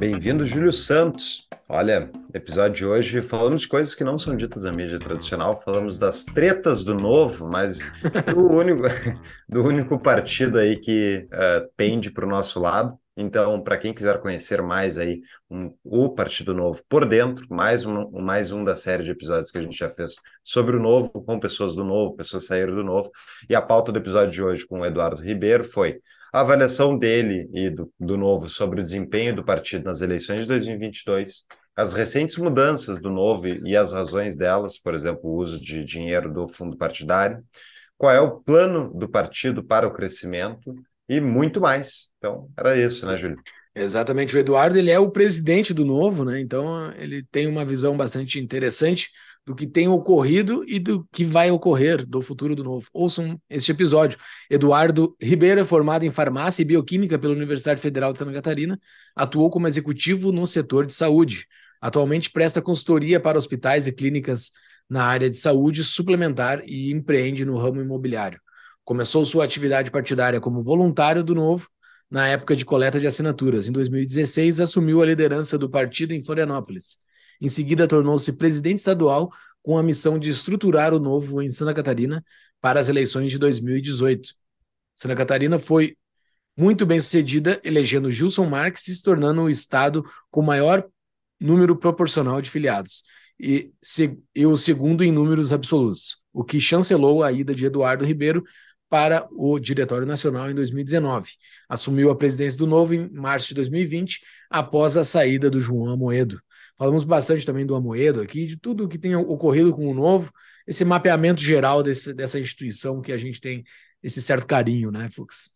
Bem-vindo, Júlio Santos. Olha, episódio de hoje falamos de coisas que não são ditas na mídia tradicional, falamos das tretas do novo, mas do único, do único partido aí que uh, pende para o nosso lado. Então, para quem quiser conhecer mais aí um, o Partido Novo por dentro, mais um, mais um da série de episódios que a gente já fez sobre o Novo, com pessoas do Novo, pessoas saíram do Novo. E a pauta do episódio de hoje com o Eduardo Ribeiro foi a avaliação dele e do, do Novo sobre o desempenho do partido nas eleições de 2022, as recentes mudanças do Novo e as razões delas, por exemplo, o uso de dinheiro do fundo partidário, qual é o plano do partido para o crescimento e muito mais. Então, era isso, né, Júlio? Exatamente, o Eduardo ele é o presidente do Novo, né? Então ele tem uma visão bastante interessante do que tem ocorrido e do que vai ocorrer do futuro do Novo. Ouçam este episódio. Eduardo Ribeiro é formado em farmácia e bioquímica pela Universidade Federal de Santa Catarina, atuou como executivo no setor de saúde. Atualmente presta consultoria para hospitais e clínicas na área de saúde suplementar e empreende no ramo imobiliário. Começou sua atividade partidária como voluntário do Novo na época de coleta de assinaturas. Em 2016, assumiu a liderança do partido em Florianópolis. Em seguida, tornou-se presidente estadual com a missão de estruturar o Novo em Santa Catarina para as eleições de 2018. Santa Catarina foi muito bem sucedida, elegendo Gilson Marques e se tornando o estado com maior número proporcional de filiados e, se, e o segundo em números absolutos, o que chancelou a ida de Eduardo Ribeiro para o Diretório Nacional em 2019. Assumiu a presidência do Novo em março de 2020, após a saída do João Amoedo. Falamos bastante também do Amoedo aqui, de tudo que tem ocorrido com o Novo, esse mapeamento geral desse, dessa instituição que a gente tem esse certo carinho, né, Fux?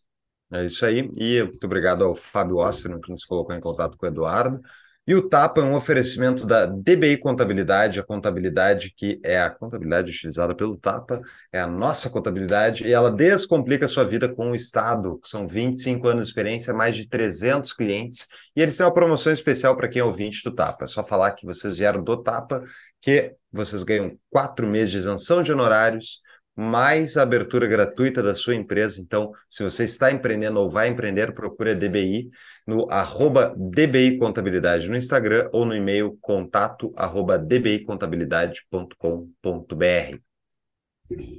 É isso aí. E muito obrigado ao Fábio Ossino, que nos colocou em contato com o Eduardo. E o TAPA é um oferecimento da DBI Contabilidade, a contabilidade que é a contabilidade utilizada pelo TAPA, é a nossa contabilidade, e ela descomplica a sua vida com o Estado. São 25 anos de experiência, mais de 300 clientes, e eles têm uma promoção especial para quem é ouvinte do TAPA. É só falar que vocês vieram do TAPA, que vocês ganham quatro meses de isenção de honorários, mais abertura gratuita da sua empresa. Então, se você está empreendendo ou vai empreender, procure a DBI no arroba DBI Contabilidade no Instagram ou no e-mail contato arroba dbicontabilidade.com.br.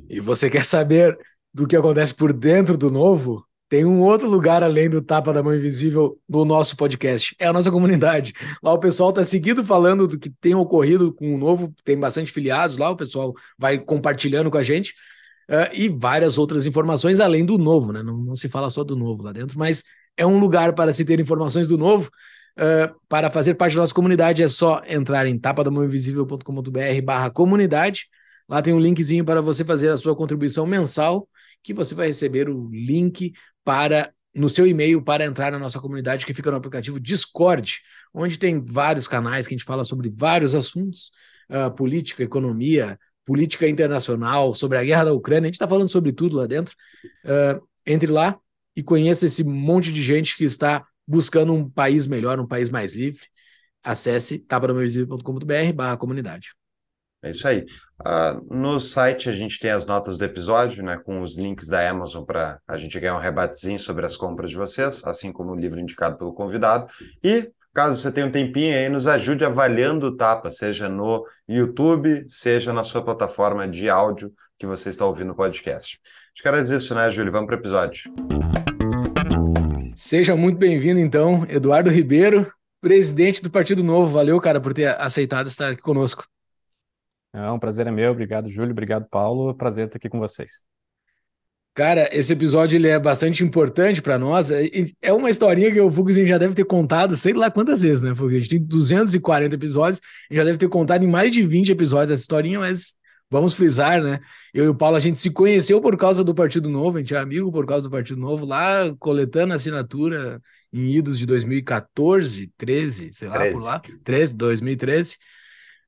E você quer saber do que acontece por dentro do novo? Tem um outro lugar além do Tapa da Mão Invisível no nosso podcast. É a nossa comunidade. Lá o pessoal está seguindo falando do que tem ocorrido com o novo, tem bastante filiados lá, o pessoal vai compartilhando com a gente. Uh, e várias outras informações além do novo, né? Não, não, se fala só do novo lá dentro, mas é um lugar para se ter informações do novo. Uh, para fazer parte da nossa comunidade é só entrar em tapadamãoinvisível.com.br barra comunidade. Lá tem um linkzinho para você fazer a sua contribuição mensal, que você vai receber o link para no seu e-mail para entrar na nossa comunidade que fica no aplicativo Discord, onde tem vários canais que a gente fala sobre vários assuntos, uh, política, economia, política internacional, sobre a guerra da Ucrânia, a gente está falando sobre tudo lá dentro. Uh, entre lá e conheça esse monte de gente que está buscando um país melhor, um país mais livre. Acesse tapadomeusvídeo.com.br barra comunidade. É isso aí. Uh, no site a gente tem as notas do episódio, né, com os links da Amazon para a gente ganhar um rebatezinho sobre as compras de vocês, assim como o livro indicado pelo convidado. E caso você tenha um tempinho aí, nos ajude avaliando o Tapa, seja no YouTube, seja na sua plataforma de áudio que você está ouvindo o podcast. Que era isso, né, Júlio? Vamos para o episódio. Seja muito bem-vindo, então, Eduardo Ribeiro, presidente do Partido Novo. Valeu, cara, por ter aceitado estar aqui conosco. É um prazer é meu. Obrigado, Júlio. Obrigado, Paulo. Prazer estar aqui com vocês. Cara, esse episódio ele é bastante importante para nós. É uma historinha que o Fugzinho já deve ter contado, sei lá quantas vezes, né, Fugzinho? A gente tem 240 episódios, já deve ter contado em mais de 20 episódios essa historinha, mas vamos frisar, né? Eu e o Paulo, a gente se conheceu por causa do Partido Novo, a gente é amigo por causa do Partido Novo, lá coletando assinatura em idos de 2014, 13, sei lá, 13. por lá, 13, 2013.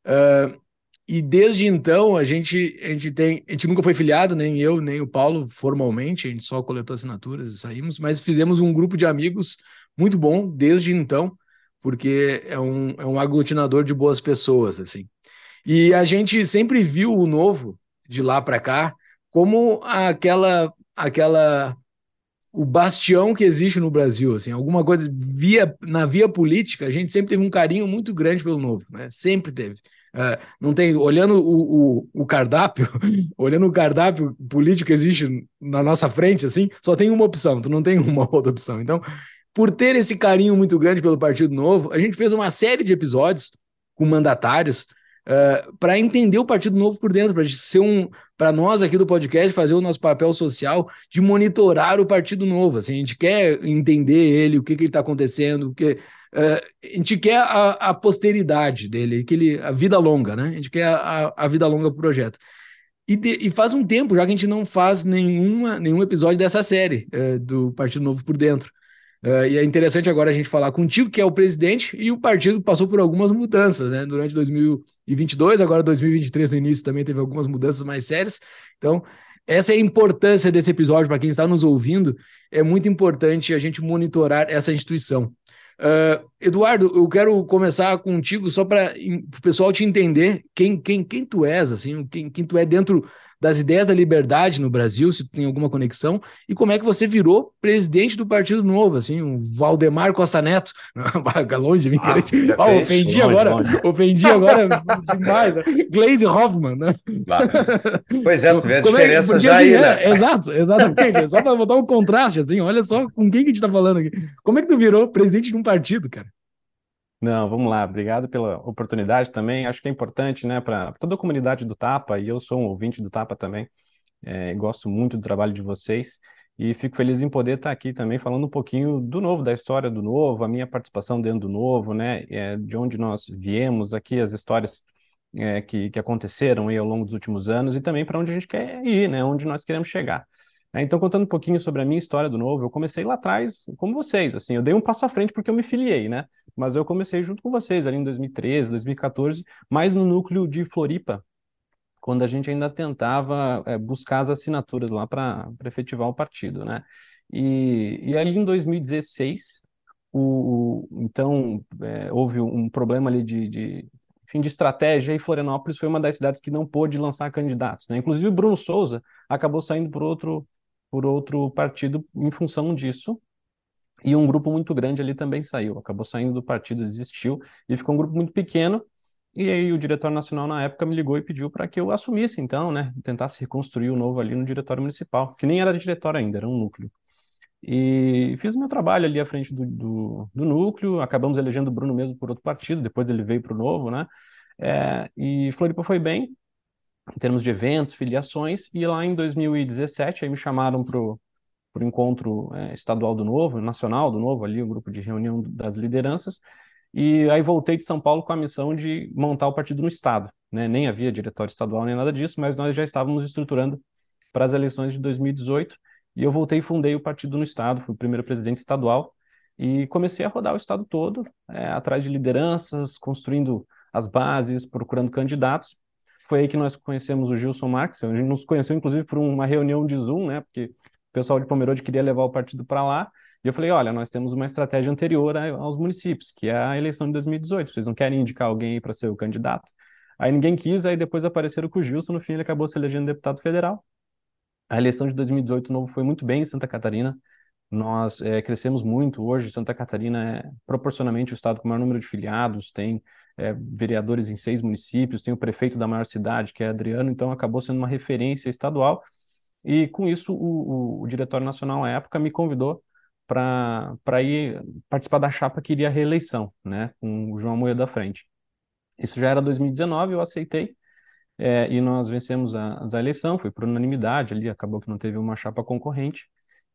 Uh, e desde então a gente, a gente tem, a gente nunca foi filiado, nem eu, nem o Paulo, formalmente, a gente só coletou assinaturas e saímos, mas fizemos um grupo de amigos muito bom desde então, porque é um, é um aglutinador de boas pessoas, assim. E a gente sempre viu o novo de lá para cá como aquela aquela o bastião que existe no Brasil, assim, alguma coisa via na via política, a gente sempre teve um carinho muito grande pelo novo, né? Sempre teve. Uh, não tem olhando o, o, o, cardápio, olhando o cardápio político que existe na nossa frente, assim, só tem uma opção, tu não tem uma outra opção. Então, por ter esse carinho muito grande pelo Partido Novo, a gente fez uma série de episódios com mandatários uh, eh, para entender o Partido Novo por dentro, para ser um, para nós aqui do podcast fazer o nosso papel social de monitorar o Partido Novo. Assim, a gente quer entender ele, o que, que ele está acontecendo, o que uh, a gente quer a, a posteridade dele, que ele, a vida longa, né? A gente quer a, a vida longa do projeto. E, de, e, faz um tempo já que a gente não faz nenhuma, nenhum episódio dessa série uh, do Partido Novo por dentro. Uh, e é interessante agora a gente falar contigo, que é o presidente, e o partido passou por algumas mudanças, né? Durante 2022, agora 2023, no início, também teve algumas mudanças mais sérias. Então, essa é a importância desse episódio para quem está nos ouvindo. É muito importante a gente monitorar essa instituição. Uh, Eduardo, eu quero começar contigo só para o pessoal te entender quem, quem, quem tu és, assim, quem, quem tu é dentro das ideias da liberdade no Brasil, se tem alguma conexão, e como é que você virou presidente do Partido Novo, assim, um Valdemar Costa Neto, longe de mim, ah, oh, ofendi, agora, longe. ofendi agora demais, né? Glaze Hoffman, né? Pois é, tu vê a é diferença é, já assim, aí, né? É, exato, exatamente, é só para botar um contraste, assim, olha só com quem que a gente tá falando aqui. Como é que tu virou presidente de um partido, cara? Não, vamos lá. Obrigado pela oportunidade também. Acho que é importante, né, para toda a comunidade do Tapa, e eu sou um ouvinte do Tapa também. É, gosto muito do trabalho de vocês e fico feliz em poder estar aqui também falando um pouquinho do novo, da história do novo, a minha participação dentro do novo, né, é, de onde nós viemos aqui, as histórias é, que, que aconteceram aí ao longo dos últimos anos e também para onde a gente quer ir, né, onde nós queremos chegar. É, então, contando um pouquinho sobre a minha história do Novo, eu comecei lá atrás, como vocês, assim, eu dei um passo à frente porque eu me filiei, né? Mas eu comecei junto com vocês, ali em 2013, 2014, mais no núcleo de Floripa, quando a gente ainda tentava é, buscar as assinaturas lá para efetivar o partido, né? E, e ali em 2016, o, o então, é, houve um problema ali de, de fim de estratégia, e Florianópolis foi uma das cidades que não pôde lançar candidatos. Né? Inclusive, Bruno Souza acabou saindo por outro, por outro partido em função disso. E um grupo muito grande ali também saiu, acabou saindo do partido, desistiu, e ficou um grupo muito pequeno. E aí o diretor nacional na época me ligou e pediu para que eu assumisse, então, né, tentasse reconstruir o novo ali no diretório municipal, que nem era diretório ainda, era um núcleo. E fiz meu trabalho ali à frente do, do, do núcleo, acabamos elegendo o Bruno mesmo por outro partido, depois ele veio para o novo, né? É, e Floripa foi bem, em termos de eventos, filiações, e lá em 2017 aí me chamaram para o encontro é, estadual do Novo, nacional do Novo, ali o grupo de reunião das lideranças, e aí voltei de São Paulo com a missão de montar o partido no Estado, né? Nem havia diretório estadual nem nada disso, mas nós já estávamos estruturando para as eleições de 2018, e eu voltei e fundei o partido no Estado, fui o primeiro presidente estadual, e comecei a rodar o Estado todo, é, atrás de lideranças, construindo as bases, procurando candidatos, foi aí que nós conhecemos o Gilson Marques. A gente nos conheceu, inclusive, por uma reunião de Zoom, né? Porque o pessoal de Pomerode queria levar o partido para lá. E eu falei: olha, nós temos uma estratégia anterior aos municípios, que é a eleição de 2018. Vocês não querem indicar alguém para ser o candidato? Aí ninguém quis, aí depois apareceram com o Gilson. No fim, ele acabou se elegendo deputado federal. A eleição de 2018 novo foi muito bem em Santa Catarina. Nós é, crescemos muito. Hoje, Santa Catarina é proporcionalmente o estado com o maior número de filiados, tem é, vereadores em seis municípios, tem o prefeito da maior cidade, que é Adriano, então acabou sendo uma referência estadual. E com isso, o, o, o Diretório Nacional, à época, me convidou para ir participar da chapa que iria à reeleição, né, com o João Moeda da frente. Isso já era 2019, eu aceitei, é, e nós vencemos a, a eleição, foi por unanimidade ali, acabou que não teve uma chapa concorrente,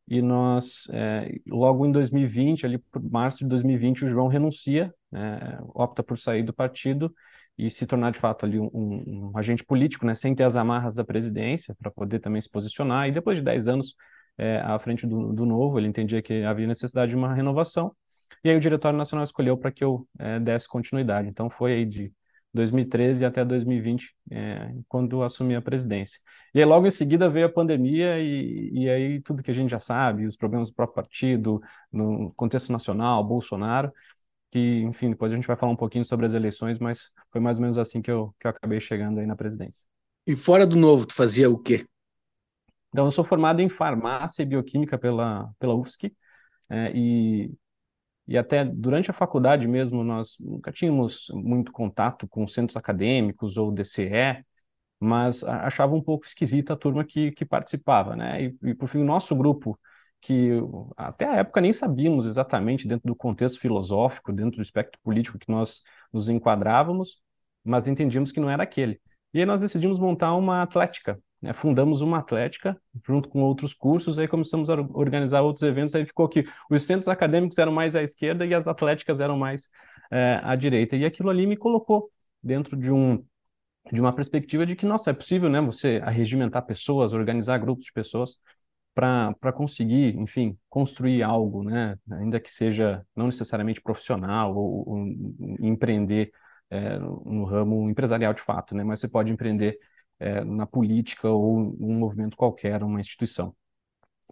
e nós, é, logo em 2020, ali por março de 2020, o João renuncia, né, opta por sair do partido e se tornar de fato ali um, um, um agente político, né, sem ter as amarras da presidência, para poder também se posicionar. E depois de 10 anos é, à frente do, do novo, ele entendia que havia necessidade de uma renovação. E aí o Diretório Nacional escolheu para que eu é, desse continuidade. Então foi aí de 2013 até 2020, é, quando assumi a presidência. E aí, logo em seguida veio a pandemia e, e aí tudo que a gente já sabe, os problemas do próprio partido, no contexto nacional, Bolsonaro, que, enfim, depois a gente vai falar um pouquinho sobre as eleições, mas foi mais ou menos assim que eu, que eu acabei chegando aí na presidência. E fora do novo, tu fazia o quê? Então, eu sou formado em farmácia e bioquímica pela, pela UFSC, é, e e até durante a faculdade mesmo, nós nunca tínhamos muito contato com centros acadêmicos ou DCE, mas achava um pouco esquisita a turma que, que participava, né? E, e por fim, o nosso grupo, que até a época nem sabíamos exatamente dentro do contexto filosófico, dentro do espectro político que nós nos enquadrávamos, mas entendíamos que não era aquele. E aí nós decidimos montar uma atlética, né, fundamos uma atlética junto com outros cursos, aí começamos a organizar outros eventos, aí ficou que os centros acadêmicos eram mais à esquerda e as atléticas eram mais é, à direita. E aquilo ali me colocou dentro de um de uma perspectiva de que, nossa, é possível, né, você arregimentar pessoas, organizar grupos de pessoas para conseguir, enfim, construir algo, né, ainda que seja não necessariamente profissional ou, ou empreender é, no ramo empresarial de fato, né, mas você pode empreender é, na política ou um movimento qualquer, uma instituição.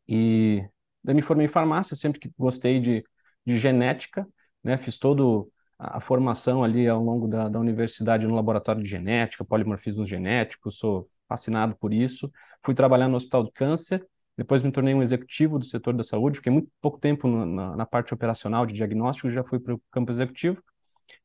E eu me formei em farmácia, sempre que gostei de, de genética, né? Fiz todo a formação ali ao longo da, da universidade no laboratório de genética, polimorfismo genético, sou fascinado por isso. Fui trabalhar no Hospital do Câncer, depois me tornei um executivo do setor da saúde, fiquei muito pouco tempo na, na parte operacional de diagnóstico, já fui para o campo executivo.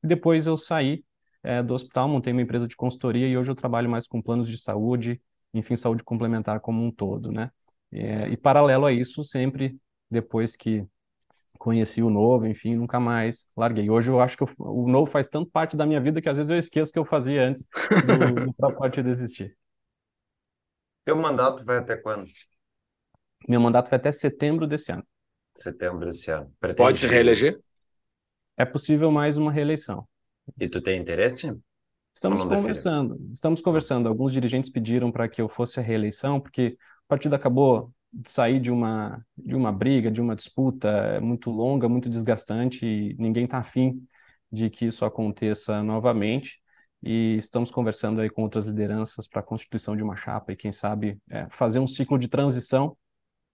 E depois eu saí é, do hospital, montei uma empresa de consultoria e hoje eu trabalho mais com planos de saúde, enfim, saúde complementar como um todo, né? É, e paralelo a isso, sempre depois que conheci o novo, enfim, nunca mais larguei. Hoje eu acho que eu, o novo faz tanto parte da minha vida que às vezes eu esqueço que eu fazia antes do, do próprio partido existir. Teu mandato vai até quando? Meu mandato vai até setembro desse ano. Setembro desse ano. Pretende... Pode se reeleger? É possível mais uma reeleição. E tu tem interesse? Estamos conversando, estamos conversando. Alguns dirigentes pediram para que eu fosse a reeleição, porque o partido acabou de sair de uma, de uma briga, de uma disputa muito longa, muito desgastante, e ninguém está afim de que isso aconteça novamente. E estamos conversando aí com outras lideranças para a constituição de uma chapa e, quem sabe, é, fazer um ciclo de transição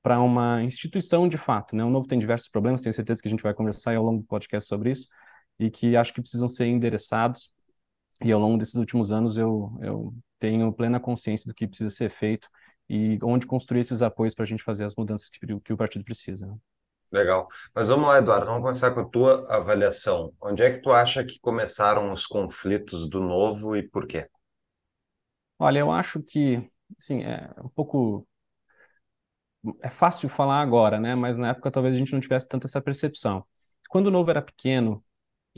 para uma instituição de fato. Né? O Novo tem diversos problemas, tenho certeza que a gente vai conversar ao longo do podcast sobre isso, e que acho que precisam ser endereçados. E ao longo desses últimos anos eu, eu tenho plena consciência do que precisa ser feito e onde construir esses apoios para a gente fazer as mudanças que, que o partido precisa. Né? Legal. Mas vamos lá, Eduardo, vamos começar com a tua avaliação. Onde é que tu acha que começaram os conflitos do novo e por quê? Olha, eu acho que, assim, é um pouco é fácil falar agora, né? Mas na época talvez a gente não tivesse tanta essa percepção. Quando o Novo era pequeno,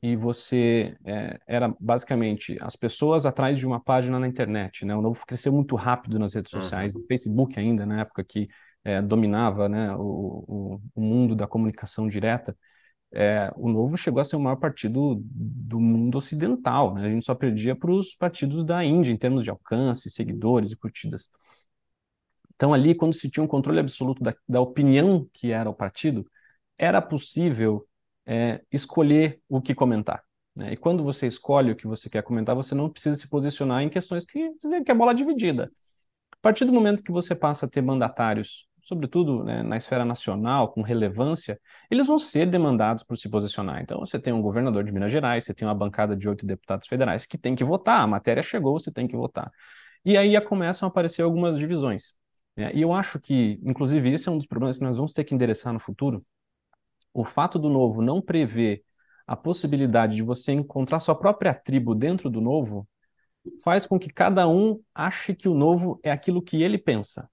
e você é, era basicamente as pessoas atrás de uma página na internet, né? O Novo cresceu muito rápido nas redes sociais, uhum. no Facebook ainda, na época que é, dominava né, o, o, o, mundo da comunicação direta, é, o Novo chegou a ser o maior partido do mundo ocidental, né? A gente só perdia para os partidos da Índia em termos de alcance, seguidores e curtidas. Então ali, quando se tinha um controle absoluto da, da opinião que era o partido, era possível é, escolher o que comentar. Né? E quando você escolhe o que você quer comentar, você não precisa se posicionar em questões que, que é bola dividida. A partir do momento que você passa a ter mandatários, sobretudo né, na esfera nacional, com relevância, eles vão ser demandados por se posicionar. Então, você tem um governador de Minas Gerais, você tem uma bancada de oito deputados federais que tem que votar, a matéria chegou, você tem que votar. E aí começam a aparecer algumas divisões. Né? E eu acho que, inclusive, esse é um dos problemas que nós vamos ter que endereçar no futuro, o fato do novo não prever a possibilidade de você encontrar sua própria tribo dentro do novo faz com que cada um ache que o novo é aquilo que ele pensa.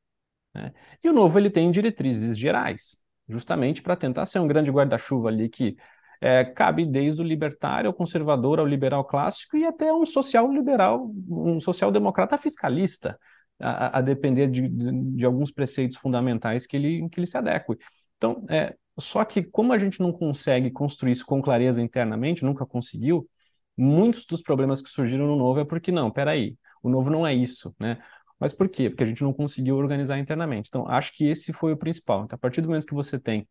Né? E o novo ele tem diretrizes gerais, justamente para tentar ser um grande guarda-chuva ali que é, cabe desde o libertário ao conservador ao liberal clássico e até um social liberal, um social democrata fiscalista, a, a depender de, de, de, alguns preceitos fundamentais que ele, que ele se adeque. Então, é, Só que, como a gente não consegue construir isso com clareza internamente, nunca conseguiu, muitos dos problemas que surgiram no novo é porque, não, peraí, o novo não é isso, né? Mas por quê? Porque a gente não conseguiu organizar internamente. Então, acho que esse foi o principal. Então, a partir do momento que você tem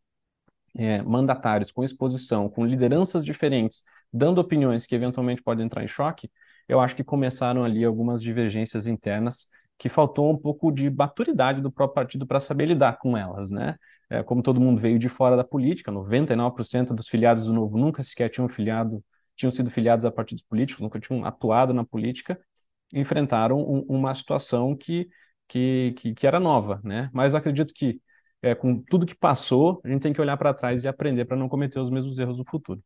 é, mandatários com exposição, com lideranças diferentes, dando opiniões que eventualmente podem entrar em choque, eu acho que começaram ali algumas divergências internas que faltou um pouco de maturidade do próprio partido para saber lidar com elas, né? É, como todo mundo veio de fora da política, 99% dos filiados do Novo nunca sequer tinham filiado, tinham sido filiados a partidos políticos, nunca tinham atuado na política, enfrentaram um, uma situação que, que, que, que, era nova, né? Mas acredito que é, com tudo que passou, a gente tem que olhar para trás e aprender para não cometer os mesmos erros no futuro.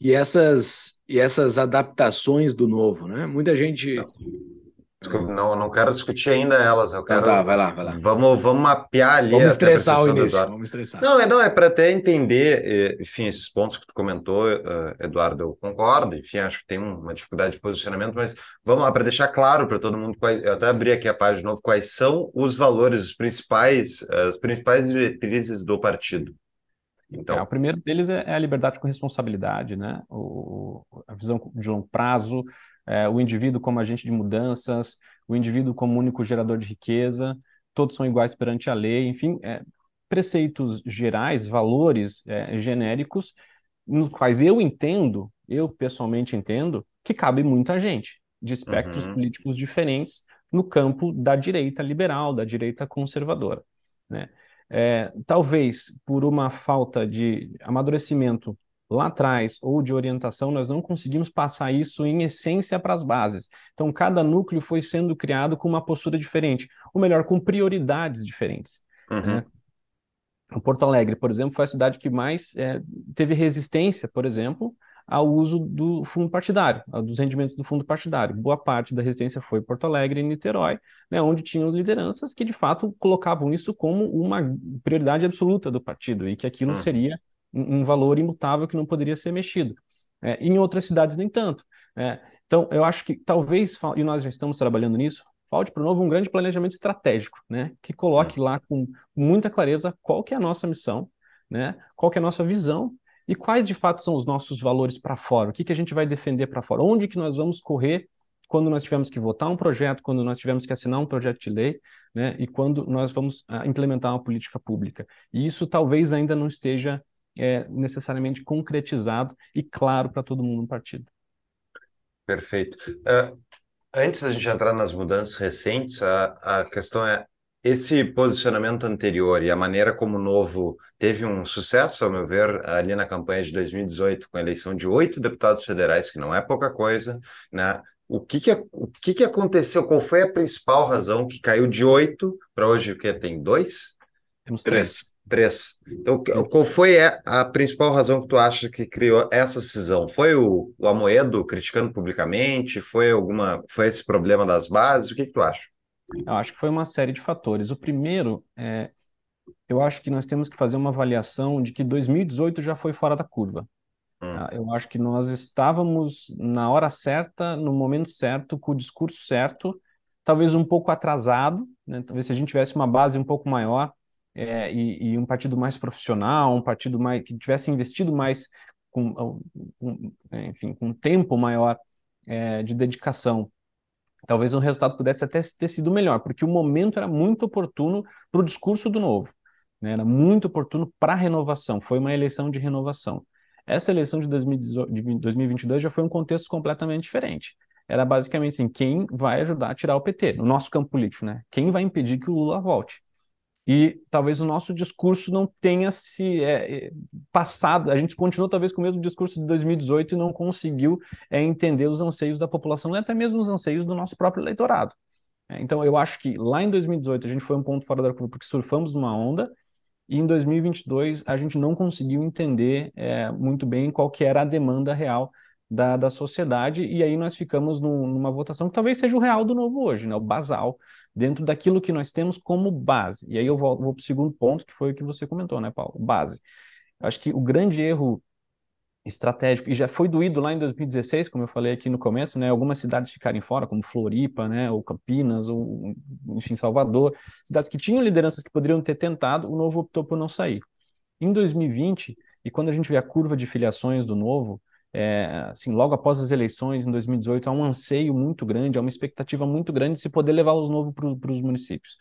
E essas, e essas adaptações do novo, né? Muita gente Desculpa, não, não quero discutir ainda elas, eu quero. Tá, tá, vai lá, vai lá. Vamos, vamos mapear ali. Vamos estressar o início, vamos estressar. Não, é, não, é para até entender, enfim, esses pontos que tu comentou, uh, Eduardo, eu concordo, enfim, acho que tem uma dificuldade de posicionamento, mas vamos lá, para deixar claro para todo mundo, quais, eu até abri aqui a página de novo, quais são os valores, os principais, as principais diretrizes do partido. Então... É, o primeiro deles é, é a liberdade com responsabilidade, né? O, a visão de longo prazo, é, o indivíduo como agente de mudanças, o indivíduo como único gerador de riqueza, todos são iguais perante a lei, enfim, é, preceitos gerais, valores é, genéricos, nos quais eu entendo, eu pessoalmente entendo, que cabe muita gente, de espectros uhum. políticos diferentes, no campo da direita liberal, da direita conservadora. Né? É, talvez por uma falta de amadurecimento lá atrás ou de orientação, nós não conseguimos passar isso em essência para as bases. Então, cada núcleo foi sendo criado com uma postura diferente, ou melhor, com prioridades diferentes. Uhum. Né? O Porto Alegre, por exemplo, foi a cidade que mais é, teve resistência, por exemplo, ao uso do fundo partidário, dos rendimentos do fundo partidário. Boa parte da resistência foi Porto Alegre e Niterói, né, onde tinham lideranças que, de fato, colocavam isso como uma prioridade absoluta do partido e que aquilo uhum. seria um valor imutável que não poderia ser mexido. É, em outras cidades, nem tanto. É, então, eu acho que talvez, e nós já estamos trabalhando nisso, falte para o novo um grande planejamento estratégico, né? Que coloque lá com muita clareza qual que é a nossa missão, né? Qual que é a nossa visão e quais de fato são os nossos valores para fora, o que, que a gente vai defender para fora, onde que nós vamos correr quando nós tivermos que votar um projeto, quando nós tivermos que assinar um projeto de lei, né? E quando nós vamos uh, implementar uma política pública. E isso talvez ainda não esteja é, necessariamente concretizado e claro para todo mundo no partido. Perfeito. Uh, antes da gente entrar nas mudanças recentes, a, a questão é esse posicionamento anterior e a maneira como o Novo teve um sucesso, ao meu ver, ali na campanha de 2018, com a eleição de oito deputados federais, que não é pouca coisa, né? O que que, o que que aconteceu? Qual foi a principal razão que caiu de oito para hoje o que tem dois? Temos três. Três. Então, qual foi a principal razão que tu acha que criou essa cisão? Foi o, o Amoedo criticando publicamente? Foi alguma, foi esse problema das bases? O que, que tu acha? Eu acho que foi uma série de fatores. O primeiro é, eu acho que nós temos que fazer uma avaliação de que 2018 já foi fora da curva. Hum. Tá? Eu acho que nós estávamos na hora certa, no momento certo, com o discurso certo, talvez um pouco atrasado, né? talvez se a gente tivesse uma base um pouco maior, é, e, e, um partido mais profissional, um partido mais que tivesse investido mais com, com é, enfim, com um tempo maior é, de dedicação, talvez o resultado pudesse até ter sido melhor, porque o momento era muito oportuno para o discurso do novo, né? era muito oportuno para a renovação, foi uma eleição de renovação. Essa eleição de, 2022 já foi um contexto completamente diferente. Era basicamente assim, quem vai ajudar a tirar o PT, no nosso campo político, né? Quem vai impedir que o Lula volte? E talvez o nosso discurso não tenha se é, é, passado, a gente continuou talvez com o mesmo discurso de 2018 e não conseguiu é, entender os anseios da população e até mesmo os anseios do nosso próprio eleitorado. É, então eu acho que lá em 2018 a gente foi um ponto fora da curva porque surfamos numa onda e em 2022 a gente não conseguiu entender é, muito bem qual que era a demanda real da, da sociedade, e aí nós ficamos numa votação que talvez seja o real do novo hoje, né? o basal, dentro daquilo que nós temos como base. E aí eu vou, vou para o segundo ponto, que foi o que você comentou, né, Paulo? Base. Acho que o grande erro estratégico, e já foi doído lá em 2016, como eu falei aqui no começo, né, algumas cidades ficarem fora, como Floripa, né, ou Campinas, ou enfim, Salvador, cidades que tinham lideranças que poderiam ter tentado, o Novo optou por não sair. Em 2020, e quando a gente vê a curva de filiações do Novo, é, assim, logo após as eleições, em 2018, há um anseio muito grande, há uma expectativa muito grande de se poder levar os Novo para os municípios.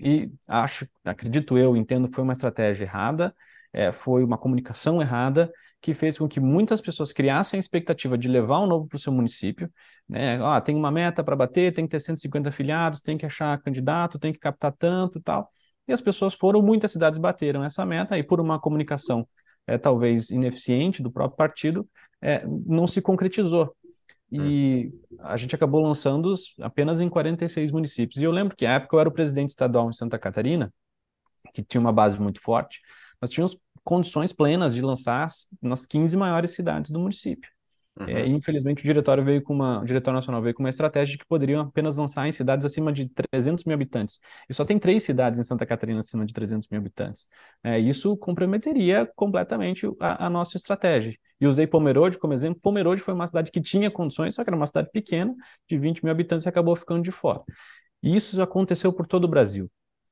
E acho, acredito eu, entendo que foi uma estratégia errada, é, foi uma comunicação errada, que fez com que muitas pessoas criassem a expectativa de levar o novo para o seu município. Né? Ah, tem uma meta para bater, tem que ter 150 afiliados, tem que achar candidato, tem que captar tanto e tal. E as pessoas foram, muitas cidades bateram essa meta, e por uma comunicação é, talvez ineficiente do próprio partido, é, não se concretizou. E a gente acabou lançando apenas em 46 municípios. E eu lembro que, à época, eu era o presidente estadual em Santa Catarina, que tinha uma base muito forte, nós tínhamos condições plenas de lançar nas 15 maiores cidades do município. Uhum. É, infelizmente, o diretório veio com uma, o diretório nacional veio com uma estratégia de que poderiam apenas lançar em cidades acima de 300 mil habitantes. E só tem três cidades em Santa Catarina acima de 300 mil habitantes. É, isso comprometeria completamente a, a, nossa estratégia. E usei Pomerode como exemplo. Pomerode foi uma cidade que tinha condições, só que era uma cidade pequena, de 20 mil habitantes, e acabou ficando de fora. E isso aconteceu por todo o Brasil.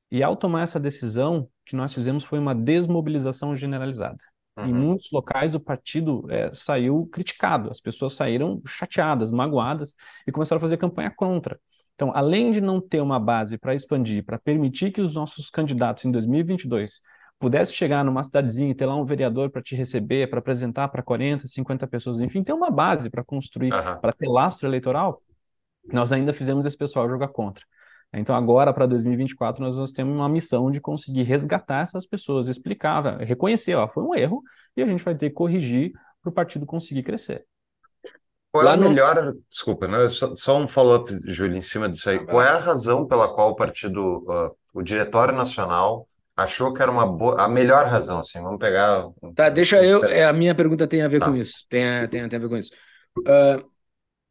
E ao tomar essa decisão, o que nós fizemos foi uma desmobilização generalizada. Uhum. Em muitos locais o partido é, saiu criticado, as pessoas saíram chateadas, magoadas e começaram a fazer campanha contra. Então, além de não ter uma base para expandir, para permitir que os nossos candidatos em 2022 pudessem chegar numa cidadezinha e ter lá um vereador para te receber, para apresentar para 40, 50 pessoas, enfim, ter uma base para construir, uhum. para ter lastro eleitoral, nós ainda fizemos esse pessoal jogar contra. Então, agora, para 2024, nós, nós temos uma missão de conseguir resgatar essas pessoas, explicar, reconhecer, ó, foi um erro, e a gente vai ter que corrigir para o partido conseguir crescer. Qual é a melhor. Desculpa, né? só, só um follow-up, Júlio, em cima disso aí. Qual é a razão pela qual o partido, uh, o Diretório Nacional, achou que era uma boa. A melhor razão, assim, vamos pegar. Tá, deixa eu. É, a minha pergunta tem a ver tá. com isso. Tem a, tem, tem a ver com isso. Uh,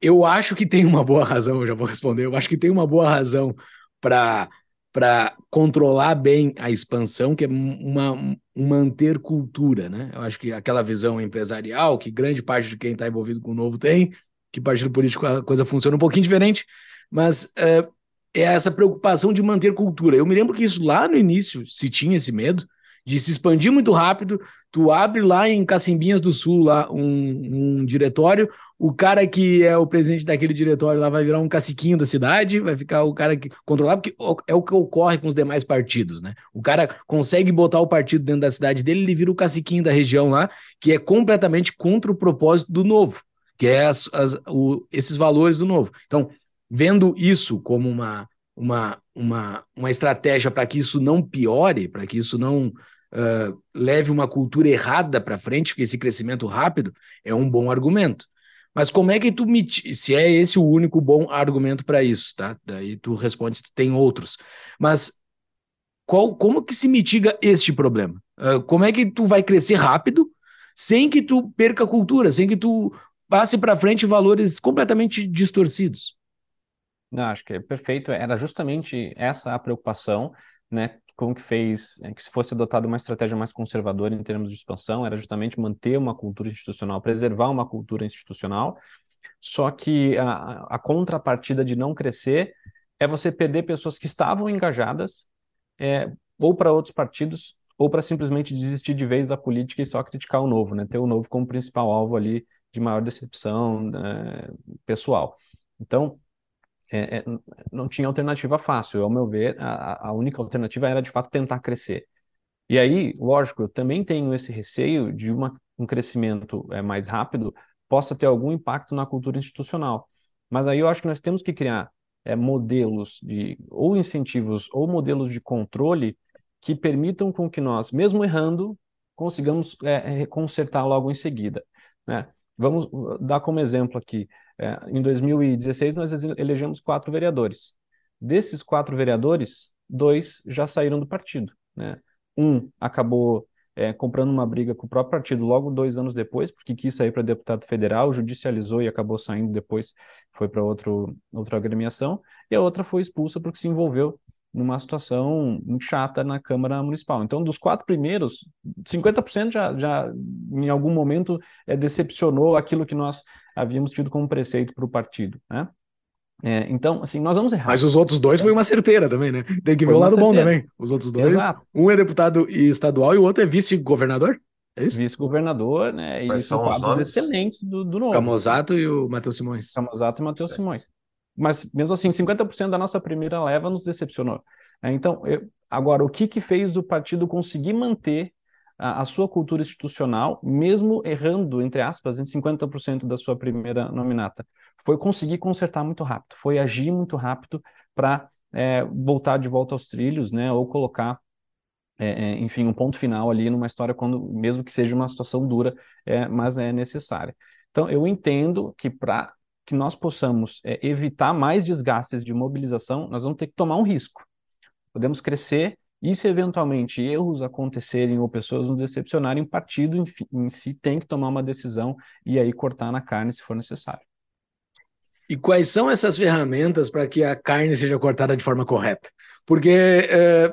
eu acho que tem uma boa razão, eu já vou responder. Eu acho que tem uma boa razão para para controlar bem a expansão, que é uma, um manter cultura, né? Eu acho que aquela visão empresarial que grande parte de quem está envolvido com o novo tem, que partido político a coisa funciona um pouquinho diferente, mas é, é essa preocupação de manter cultura. Eu me lembro que isso lá no início se tinha esse medo, de se expandir muito rápido. Tu abre lá em Cacimbinhas do Sul lá um, um, diretório, o cara que é o presidente daquele diretório lá vai virar um caciquinho da cidade, vai ficar o cara que controlar, porque é o que ocorre com os demais partidos, né? O cara consegue botar o partido dentro da cidade dele, ele vira o caciquinho da região lá, que é completamente contra o propósito do novo, que é as, as, o, esses valores do novo. Então, vendo isso como uma, uma, uma, uma estratégia para que isso não piore, para que isso não uh, leve uma cultura errada para frente, que esse crescimento rápido é um bom argumento. Mas como é que tu me. Se é esse o único bom argumento para isso, tá? Daí tu responde se tu tem outros. Mas qual, como que se mitiga este problema? Uh, como é que tu vai crescer rápido sem que tu perca a cultura, sem que tu passe para frente valores completamente distorcidos? Não, acho que é perfeito. Era justamente essa a preocupação, né? como que fez é, que se fosse adotada uma estratégia mais conservadora em termos de expansão, era justamente manter uma cultura institucional, preservar uma cultura institucional, só que a, a contrapartida de não crescer é você perder pessoas que estavam engajadas é, ou para outros partidos ou para simplesmente desistir de vez da política e só criticar o novo, né? ter o novo como principal alvo ali de maior decepção né, pessoal. Então, é, é, não tinha alternativa fácil. Ao meu ver, a, a única alternativa era de fato tentar crescer. E aí, lógico, eu também tenho esse receio de uma, um crescimento é, mais rápido possa ter algum impacto na cultura institucional. Mas aí eu acho que nós temos que criar é, modelos de ou incentivos ou modelos de controle que permitam com que nós, mesmo errando, consigamos é, consertar logo em seguida. Né? Vamos dar como exemplo aqui é, em 2016, nós elegemos quatro vereadores. Desses quatro vereadores, dois já saíram do partido. Né? Um acabou é, comprando uma briga com o próprio partido logo dois anos depois, porque quis sair para deputado federal, judicializou e acabou saindo depois, foi para outra agremiação, e a outra foi expulsa porque se envolveu numa situação muito chata na Câmara Municipal. Então, dos quatro primeiros, 50% já, já em algum momento é, decepcionou aquilo que nós havíamos tido como preceito para o partido. Né? É, então, assim, nós vamos errar. Mas os outros dois foi uma certeira também, né? Tem que ver o lado certeira. bom também. Os outros dois. Exato. Um é deputado estadual e o outro é vice-governador? É isso? Vice-governador, né? E são os nomes? excelentes do, do novo. Camozato e o Matheus Simões. Camozato e Matheus Simões. Mas, mesmo assim, 50% da nossa primeira leva nos decepcionou. É, então, eu, agora, o que, que fez o partido conseguir manter a, a, sua cultura institucional, mesmo errando, entre aspas, em 50% da sua primeira nominata? Foi conseguir consertar muito rápido, foi agir muito rápido para é, voltar de volta aos trilhos, né? Ou colocar é, é, enfim, um ponto final ali numa história, quando, mesmo que seja uma situação dura, é, mas é necessária. Então, eu entendo que para que nós possamos é, evitar mais desgastes de mobilização, nós vamos ter que tomar um risco. Podemos crescer e se eventualmente erros acontecerem ou pessoas nos decepcionarem, o partido em, em si tem que tomar uma decisão e aí cortar na carne se for necessário. E quais são essas ferramentas para que a carne seja cortada de forma correta? Porque é,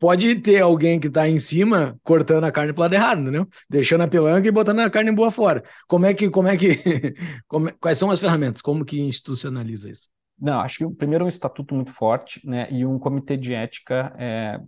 pode ter alguém que está em cima cortando a carne para lado errado, entendeu? Deixando a pelanca e botando a carne boa fora. Como é que, como é que, como, é, quais são as ferramentas? Como que institucionaliza isso? Não, acho que primeiro é um estatuto muito forte, né, e um comitê de ética é,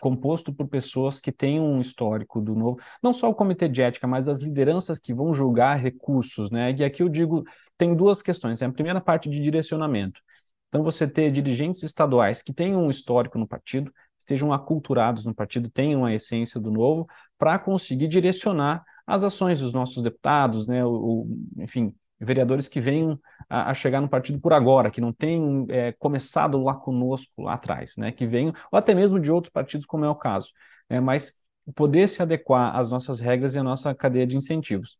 composto por pessoas que têm um histórico do novo, não só o comitê de ética, mas as lideranças que vão julgar recursos, né, e aqui eu digo, tem duas questões, né? a primeira parte de direcionamento, então você ter dirigentes estaduais que têm um histórico no partido, estejam aculturados no partido, tenham a essência do novo, para conseguir direcionar as ações dos nossos deputados, né, o, o enfim, vereadores que venham a, a, chegar no partido por agora, que não tenham é, começado lá conosco, lá atrás, né, que venham, ou até mesmo de outros partidos, como é o caso, né, mas poder se adequar às nossas regras e à nossa cadeia de incentivos.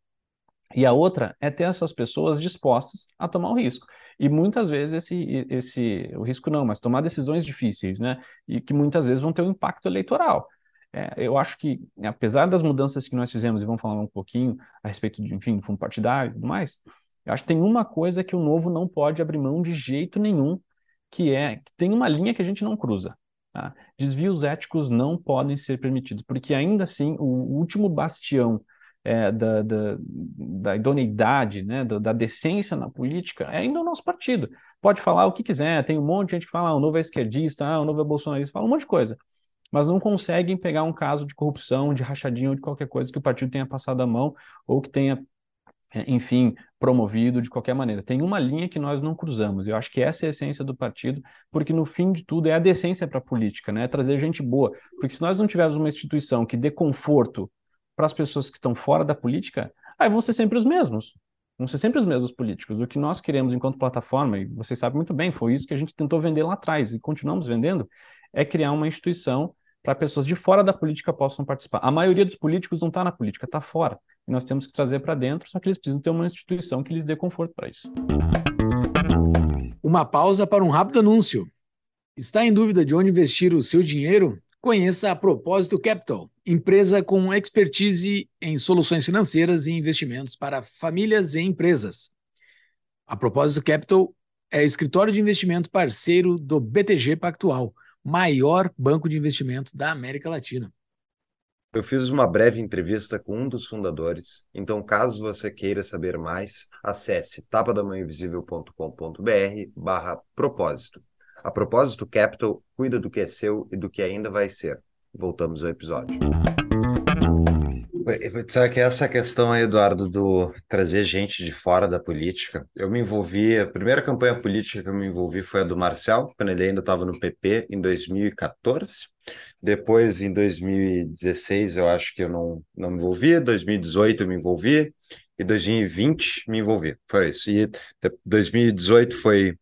E a outra é ter essas pessoas dispostas a tomar o risco. E muitas vezes esse, esse o risco não, mas tomar decisões difíceis, né? E que muitas vezes vão ter um impacto eleitoral. É, eu acho que, apesar das mudanças que nós fizemos, e vamos falar um pouquinho a respeito de, enfim, do fundo partidário e tudo mais, eu acho que tem uma coisa que o novo não pode abrir mão de jeito nenhum, que é que tem uma linha que a gente não cruza. Tá? Desvios éticos não podem ser permitidos, porque ainda assim o último bastião é, da, da, da, idoneidade, né, da, da, decência na política, é ainda o nosso partido. Pode falar o que quiser, tem um monte de gente que fala, ah, o novo é esquerdista, ah, o novo é bolsonarista, fala um monte de coisa. Mas não conseguem pegar um caso de corrupção, de rachadinha ou de qualquer coisa que o partido tenha passado a mão ou que tenha, é, enfim, promovido de qualquer maneira. Tem uma linha que nós não cruzamos. Eu acho que essa é a essência do partido, porque no fim de tudo é a decência para a política, né? É trazer gente boa. Porque se nós não tivermos uma instituição que dê conforto para as pessoas que estão fora da política, aí vão ser sempre os mesmos. Vão ser sempre os mesmos políticos. O que nós queremos enquanto plataforma, e vocês sabem muito bem, foi isso que a gente tentou vender lá atrás e continuamos vendendo, é criar uma instituição para pessoas de fora da política possam participar. A maioria dos políticos não está na política, está fora. E nós temos que trazer para dentro, só que eles precisam ter uma instituição que lhes dê conforto para isso. Uma pausa para um rápido anúncio. Está em dúvida de onde investir o seu dinheiro? Conheça a Propósito Capital, empresa com expertise em soluções financeiras e investimentos para famílias e empresas. A Propósito Capital é escritório de investimento parceiro do BTG Pactual, maior banco de investimento da América Latina. Eu fiz uma breve entrevista com um dos fundadores, então caso você queira saber mais, acesse tapadamãoinvisível.com.br barra propósito. A propósito, Capital cuida do que é seu e do que ainda vai ser. Voltamos ao episódio. Sabe que essa questão aí, Eduardo, do trazer gente de fora da política, eu me envolvi, a primeira campanha política que eu me envolvi foi a do Marcel, quando ele ainda estava no PP, em 2014. Depois, em 2016, eu acho que eu não, não me envolvi, 2018 eu me envolvi, e 2020 me envolvi, foi isso. E 2018 foi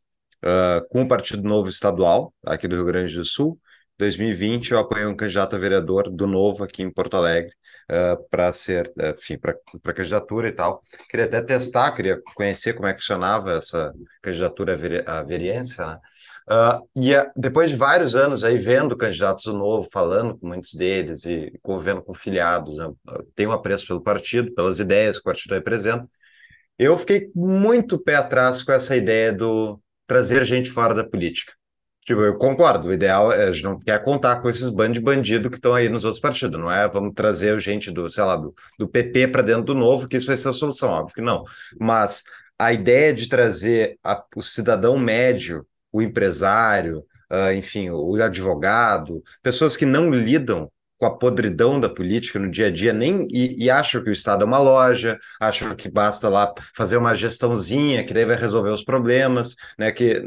uh, com o Partido Novo Estadual, aqui do Rio Grande do Sul. 2020 eu apoiei um candidato a vereador do Novo aqui em Porto Alegre uh, para ser, enfim, para candidatura e tal. Queria até testar, queria conhecer como é que funcionava essa candidatura à vereança, né? Uh, e uh, depois de vários anos aí vendo candidatos do Novo, falando com muitos deles e convivendo com filiados, né? tenho apreço pelo partido, pelas ideias que o partido representa, eu fiquei muito pé atrás com essa ideia do trazer gente fora da política. Tipo, eu concordo, o ideal é a gente não quer contar com esses bandos de bandido que estão aí nos outros partidos, não é? Vamos trazer gente do, sei lá, do, do PP para dentro do novo, que isso vai ser a solução, óbvio que não. Mas a ideia de trazer a, o cidadão médio, o empresário, uh, enfim, o advogado, pessoas que não lidam com a podridão da política no dia a dia, nem e, e, acham que o Estado é uma loja, acham que basta lá fazer uma gestãozinha, que daí vai resolver os problemas, né? Que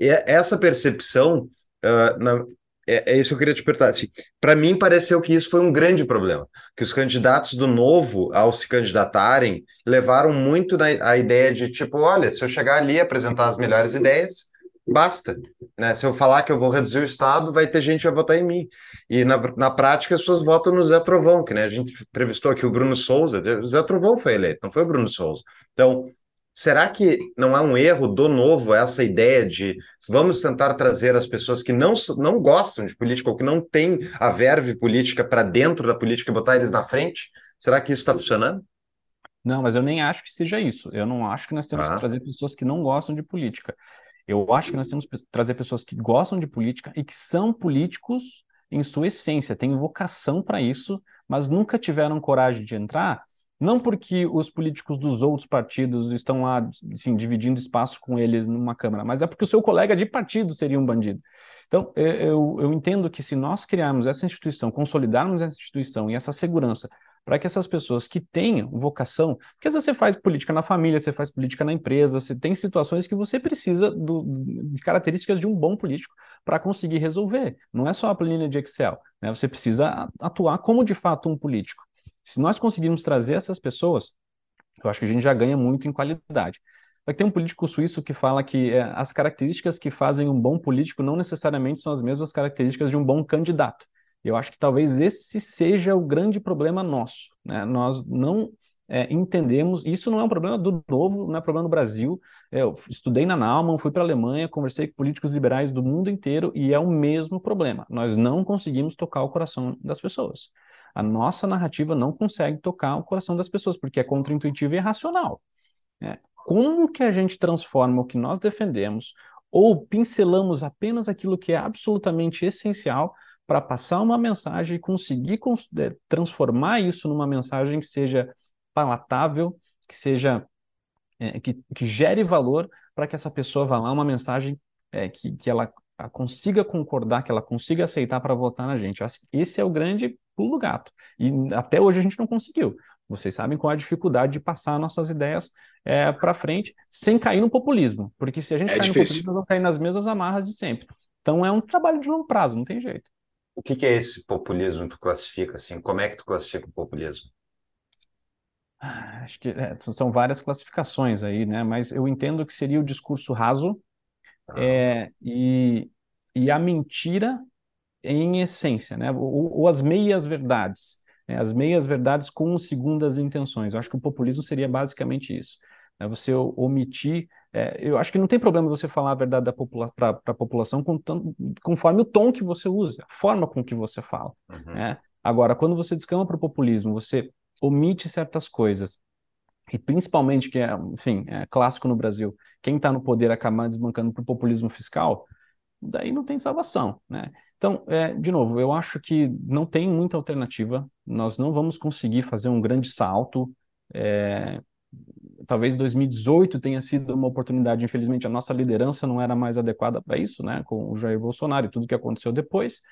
é, essa percepção uh, na, é, é, isso que eu queria te perguntar. Assim, Para mim, pareceu que isso foi um grande problema, que os candidatos do novo, ao se candidatarem, levaram muito na, a ideia de tipo, olha, se eu chegar ali e apresentar as melhores ideias, basta. Né? Se eu falar que eu vou reduzir o Estado, vai ter gente que vai votar em mim. E na, na prática as pessoas votam no Zé Trovão, que né, a gente entrevistou aqui o Bruno Souza, o Zé Trovão foi eleito, não foi o Bruno Souza. Então, será que não é um erro do novo essa ideia de vamos tentar trazer as pessoas que não, não gostam de política ou que não têm a verve política para dentro da política e botar eles na frente? Será que isso está funcionando? Não, mas eu nem acho que seja isso. Eu não acho que nós temos ah. que trazer pessoas que não gostam de política. Eu acho que nós temos que trazer pessoas que gostam de política e que são políticos em sua essência, têm vocação para isso, mas nunca tiveram coragem de entrar, não porque os políticos dos outros partidos estão lá, assim, dividindo espaço com eles numa Câmara, mas é porque o seu colega de partido seria um bandido. Então, eu, eu entendo que se nós criarmos essa instituição, consolidarmos essa instituição e essa segurança para que essas pessoas que tenham vocação, porque às vezes você faz política na família, você faz política na empresa, você tem situações que você precisa do, de características de um bom político para conseguir resolver. Não é só a planilha de Excel, né? Você precisa atuar como de fato um político. Se nós conseguirmos trazer essas pessoas, eu acho que a gente já ganha muito em qualidade. Vai ter um político suíço que fala que é, as características que fazem um bom político não necessariamente são as mesmas características de um bom candidato. Eu acho que talvez esse seja o grande problema nosso. Né? Nós não é, entendemos, isso não é um problema do novo, não é um problema do Brasil. É, eu estudei na Naumann, fui para a Alemanha, conversei com políticos liberais do mundo inteiro e é o mesmo problema. Nós não conseguimos tocar o coração das pessoas. A nossa narrativa não consegue tocar o coração das pessoas, porque é contraintuitivo e irracional. É, como que a gente transforma o que nós defendemos ou pincelamos apenas aquilo que é absolutamente essencial para passar uma mensagem e conseguir é, transformar isso numa mensagem que seja palatável, que seja é, que, que, gere valor para que essa pessoa vá lá uma mensagem é, que, que ela consiga concordar, que ela consiga aceitar para votar na gente. Esse é o grande pulo do gato. E até hoje a gente não conseguiu. Vocês sabem qual é a dificuldade de passar nossas ideias é, para frente sem cair no populismo. Porque se a gente é cair difícil. no populismo, nós vamos cair nas mesmas amarras de sempre. Então é um trabalho de longo prazo, não tem jeito. O que, que é esse populismo que tu classifica assim? Como é que tu classifica o populismo? Ah, acho que é, são várias classificações aí, né? Mas eu entendo que seria o discurso raso ah. é, e, e a mentira em essência, né? Ou, ou as meias verdades, né? as meias verdades com segundas intenções. Eu acho que o populismo seria basicamente isso. Né? Você omitir é, eu acho que não tem problema você falar a verdade para a população conforme o tom que você usa, a forma com que você fala. Uhum. Né? Agora, quando você descama para o populismo, você omite certas coisas, e principalmente, que é, enfim, é clássico no Brasil, quem está no poder acaba desbancando para o populismo fiscal, daí não tem salvação, né? Então, é, de novo, eu acho que não tem muita alternativa, nós não vamos conseguir fazer um grande salto, é, talvez 2018 tenha sido uma oportunidade. Infelizmente, a nossa liderança não era mais adequada para isso, né? Com o Jair Bolsonaro e tudo que aconteceu depois.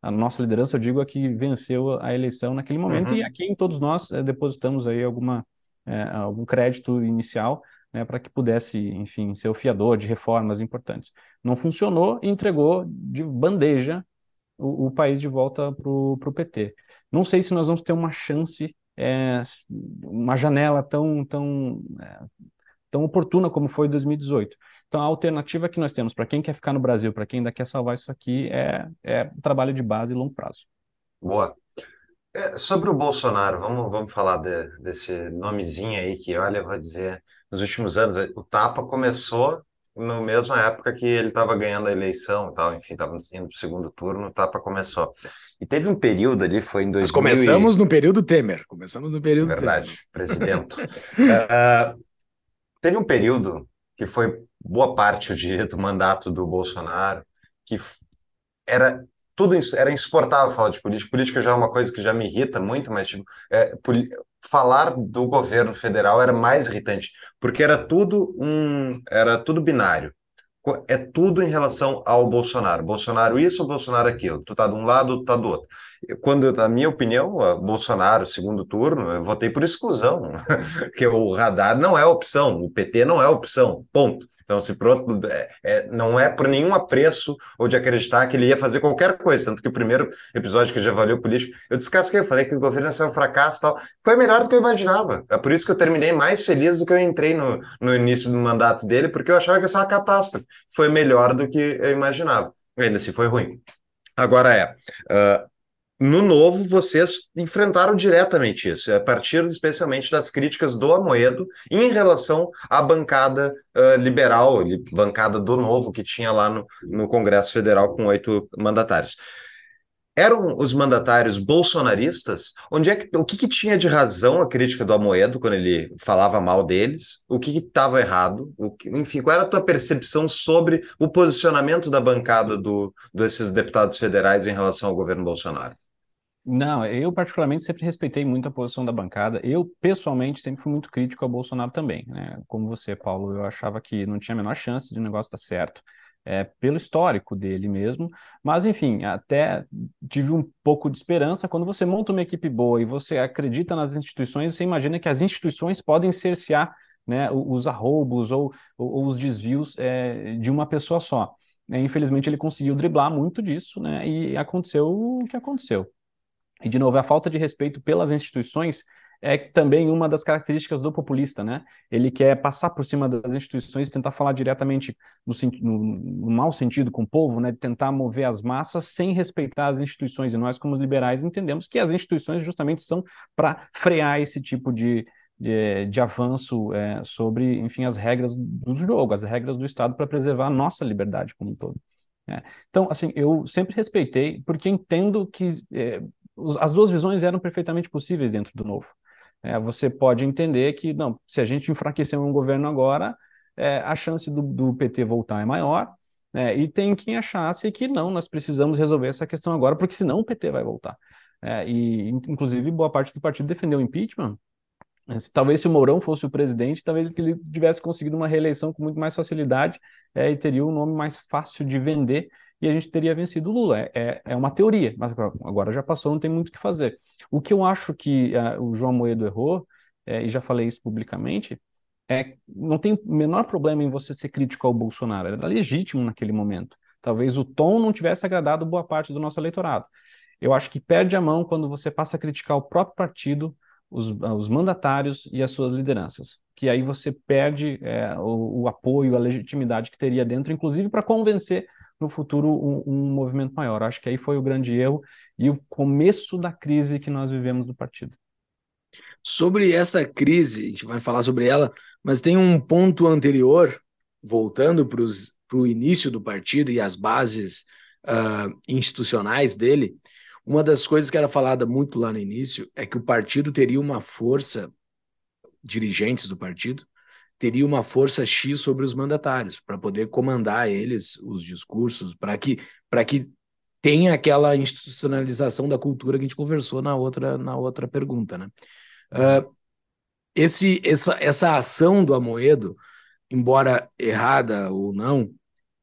A nossa liderança, eu digo, é que venceu a eleição naquele momento uhum. e aqui em todos nós é, depositamos aí alguma, é, algum crédito inicial né, para que pudesse, enfim, ser o fiador de reformas importantes. Não funcionou e entregou de bandeja o, o país de volta para o PT. Não sei se nós vamos ter uma chance é, uma janela tão, tão, é, tão oportuna como foi 2018. Então, a alternativa que nós temos para quem quer ficar no Brasil, para quem ainda quer salvar isso aqui, é, é trabalho de base e longo prazo. Boa. É, sobre o Bolsonaro, vamos, vamos falar de, desse nomezinho aí que, olha, eu vou dizer, nos últimos anos, o Tapa começou na mesma época que ele estava ganhando a eleição, tal, enfim, estava indo para o segundo turno, o Tapa começou. E teve um período ali, foi em 2000 Nós começamos e... no período Temer, começamos no período Verdade, Temer. presidente. uh, teve um período que foi boa parte do, do mandato do Bolsonaro, que era tudo era insuportável falar de política. Política já é uma coisa que já me irrita muito, mas tipo, é, falar do governo federal era mais irritante, porque era tudo um, era tudo binário. É tudo em relação ao Bolsonaro. Bolsonaro isso, Bolsonaro aquilo. Tu tá de um lado, tu tá do outro quando, na minha opinião, Bolsonaro, segundo turno, eu votei por exclusão, porque o radar não é opção, o PT não é opção, ponto. Então, se pronto, é, é, não é por nenhum apreço ou de acreditar que ele ia fazer qualquer coisa, tanto que o primeiro episódio que já valeu político, eu descasquei, eu falei que o governo ia ser um fracasso e tal, foi melhor do que eu imaginava, é por isso que eu terminei mais feliz do que eu entrei no, no início do mandato dele, porque eu achava que ia ser uma catástrofe, foi melhor do que eu imaginava, ainda assim foi ruim. Agora é, uh, no novo, vocês enfrentaram diretamente isso, a partir especialmente das críticas do Amoedo em relação à bancada uh, liberal, bancada do novo que tinha lá no, no Congresso Federal com oito mandatários. Eram os mandatários bolsonaristas? Onde é que, o que, que tinha de razão a crítica do Amoedo quando ele falava mal deles? O que estava errado? Que, enfim, qual era a tua percepção sobre o posicionamento da bancada do, desses deputados federais em relação ao governo Bolsonaro? Não, eu particularmente sempre respeitei muito a posição da bancada. Eu, pessoalmente, sempre fui muito crítico ao Bolsonaro também. Né? Como você, Paulo, eu achava que não tinha a menor chance de o negócio dar certo. É, pelo histórico dele mesmo, mas enfim, até tive um pouco de esperança quando você monta uma equipe boa e você acredita nas instituições, você imagina que as instituições podem cercear né, os arroubos ou, ou os desvios é, de uma pessoa só. É, infelizmente ele conseguiu driblar muito disso, né, e aconteceu o que aconteceu. E, de novo, a falta de respeito pelas instituições é também uma das características do populista, né? Ele quer passar por cima das instituições, tentar falar diretamente no, no, no mau sentido com o povo, né? Tentar mover as massas sem respeitar as instituições. E nós, como liberais, entendemos que as instituições justamente são para frear esse tipo de, de, de avanço é, sobre, enfim, as regras do jogo, as regras do Estado para preservar a nossa liberdade como um todo. É. Então, assim, eu sempre respeitei, porque entendo que é, as duas visões eram perfeitamente possíveis dentro do novo. É, você pode entender que, não, se a gente enfraquecer um governo agora, é, a chance do, do, PT voltar é maior, né, e tem quem achasse que não, nós precisamos resolver essa questão agora, porque senão o PT vai voltar. É, e, inclusive, boa parte do partido defendeu o impeachment. Talvez se o Mourão fosse o presidente, talvez ele tivesse conseguido uma reeleição com muito mais facilidade é, e teria um nome mais fácil de vender e a gente teria vencido o Lula. É, é, é uma teoria, mas agora já passou, não tem muito o que fazer. O que eu acho que uh, o João Moedo errou, é, e já falei isso publicamente, é não tem o menor problema em você ser crítico ao Bolsonaro, era legítimo naquele momento. Talvez o tom não tivesse agradado boa parte do nosso eleitorado. Eu acho que perde a mão quando você passa a criticar o próprio partido, os, os mandatários e as suas lideranças. Que aí você perde é, o, o, apoio, a legitimidade que teria dentro, inclusive para convencer no futuro um, um, movimento maior. Acho que aí foi o grande erro e o começo da crise que nós vivemos do partido. Sobre essa crise, a gente vai falar sobre ela, mas tem um ponto anterior, voltando para o início do partido e as bases uh, institucionais dele. Uma das coisas que era falada muito lá no início é que o partido teria uma força, dirigentes do partido, teria uma força X sobre os mandatários, para poder comandar eles, os discursos, para que, que tenha aquela institucionalização da cultura que a gente conversou na outra, na outra pergunta. Né? Uh, esse, essa, essa ação do Amoedo, embora errada ou não,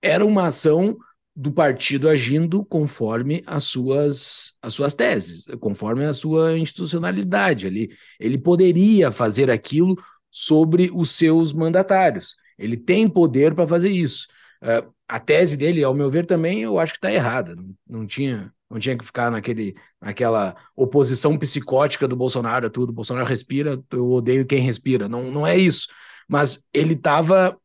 era uma ação do partido agindo conforme as suas, as suas teses, conforme a sua institucionalidade ali. Ele poderia fazer aquilo sobre os seus mandatários. Ele tem poder para fazer isso. Uh, a tese dele, ao meu ver, também eu acho que está errada. Não, não, tinha, não tinha que ficar naquele, naquela oposição psicótica do Bolsonaro a tudo. Bolsonaro respira, eu odeio quem respira. Não, não é isso. Mas ele estava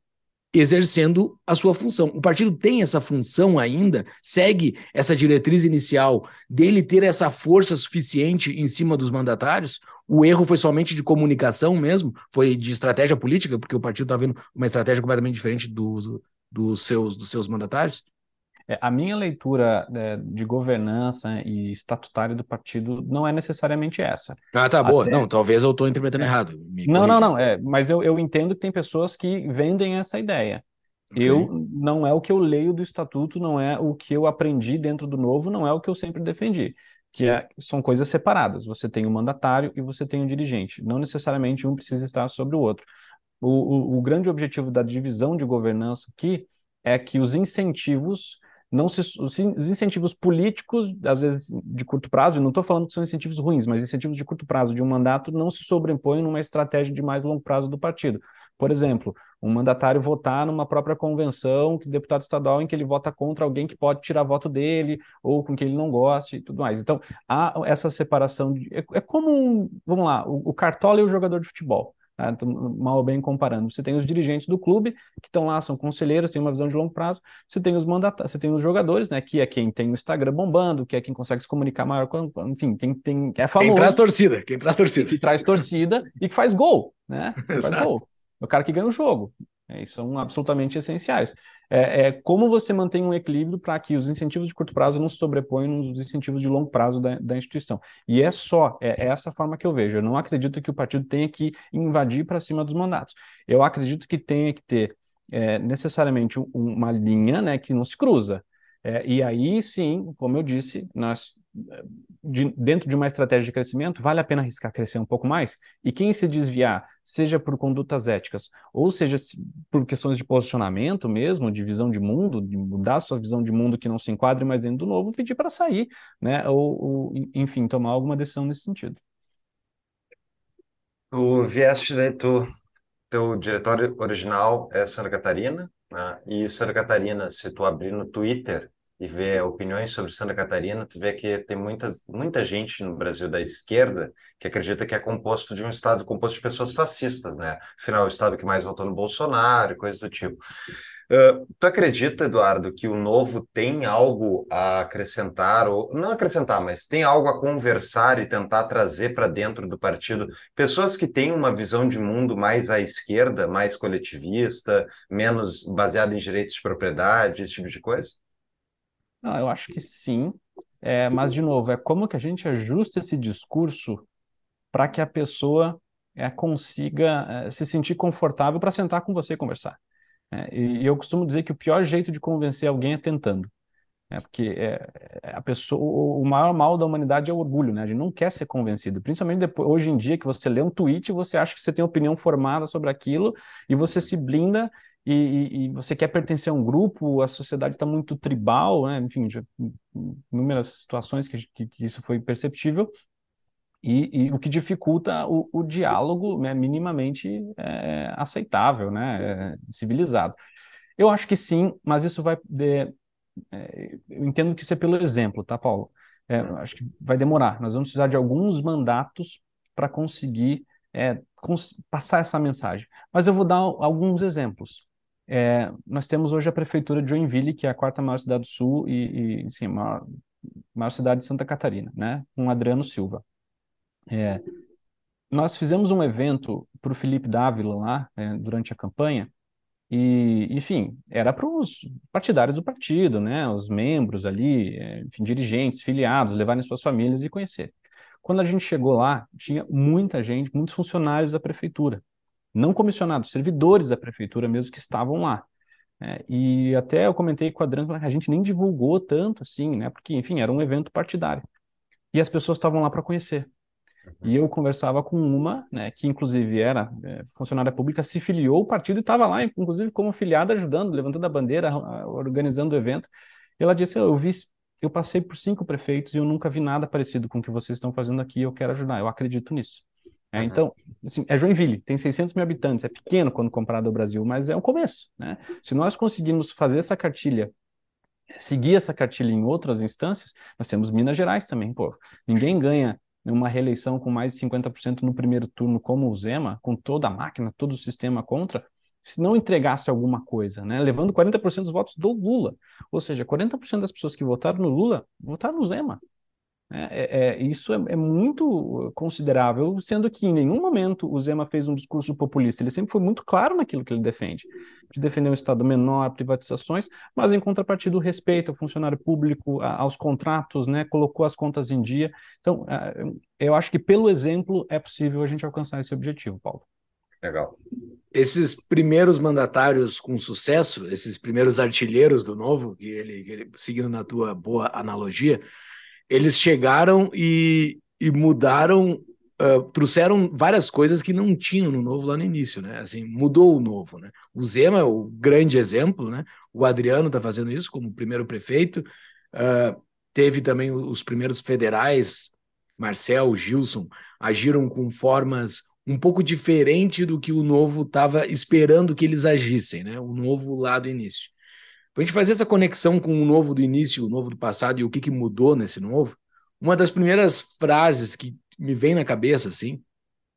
exercendo a sua função. O partido tem essa função ainda, segue essa diretriz inicial dele ter essa força suficiente em cima dos mandatários. O erro foi somente de comunicação mesmo, foi de estratégia política, porque o partido está vendo uma estratégia completamente diferente dos, dos, seus, dos seus mandatários. É, a minha leitura né, de governança e estatutária do partido não é necessariamente essa. Ah, tá, boa. Até... Não, talvez eu estou interpretando é. errado. não, não, não. É, mas eu, eu entendo que tem pessoas que vendem essa ideia. Okay. Eu não é o que eu leio do estatuto, não é o que eu aprendi dentro do novo, não é o que eu sempre defendi. que é, são coisas separadas. Você tem o um mandatário e você tem o um dirigente. Não necessariamente um precisa estar sobre o outro. O, o, o grande objetivo da divisão de governança aqui é que os incentivos não se, os incentivos políticos, às vezes de curto prazo, e não estou falando que são incentivos ruins, mas incentivos de curto prazo de um mandato não se sobrepõem numa estratégia de mais longo prazo do partido. Por exemplo, um mandatário votar numa própria convenção, que deputado estadual, em que ele vota contra alguém que pode tirar voto dele, ou com quem ele não goste e tudo mais. Então, há essa separação. De, é, é, como, um, vamos lá, o, o cartola e o jogador de futebol. Tá? mal ou bem comparando. Você tem os dirigentes do clube, que estão lá, são conselheiros, têm uma visão de longo prazo. Você tem os mandatários, você tem os jogadores, né? Que é quem tem o Instagram bombando, que é quem consegue se comunicar maior, enfim, quem tem. É famoso. Quem traz torcida, quem traz torcida. Que traz torcida e que faz gol, né? Faz gol. É o cara que ganha o jogo. É, são absolutamente essenciais. É, é, como você mantém um equilíbrio para que os incentivos de curto prazo não se sobreponham nos incentivos de longo prazo da, da instituição. E é só, é, é, essa forma que eu vejo. Eu não acredito que o partido tenha que invadir para cima dos mandatos. Eu acredito que tenha que ter é, necessariamente uma linha né, que não se cruza. É, e aí sim, como eu disse, nós de, dentro de uma estratégia de crescimento, vale a pena arriscar crescer um pouco mais? E quem se desviar, seja por condutas éticas, ou seja por questões de posicionamento mesmo, de visão de mundo, de mudar sua visão de mundo que não se enquadre mais dentro do novo, pedir para sair, né? Ou, ou, enfim, tomar alguma decisão nesse sentido. O daí, tu, teu diretório original é Santa Catarina, né? e Santa Catarina, se tu abrir no Twitter, e ver opiniões sobre Santa Catarina, tu vê que tem muitas, muita gente no Brasil da esquerda que acredita que é composto de um estado composto de pessoas fascistas, né? Afinal, o estado que mais votou no Bolsonaro coisas do tipo. Uh, tu acredita, Eduardo, que o novo tem algo a acrescentar, ou não acrescentar, mas tem algo a conversar e tentar trazer para dentro do partido pessoas que têm uma visão de mundo mais à esquerda, mais coletivista, menos baseada em direitos de propriedade, esse tipo de coisa? Não, eu acho que sim. É, mas, de novo, é como que a gente ajusta esse discurso para que a pessoa é, consiga é, se sentir confortável para sentar com você e conversar. É, e, eu costumo dizer que o pior jeito de convencer alguém é tentando. É, porque é, a pessoa, o, maior mal da humanidade é o orgulho, né? A gente não quer ser convencido. Principalmente depois, hoje em dia, que você lê um tweet e você acha que você tem opinião formada sobre aquilo e você se blinda e, e, você quer pertencer a um grupo, a sociedade está muito tribal, né? enfim, já, inúmeras situações que, que, que, isso foi perceptível, e, e o que dificulta o, o diálogo né, minimamente é, aceitável, né, é, civilizado. Eu acho que sim, mas isso vai. De, é, eu entendo que isso é pelo exemplo, tá, Paulo? É, acho que vai demorar. Nós vamos precisar de alguns mandatos para conseguir é, cons passar essa mensagem. Mas eu vou dar alguns exemplos. É, nós temos hoje a prefeitura de Joinville, que é a quarta maior cidade do Sul e, e sim, maior, maior cidade de Santa Catarina, né? Com Adriano Silva. É, nós fizemos um evento para o Felipe Dávila lá, é, durante a campanha, e, enfim, era para os partidários do partido, né? Os membros ali, é, enfim, dirigentes, filiados, levarem suas famílias e conhecer. Quando a gente chegou lá, tinha muita gente, muitos funcionários da prefeitura não comissionados, servidores da prefeitura mesmo que estavam lá. É, e até eu comentei com a Dran, a gente nem divulgou tanto assim, né? Porque, enfim, era um evento partidário. E as pessoas estavam lá para conhecer. E eu conversava com uma, né, que inclusive era é, funcionária pública, se filiou ao partido e estava lá, inclusive como filiada, ajudando, levantando a bandeira, organizando o evento. E ela disse: Eu vi, eu passei por cinco prefeitos e eu nunca vi nada parecido com o que vocês estão fazendo aqui. Eu quero ajudar. Eu acredito nisso. É, então, assim, é Joinville, tem 600 mil habitantes, é pequeno quando comparado ao Brasil, mas é um começo. Né? Se nós conseguirmos fazer essa cartilha, seguir essa cartilha em outras instâncias, nós temos Minas Gerais também. Pô, ninguém ganha uma reeleição com mais de 50% no primeiro turno, como o Zema, com toda a máquina, todo o sistema contra, se não entregasse alguma coisa, né? levando 40% dos votos do Lula. Ou seja, 40% das pessoas que votaram no Lula votaram no Zema. É, é, é, isso é, é, muito considerável, sendo que em nenhum momento o Zema fez um discurso populista. Ele sempre foi muito claro naquilo que ele defende, de defender um Estado menor, privatizações, mas em contrapartida o respeito ao funcionário público, a, aos contratos, né, colocou as contas em dia. Então, a, eu acho que pelo exemplo é possível a gente alcançar esse objetivo, Paulo. Legal. Esses primeiros mandatários com sucesso, esses primeiros artilheiros do novo, que ele, que ele seguindo na tua boa analogia, eles chegaram e, e mudaram, uh, trouxeram várias coisas que não tinham no novo lá no início, né? Assim, mudou o novo, né? O Zema é o grande exemplo, né? O Adriano está fazendo isso como primeiro prefeito. Uh, teve também os primeiros federais, Marcel, Gilson, agiram com formas um pouco diferente do que o novo estava esperando que eles agissem, né? O novo lá do início. A gente fazer essa conexão com o novo do início, o novo do passado e o que, que mudou nesse novo, uma das primeiras frases que me vem na cabeça, assim,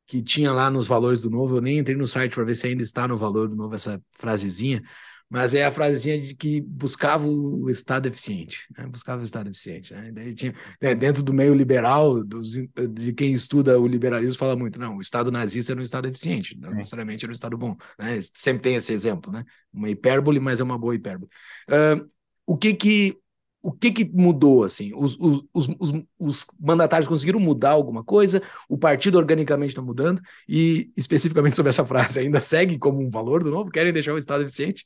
que tinha lá nos valores do novo, eu nem entrei no site para ver se ainda está no valor do novo essa frasezinha, mas é a frasezinha de que buscava o Estado eficiente, né? buscava o Estado eficiente. Né? Daí tinha, né, dentro do meio liberal, dos, de quem estuda o liberalismo, fala muito, não, o Estado nazista era um Estado eficiente, não necessariamente era um Estado bom. Né? Sempre tem esse exemplo, né? uma hipérbole, mas é uma boa hipérbole. Uh, o que que o que, que mudou assim? Os, os, os, os, mandatários conseguiram mudar alguma coisa? O partido organicamente está mudando? E especificamente sobre essa frase, ainda segue como um valor do novo? Querem deixar o Estado eficiente?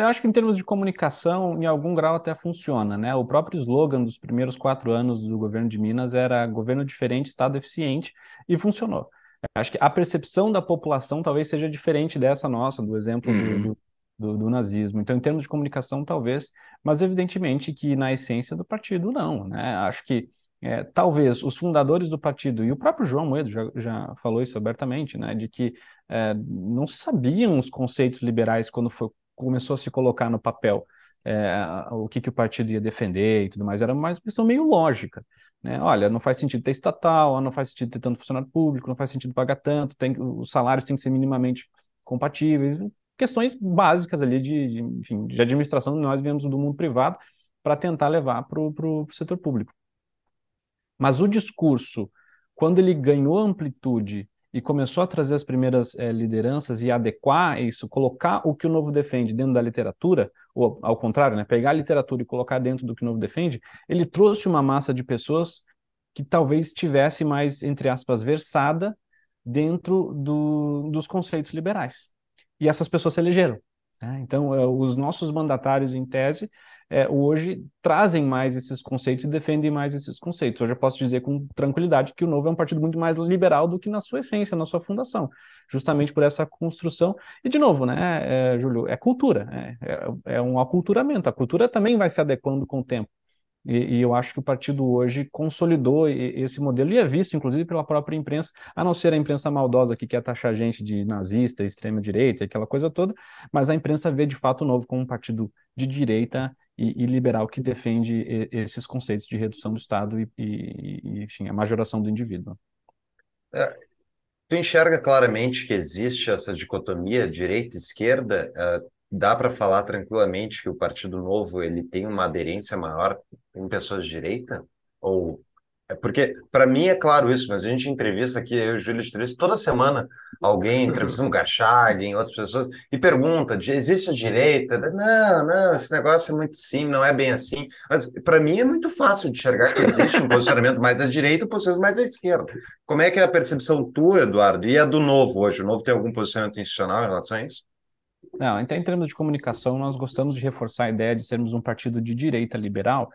Eu acho que em termos de comunicação, em algum grau até funciona, né? O próprio slogan dos primeiros quatro anos do governo de Minas era governo diferente, Estado eficiente, e funcionou. Acho que a percepção da população talvez seja diferente dessa nossa, do exemplo uhum. do, do, do, nazismo. Então, em termos de comunicação, talvez, mas evidentemente que na essência do partido, não, né? Acho que é, talvez os fundadores do partido, e o próprio João Moedo já, já falou isso abertamente, né, de que é, não sabiam os conceitos liberais quando foi começou a se colocar no papel é, o que, que o partido ia defender e tudo mais, era uma questão meio lógica. Né? Olha, não faz sentido ter estatal, não faz sentido ter tanto funcionário público, não faz sentido pagar tanto, tem, os salários têm que ser minimamente compatíveis, questões básicas ali de, de, enfim, de administração, nós viemos do mundo privado para tentar levar para o setor público. Mas o discurso, quando ele ganhou amplitude e começou a trazer as primeiras é, lideranças e adequar isso, colocar o que o Novo defende dentro da literatura, ou ao contrário, né, pegar a literatura e colocar dentro do que o Novo defende, ele trouxe uma massa de pessoas que talvez estivesse mais, entre aspas, versada dentro do, dos conceitos liberais. E essas pessoas se elegeram. Né? Então, é, os nossos mandatários, em tese, é, hoje trazem mais esses conceitos e defendem mais esses conceitos. Hoje eu posso dizer com tranquilidade que o Novo é um partido muito mais liberal do que na sua essência, na sua fundação, justamente por essa construção. E, de novo, né, é, Júlio, é cultura, é, é, é um aculturamento. A cultura também vai se adequando com o tempo. E, e, eu acho que o partido hoje consolidou esse modelo e é visto, inclusive, pela própria imprensa, a não ser a imprensa maldosa que quer taxar gente de nazista, extrema-direita, aquela coisa toda, mas a imprensa vê de fato o Novo como um partido de direita e, e liberal que defende esses conceitos de redução do Estado e, e enfim, a majoração do indivíduo. É, tu enxerga claramente que existe essa dicotomia direita esquerda? Dá para falar tranquilamente que o Partido Novo ele tem uma aderência maior em pessoas de direita? Ou é porque, para mim, é claro isso, mas a gente entrevista aqui, eu e o Júlio toda semana alguém entrevistando Garchagen, outras pessoas, e pergunta: existe a direita? Não, não, esse negócio é muito sim, não é bem assim. Mas para mim é muito fácil de enxergar que existe um posicionamento mais à direita um posicionamento mais à esquerda. Como é que é a percepção tua, Eduardo, e a do Novo hoje? O Novo tem algum posicionamento institucional em relação a isso? Não, então, em termos de comunicação, nós gostamos de reforçar a ideia de sermos um partido de direita liberal,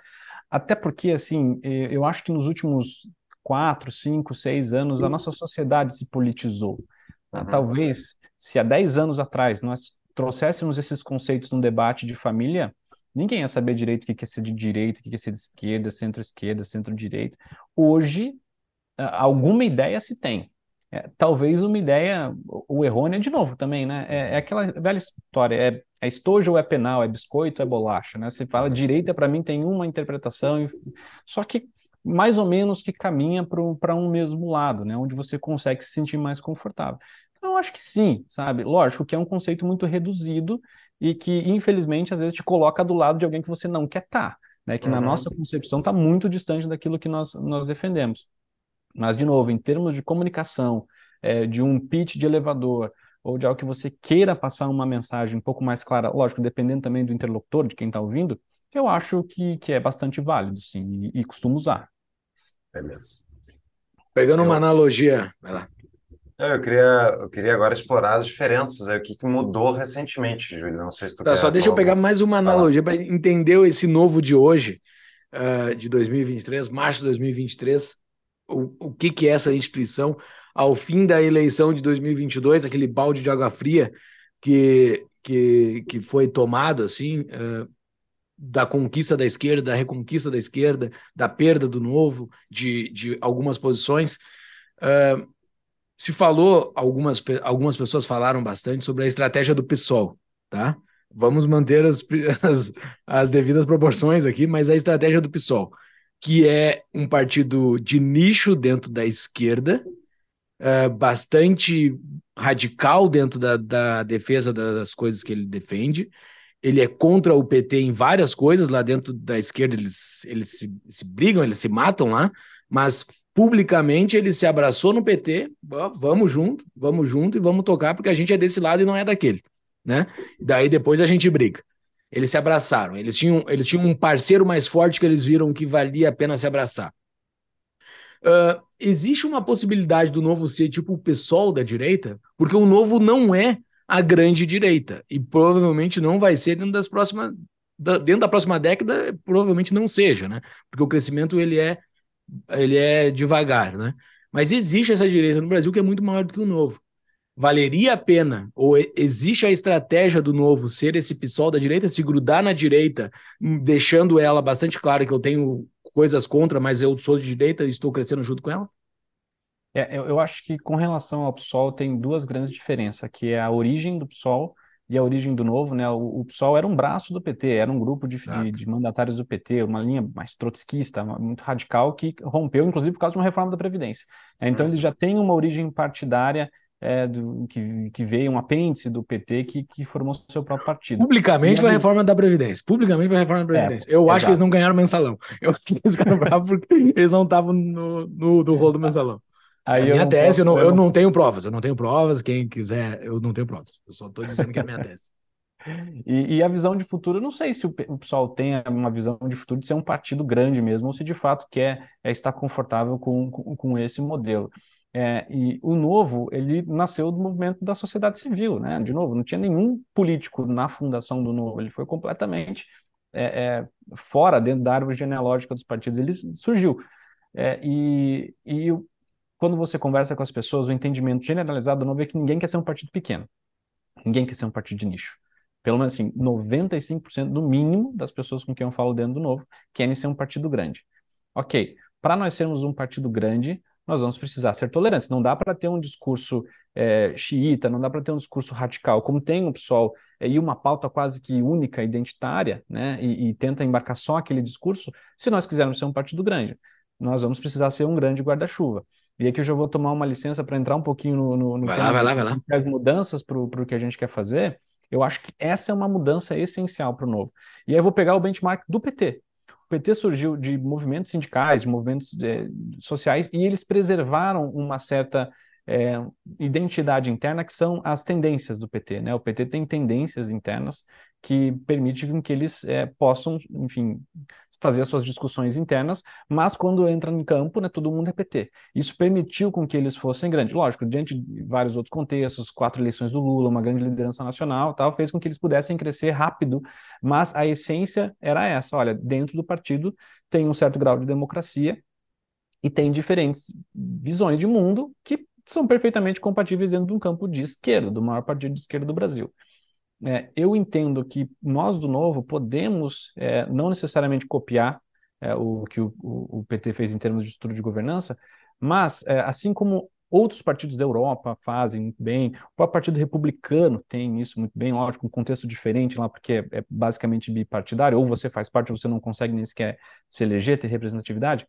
até porque, assim, eu acho que nos últimos quatro, cinco, seis anos, a nossa sociedade se politizou. Uhum. Talvez, se há dez anos atrás nós trouxéssemos esses conceitos num debate de família, ninguém ia saber direito o que é ser de direita, o que é ser de esquerda, centro-esquerda, centro-direita. Hoje, alguma ideia se tem. É, talvez uma ideia, o errônea de novo também, né? É, é aquela velha história, é, é estojo ou é penal, é biscoito ou é bolacha, né? Você fala direita, para mim tem uma interpretação, só que mais ou menos que caminha para um mesmo lado, né? Onde você consegue se sentir mais confortável. Então, eu acho que sim, sabe? Lógico que é um conceito muito reduzido e que, infelizmente, às vezes te coloca do lado de alguém que você não quer estar, tá, né? Que uhum. na nossa concepção está muito distante daquilo que nós, nós defendemos. Mas, de novo, em termos de comunicação, é, de um pitch de elevador, ou de algo que você queira passar uma mensagem um pouco mais clara, lógico, dependendo também do interlocutor, de quem está ouvindo, eu acho que, que é bastante válido, sim, e, e costumo usar. Beleza. Pegando eu... uma analogia, vai lá. Eu queria, eu queria agora explorar as diferenças, o que, que mudou recentemente, Júlio. Não sei se tu tá, quer Só deixa eu pegar mais uma analogia para entender esse novo de hoje uh, de 2023, março de 2023, o, o que, que é essa instituição ao fim da eleição de 2022, aquele balde de água fria que, que, que foi tomado assim uh, da conquista da esquerda, da reconquista da esquerda, da perda do novo, de, de algumas posições. Uh, se falou, algumas, algumas pessoas falaram bastante sobre a estratégia do PSOL, tá? Vamos manter as, as, as devidas proporções aqui, mas a estratégia do PSOL, que é um partido de nicho dentro da esquerda, uh, bastante radical dentro da, da defesa das coisas que ele defende, ele é contra o PT em várias coisas, lá dentro da esquerda eles, eles se, se brigam, eles se matam lá, mas publicamente ele se abraçou no PT, vamos junto, vamos junto e vamos tocar, porque a gente é desse lado e não é daquele, né? Daí depois a gente briga. Eles se abraçaram, eles tinham, eles tinham um parceiro mais forte que eles viram que valia a pena se abraçar. Uh, existe uma possibilidade do novo ser tipo o PSOL da direita? Porque o novo não é a grande direita. E provavelmente não vai ser dentro das próximas. Da, dentro da próxima década, provavelmente não seja, né? Porque o crescimento ele é, ele é devagar, né? Mas existe essa direita no Brasil que é muito maior do que o novo. Valeria a pena, ou existe a estratégia do novo ser esse PSOL da direita, se grudar na direita, hum, deixando ela bastante clara que eu tenho coisas contra, mas eu sou de direita e estou crescendo junto com ela? É, eu, eu, acho que com relação ao PSOL tem duas grandes diferenças, que é a origem do PSOL e a origem do Novo, né? O, o PSOL era um braço do PT, era um grupo de, de, de, mandatários do PT, uma linha mais trotskista, muito radical, que rompeu, inclusive, por causa de uma reforma da Previdência. Então, ele já tem uma origem partidária é, do, que, que veio um apêndice do PT que, que formou seu próprio partido. Publicamente foi a reforma da Previdência. Publicamente foi a reforma da é, Previdência. É, eu exato. acho que eles não ganharam mensalão. Eu acho que eles ficaram bravos porque eles não estavam no, no, no rolo do mensalão. Aí a minha tese, eu não, eu não tenho provas, eu não tenho provas, quem quiser, eu não tenho provas. Eu só estou dizendo que é a minha tese. E, e, a visão de futuro, eu não sei se o, o, pessoal tem uma visão de futuro de ser um partido grande mesmo, ou se de fato quer é, estar confortável com, com, com esse modelo. É, e o novo, ele nasceu do movimento da sociedade civil, né? De novo, não tinha nenhum político na fundação do novo, ele foi completamente é, é, fora, dentro da árvore genealógica dos partidos, ele surgiu. É, e, e quando você conversa com as pessoas, o entendimento generalizado do novo é que ninguém quer ser um partido pequeno. Ninguém quer ser um partido de nicho. Pelo menos assim, 95% no mínimo das pessoas com quem eu falo dentro do novo querem ser um partido grande. Ok, para nós sermos um partido grande, nós vamos precisar ser tolerantes. Não dá para ter um discurso é, xiita, não dá para ter um discurso radical, como tem o PSOL, é, e uma pauta quase que única, identitária, né, e, e tenta embarcar só aquele discurso, se nós quisermos ser um partido grande. Nós vamos precisar ser um grande guarda-chuva. E aqui eu já vou tomar uma licença para entrar um pouquinho no, no, no vai tema lá, vai lá, vai lá. as mudanças para o que a gente quer fazer. Eu acho que essa é uma mudança essencial para o novo. E aí eu vou pegar o benchmark do PT. O PT surgiu de movimentos sindicais, de movimentos é, sociais, e eles preservaram uma certa é, identidade interna, que são as tendências do PT. Né? O PT tem tendências internas que permitem que eles é, possam, enfim, fazer as suas discussões internas, mas quando entra em campo, né, todo mundo é PT. Isso permitiu com que eles fossem grandes. Lógico, diante de vários outros contextos, quatro eleições do Lula, uma grande liderança nacional, tal, fez com que eles pudessem crescer rápido, mas a essência era essa, olha, dentro do partido tem um certo grau de democracia e tem diferentes visões de mundo que são perfeitamente compatíveis dentro de um campo de esquerda, do maior partido de esquerda do Brasil é, eu entendo que nós do Novo podemos é, não necessariamente copiar é, o que o, o, PT fez em termos de estudo de governança, mas é, assim como outros partidos da Europa fazem muito bem, o próprio Partido Republicano tem isso muito bem, lógico, um contexto diferente lá, porque é, é basicamente bipartidário, ou você faz parte ou você não consegue nem sequer se eleger, ter representatividade,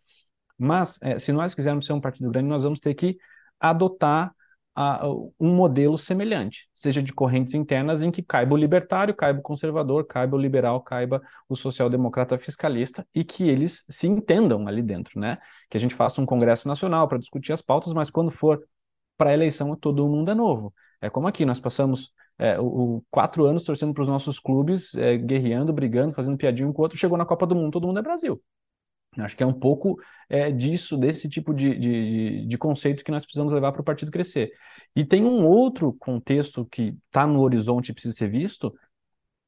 mas é, se nós quisermos ser um partido grande, nós vamos ter que adotar a, um modelo semelhante, seja de correntes internas em que caiba o libertário, caiba o conservador, caiba o liberal, caiba o social-democrata fiscalista e que eles se entendam ali dentro, né? Que a gente faça um congresso nacional para discutir as pautas, mas quando for para a eleição todo mundo é novo. É como aqui, nós passamos é, o, o, quatro anos torcendo para os nossos clubes, é, guerreando, brigando, fazendo piadinho com o outro, chegou na Copa do Mundo, todo mundo é Brasil. Acho que é um pouco é, disso, desse tipo de, de, de, conceito que nós precisamos levar para o partido crescer. E tem um outro contexto que está no horizonte e precisa ser visto,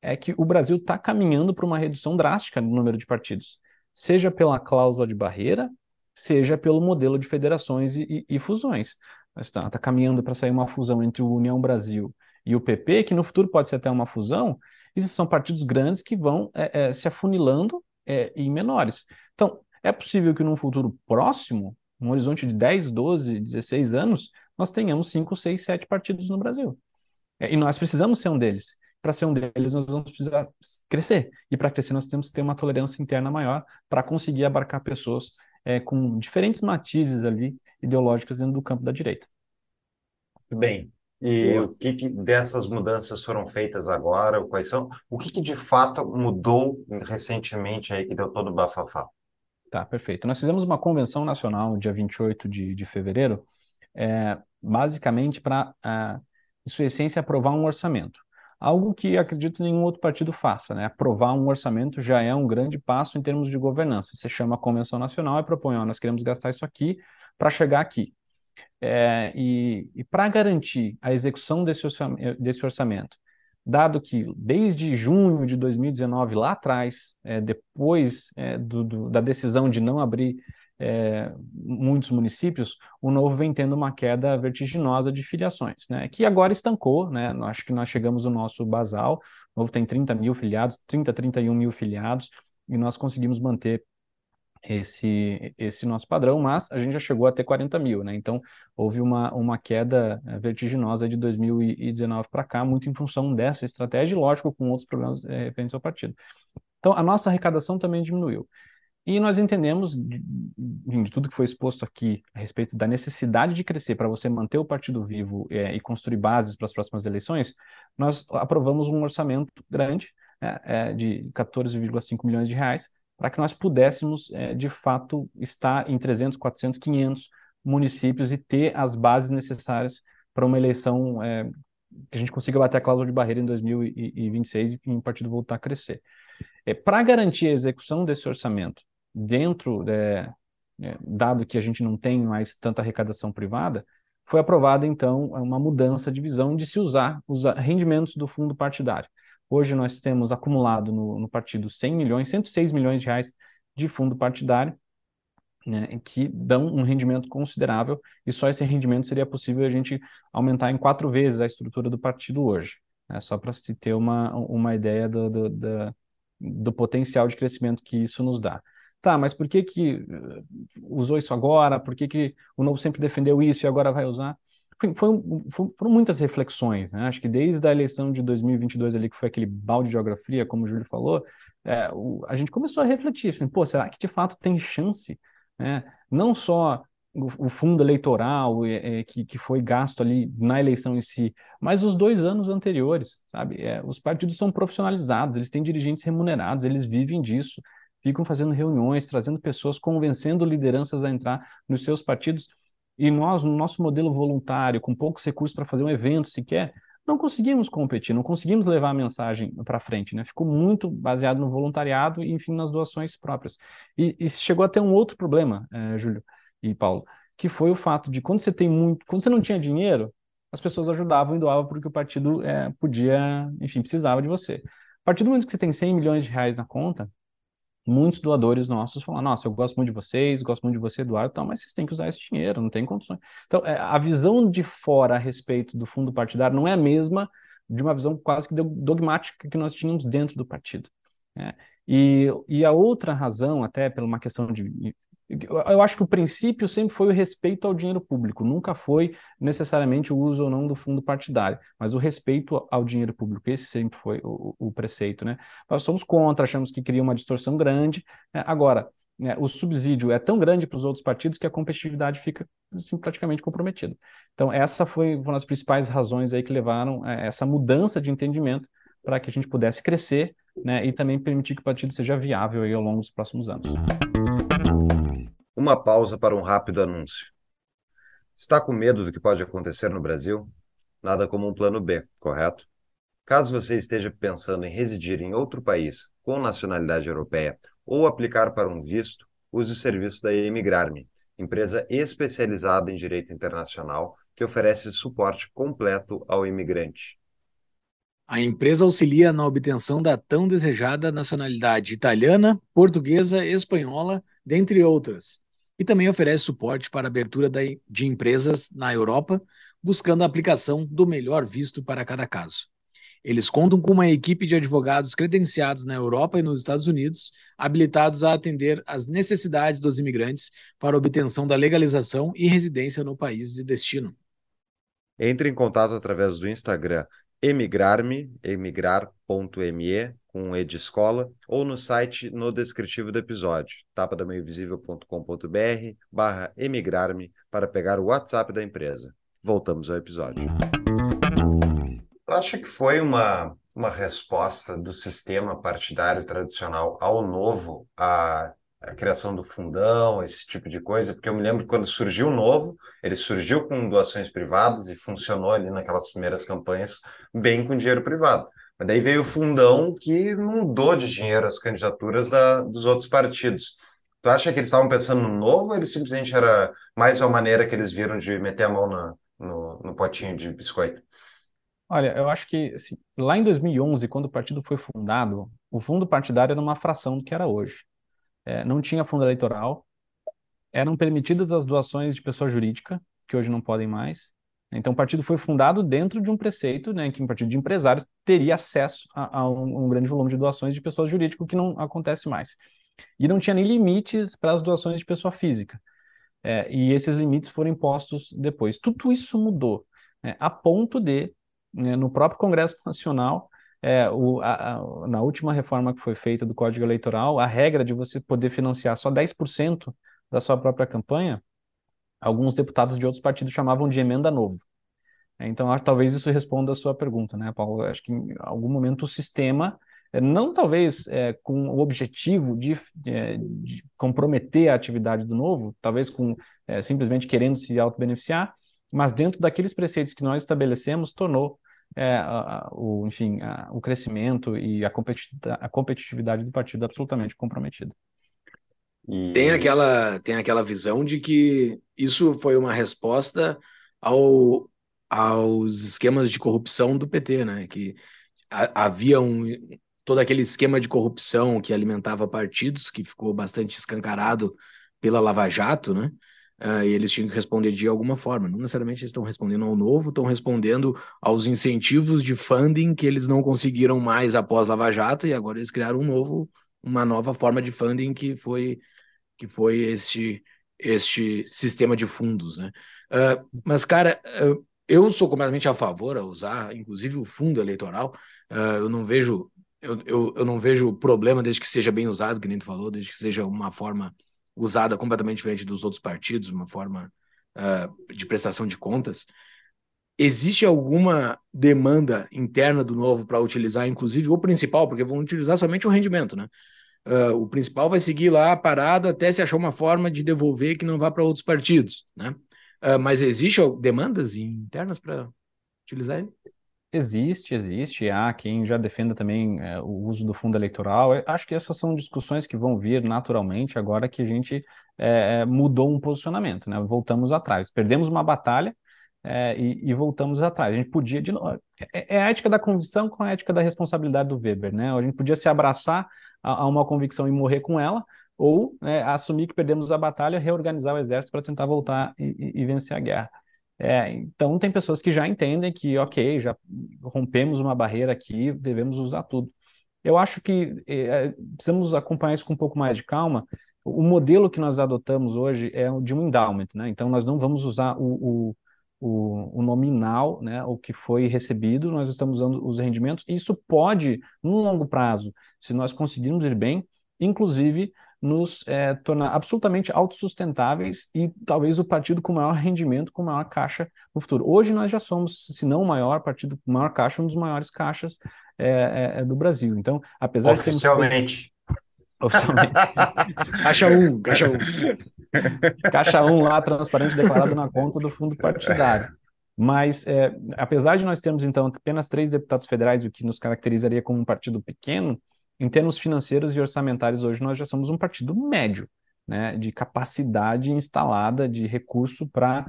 é que o Brasil está caminhando para uma redução drástica no número de partidos. seja pela cláusula de barreira, seja pelo modelo de federações e, e, e fusões. Está, está caminhando para sair uma fusão entre o União Brasil e o PP, que no futuro pode ser até uma fusão, esses são partidos grandes que vão é, é, se afunilando é, em menores. Então, é possível que num futuro próximo, um horizonte de 10, 12, 16 anos, nós tenhamos 5, 6, 7 partidos no Brasil. É, e nós precisamos ser um deles. Para ser um deles, nós vamos precisar crescer. E para crescer, nós temos que ter uma tolerância interna maior para conseguir abarcar pessoas é, com diferentes matizes ali ideológicas dentro do campo da direita. Bem, e Boa. o que, que, dessas mudanças foram feitas agora? Quais são? O que, que de fato mudou recentemente aí que deu todo o bafafá? Tá, perfeito. Nós fizemos uma convenção nacional no dia 28 de, de fevereiro, é, basicamente para, em sua essência, aprovar um orçamento. Algo que acredito nenhum outro partido faça, né? Aprovar um orçamento já é um grande passo em termos de governança. Você chama a convenção nacional e propõe, ó, nós queremos gastar isso aqui para chegar aqui. É, e, e para garantir a execução desse orçamento, desse orçamento, dado que desde junho de 2019, lá atrás, é, depois é, do, do, da decisão de não abrir é, muitos municípios, o Novo vem tendo uma queda vertiginosa de filiações, né, que agora estancou, né, acho que nós chegamos no nosso basal, o Novo tem 30 mil filiados, 30, 31 mil filiados, e nós conseguimos manter esse, esse nosso padrão, mas a gente já chegou a ter 40 mil, né? Então houve uma, uma queda eh, vertiginosa de 2019 para cá, muito em função dessa estratégia, e lógico, com outros problemas é, referentes ao partido. Então a nossa arrecadação também diminuiu. E nós entendemos, de, de, tudo que foi exposto aqui a respeito da necessidade de crescer para você manter o partido vivo é, e construir bases para as próximas eleições, nós aprovamos um orçamento grande é, de 14,5 milhões de reais para que nós pudéssemos, é, de fato, estar em 300, 400, 500 municípios e ter as bases necessárias para uma eleição é, que a gente consiga bater a cláusula de barreira em 2026 e o partido voltar a crescer. É, para garantir a execução desse orçamento dentro, é, é, dado que a gente não tem mais tanta arrecadação privada, foi aprovada então uma mudança de visão de se usar os rendimentos do fundo partidário. Hoje nós temos acumulado no, no partido 100 milhões, 106 milhões de reais de fundo partidário, né, que dão um rendimento considerável, e só esse rendimento seria possível a gente aumentar em quatro vezes a estrutura do partido hoje, né, só para se ter uma, uma ideia do, do, do, do, potencial de crescimento que isso nos dá. Tá, mas por que que uh, usou isso agora? Por que que o Novo sempre defendeu isso e agora vai usar? Foi, foi, foram muitas reflexões, né? Acho que desde a eleição de 2022 ali, que foi aquele balde de geografia, como o Júlio falou, é, o, a gente começou a refletir, assim, pô, será que de fato tem chance, né? Não só o, o fundo eleitoral é, é, que, que foi gasto ali na eleição em si, mas os dois anos anteriores, sabe? É, os partidos são profissionalizados, eles têm dirigentes remunerados, eles vivem disso, ficam fazendo reuniões, trazendo pessoas, convencendo lideranças a entrar nos seus partidos e nós, no nosso modelo voluntário, com poucos recursos para fazer um evento sequer, não conseguimos competir, não conseguimos levar a mensagem para frente, né? Ficou muito baseado no voluntariado e, enfim, nas doações próprias. E, e chegou a ter um outro problema, é, Júlio e Paulo, que foi o fato de quando você tem muito, quando você não tinha dinheiro, as pessoas ajudavam e doavam porque o partido é, podia, enfim, precisava de você. A partir do momento que você tem 100 milhões de reais na conta, muitos doadores nossos falam: Nossa, eu gosto muito de vocês, gosto muito de você, Eduardo, tal, mas vocês têm que usar esse dinheiro, não tem condições. Então, é, a visão de fora a respeito do fundo partidário não é a mesma de uma visão quase que dogmática que nós tínhamos dentro do partido. Né? E, e a outra razão, até por uma questão de eu acho que o princípio sempre foi o respeito ao dinheiro público, nunca foi necessariamente o uso ou não do fundo partidário, mas o respeito ao dinheiro público, esse sempre foi o, o preceito, né? Nós somos contra, achamos que cria uma distorção grande. Né? Agora, né, o subsídio é tão grande para os outros partidos que a competitividade fica assim, praticamente comprometida. Então, essa foi uma das principais razões aí que levaram a essa mudança de entendimento para que a gente pudesse crescer né, e também permitir que o partido seja viável aí ao longo dos próximos anos. Uma pausa para um rápido anúncio. Está com medo do que pode acontecer no Brasil? Nada como um plano B, correto? Caso você esteja pensando em residir em outro país com nacionalidade europeia ou aplicar para um visto, use o serviço da Emigrarme, empresa especializada em direito internacional que oferece suporte completo ao imigrante. A empresa auxilia na obtenção da tão desejada nacionalidade italiana, portuguesa, espanhola, dentre outras, e também oferece suporte para abertura de empresas na Europa, buscando a aplicação do melhor visto para cada caso. Eles contam com uma equipe de advogados credenciados na Europa e nos Estados Unidos, habilitados a atender às necessidades dos imigrantes para obtenção da legalização e residência no país de destino. Entre em contato através do Instagram emigrarme, emigrar.me, com E de escola, ou no site no descritivo do episódio, tapadamaiovisível.com.br barra emigrar-me para pegar o WhatsApp da empresa. Voltamos ao episódio. Acha que foi uma, uma resposta do sistema partidário tradicional ao novo, a a criação do fundão, esse tipo de coisa, porque eu me lembro que quando surgiu o novo, ele surgiu com doações privadas e funcionou ali naquelas primeiras campanhas bem com dinheiro privado. Mas daí veio o fundão que mudou de dinheiro as candidaturas da, dos outros partidos. Tu acha que eles estavam pensando no novo ou ele simplesmente era mais uma maneira que eles viram de meter a mão na, no, no potinho de biscoito? Olha, eu acho que assim, lá em 2011, quando o partido foi fundado, o fundo partidário era uma fração do que era hoje é, não tinha fundo eleitoral, eram permitidas as doações de pessoa jurídica, que hoje não podem mais. Então, o partido foi fundado dentro de um preceito, né, que um partido de empresários teria acesso a, a um, um, grande volume de doações de pessoas jurídicas, que não acontece mais. E não tinha nem limites para as doações de pessoa física. É, e esses limites foram impostos depois. Tudo isso mudou, né, a ponto de, né, no próprio Congresso Nacional, é, o, a, a, na última reforma que foi feita do Código Eleitoral, a regra de você poder financiar só 10% da sua própria campanha, alguns deputados de outros partidos chamavam de emenda novo. É, então, acho, talvez isso responda a sua pergunta, né, Paulo? Acho que em algum momento o sistema, é, não talvez é, com o objetivo de, é, de, comprometer a atividade do novo, talvez com é, simplesmente querendo se auto-beneficiar, mas dentro daqueles preceitos que nós estabelecemos, tornou é, a, o, enfim, a, o crescimento e a, a competitividade do partido absolutamente comprometida. E... Tem, aquela, tem aquela visão de que isso foi uma resposta ao, aos esquemas de corrupção do PT, né? Que a, havia um, todo aquele esquema de corrupção que alimentava partidos, que ficou bastante escancarado pela Lava Jato, né? uh, e eles tinham que responder de alguma forma. Não necessariamente eles estão respondendo ao novo, estão respondendo aos incentivos de funding que eles não conseguiram mais após Lava Jato, e agora eles criaram um novo, uma nova forma de funding que foi, que foi este, este sistema de fundos. Né? Uh, mas, cara, uh, eu sou completamente a favor a usar, inclusive, o fundo eleitoral. eu não vejo. Eu, eu, eu não vejo problema desde que seja bem usado, que nem tu falou, desde que seja uma forma usada completamente diferente dos outros partidos, uma forma uh, de prestação de contas. Existe alguma demanda interna do novo para utilizar, inclusive, o principal, porque vão utilizar somente o rendimento, né? Uh, o principal vai seguir lá parado até se achar uma forma de devolver que não vá para outros partidos, né? Uh, mas existe demandas internas para utilizar ele? Existe, existe. Há quem já defenda também é, o uso do fundo eleitoral. Eu acho que essas são discussões que vão vir naturalmente agora que a gente é, mudou um posicionamento, né? Voltamos atrás. Perdemos uma batalha é, e, e, voltamos atrás. A gente podia, de novo, é, é, a ética da convicção com a ética da responsabilidade do Weber, né? A gente podia se abraçar a, a uma convicção e morrer com ela, ou né, assumir que perdemos a batalha, reorganizar o exército para tentar voltar e, e, vencer a guerra. É, então, tem pessoas que já entendem que, ok, já rompemos uma barreira aqui, devemos usar tudo. Eu acho que é, precisamos acompanhar isso com um pouco mais de calma. O modelo que nós adotamos hoje é de um endowment, né? Então, nós não vamos usar o, o, o, o nominal, né? O que foi recebido, nós estamos usando os rendimentos. Isso pode, no longo prazo, se nós conseguirmos ir bem, inclusive nos é, tornar absolutamente autossustentáveis e talvez o partido com maior rendimento, com maior caixa no futuro. Hoje nós já somos, se não o maior partido com maior caixa, um dos maiores caixas é, é, do Brasil. Então, apesar Oficialmente. de Oficialmente. caixa 1, um, caixa 1. Um. Caixa 1 um lá, transparente, declarado na conta do fundo partidário. Mas, é, apesar de nós termos, então, apenas três deputados federais, o que nos caracterizaria como um partido pequeno, em termos financeiros e orçamentários, hoje nós já somos um partido médio, né, de capacidade instalada de recurso para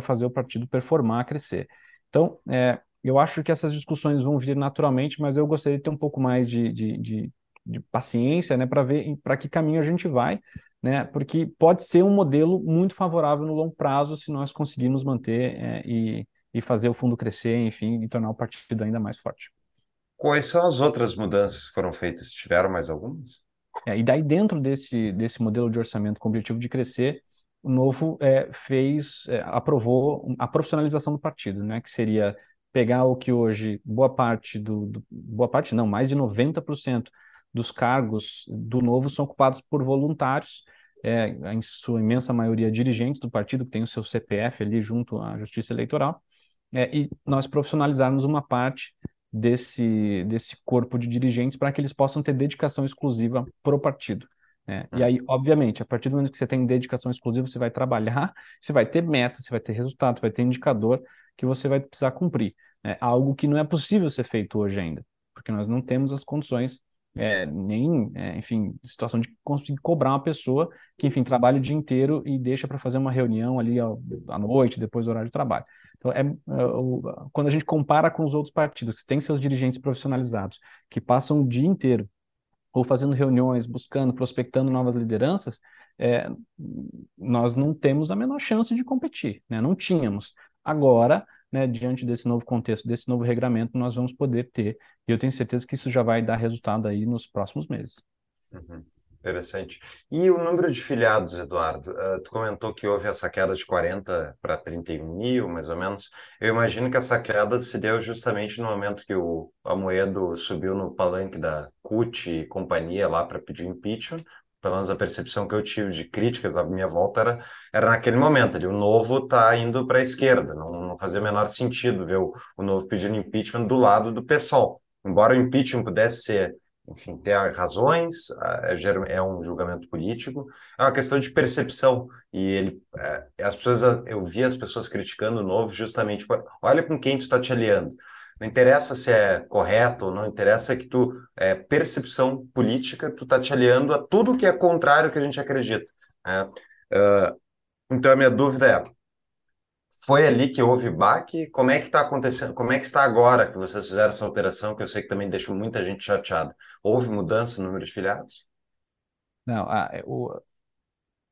fazer o partido performar, crescer. Então, é, Eu acho que essas discussões vão vir naturalmente, mas eu gostaria de ter um pouco mais de, de, de, de paciência, né, para ver para que caminho a gente vai, né, porque pode ser um modelo muito favorável no longo prazo se nós conseguirmos manter é, e, e fazer o fundo crescer, enfim, e tornar o partido ainda mais forte. Quais são as outras mudanças que foram feitas? Tiveram mais algumas? É, e daí, dentro desse, desse modelo de orçamento com o objetivo de crescer, o Novo é, fez, é, aprovou a profissionalização do partido, né, que seria pegar o que hoje boa parte do, do boa parte não, mais de 90% dos cargos do Novo são ocupados por voluntários, é, em sua imensa maioria dirigentes do partido, que tem o seu CPF ali junto à Justiça Eleitoral, é, e nós profissionalizarmos uma parte desse, desse corpo de dirigentes para que eles possam ter dedicação exclusiva para o partido. Né? E aí, obviamente, a partir do momento que você tem dedicação exclusiva, você vai trabalhar, você vai ter meta, você vai ter resultado, vai ter indicador que você vai precisar cumprir. Né? Algo que não é possível ser feito hoje ainda, porque nós não temos as condições é, nem, é, enfim, situação de conseguir cobrar uma pessoa que, enfim, trabalha o dia inteiro e deixa para fazer uma reunião ali à noite, depois do horário de trabalho. Então, é, é, quando a gente compara com os outros partidos, que têm seus dirigentes profissionalizados, que passam o dia inteiro ou fazendo reuniões, buscando, prospectando novas lideranças, é, nós não temos a menor chance de competir, né? não tínhamos. Agora, né, diante desse novo contexto, desse novo regramento, nós vamos poder ter, e eu tenho certeza que isso já vai dar resultado aí nos próximos meses. Uhum. Interessante. E o número de filiados, Eduardo? Uh, tu comentou que houve essa queda de 40 para 31 mil, mais ou menos. Eu imagino que essa queda se deu justamente no momento que o Amoedo subiu no palanque da CUT e companhia lá para pedir impeachment. Pelo menos a percepção que eu tive de críticas à minha volta era, era naquele momento ali. O novo está indo para a esquerda. Não, não fazia o menor sentido ver o, o novo pedindo impeachment do lado do PSOL. Embora o impeachment pudesse ser enfim, ter razões, é, é um julgamento político, é uma questão de percepção. E ele, é, as pessoas, eu vi as pessoas criticando o novo justamente, por, olha com quem tu está te aliando. Não interessa se é correto não interessa que tu, é, percepção política, tu está te aliando a tudo que é contrário que a gente acredita. Né? Uh, então a minha dúvida é, foi ali que houve baque? Como é que está acontecendo? Como é que está agora que vocês fizeram essa alteração, que eu sei que também deixou muita gente chateada? Houve mudança no número de filiados? Não, a, é, o,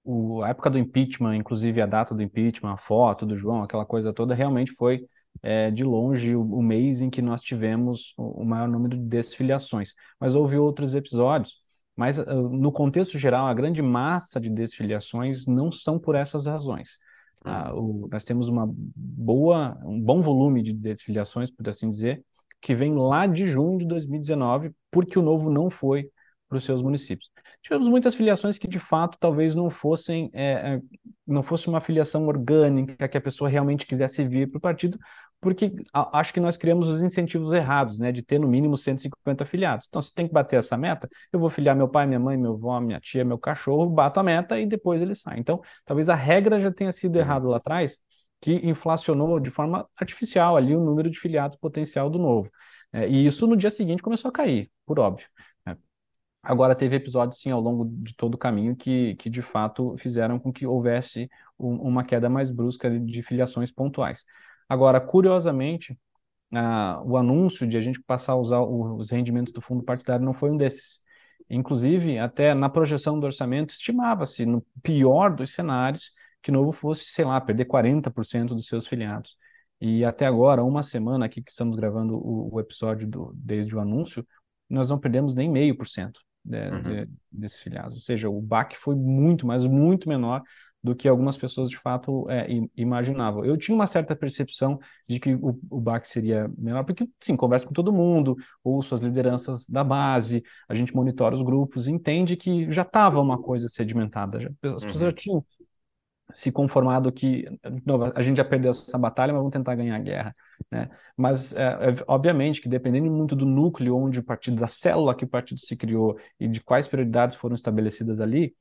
o, a época do impeachment, inclusive a data do impeachment, a foto do João, aquela coisa toda, realmente foi é, de longe o, o, mês em que nós tivemos o, o, maior número de desfiliações. Mas houve outros episódios. Mas uh, no contexto geral, a grande massa de desfiliações não são por essas razões. Ah, o, nós temos uma boa, um bom volume de desfiliações, por assim dizer, que vem lá de junho de 2019, porque o novo não foi para os seus municípios. Tivemos muitas filiações que de fato talvez não fossem é, é não fosse uma filiação orgânica que a pessoa realmente quisesse vir para o partido, porque acho que nós criamos os incentivos errados, né, de ter no mínimo 150 filiados. Então, se tem que bater essa meta, eu vou filiar meu pai, minha mãe, meu avô, minha tia, meu cachorro, bato a meta e depois ele sai. Então, talvez a regra já tenha sido errada lá atrás, que inflacionou de forma artificial ali o número de filiados potencial do novo. É, e isso no dia seguinte começou a cair, por óbvio. Né. Agora, teve episódios, sim, ao longo de todo o caminho que, que de fato fizeram com que houvesse um, uma queda mais brusca de filiações pontuais. Agora, curiosamente, o anúncio de a gente passar a usar os rendimentos do fundo partidário não foi um desses. Inclusive, até na projeção do orçamento, estimava-se, no pior dos cenários, que Novo fosse, sei lá, perder 40% dos seus filiados. E até agora, uma semana aqui que estamos gravando o, o episódio do, desde o anúncio, nós não perdemos nem meio por cento uhum. de, desses filiados. Ou seja, o baque foi muito, mas muito menor do que algumas pessoas de fato é, imaginavam. Eu tinha uma certa percepção de que o, o BAC seria menor, porque, sim, conversa com todo mundo, ouço as lideranças da base, a gente monitora os grupos, entende que já estava uma coisa sedimentada, já, as pessoas uhum. já tinham se conformado que a gente já perdeu essa batalha, mas vamos tentar ganhar a guerra. Né? Mas, é, é, obviamente, que dependendo muito do núcleo onde o partido, da célula que o partido se criou e de quais prioridades foram estabelecidas ali,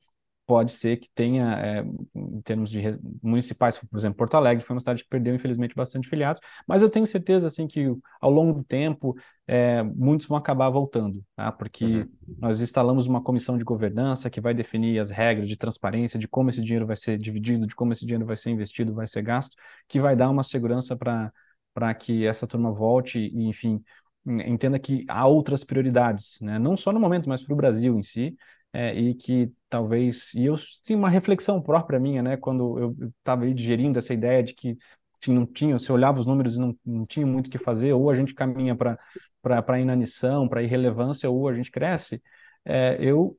pode ser que tenha, é, em termos de municipais, por exemplo, Porto Alegre foi uma cidade que perdeu, infelizmente, bastante filiados, mas eu tenho certeza, assim, que ao longo do tempo, é, muitos vão acabar voltando, tá? porque uhum. nós instalamos uma comissão de governança que vai definir as regras de transparência, de como esse dinheiro vai ser dividido, de como esse dinheiro vai ser investido, vai ser gasto, que vai dar uma segurança para para que essa turma volte e, enfim, entenda que há outras prioridades, né? não só no momento, mas para o Brasil em si, é, e que talvez, e eu tinha uma reflexão própria minha, né, quando eu estava digerindo essa ideia de que não tinha, se olhava os números e não, não tinha muito o que fazer, ou a gente caminha para a inanição, para irrelevância, ou a gente cresce, é, eu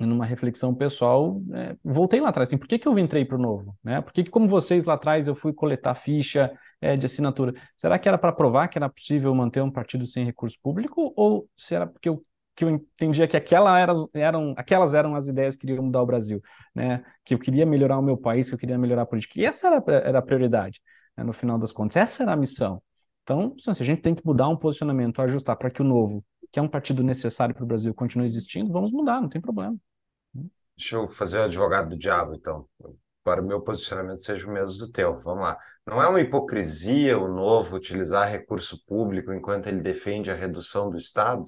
numa reflexão pessoal, é, voltei lá atrás, assim, por que, que eu entrei para o novo? Né? Por que, que, como vocês lá atrás, eu fui coletar ficha é, de assinatura? Será que era para provar que era possível manter um partido sem recurso público? Ou será porque eu, que eu entendia que aquela era, eram, aquelas eram as ideias que queriam mudar o Brasil? Né? Que eu queria melhorar o meu país, que eu queria melhorar a política. E essa era, era a prioridade, né? no final das contas. Essa era a missão. Então, se a gente tem que mudar um posicionamento, ajustar para que o novo que é um partido necessário para o Brasil continue existindo, vamos mudar, não tem problema. Deixa eu fazer o advogado do diabo, então. Para o meu posicionamento seja o mesmo do teu. Vamos lá. Não é uma hipocrisia o novo utilizar recurso público enquanto ele defende a redução do Estado?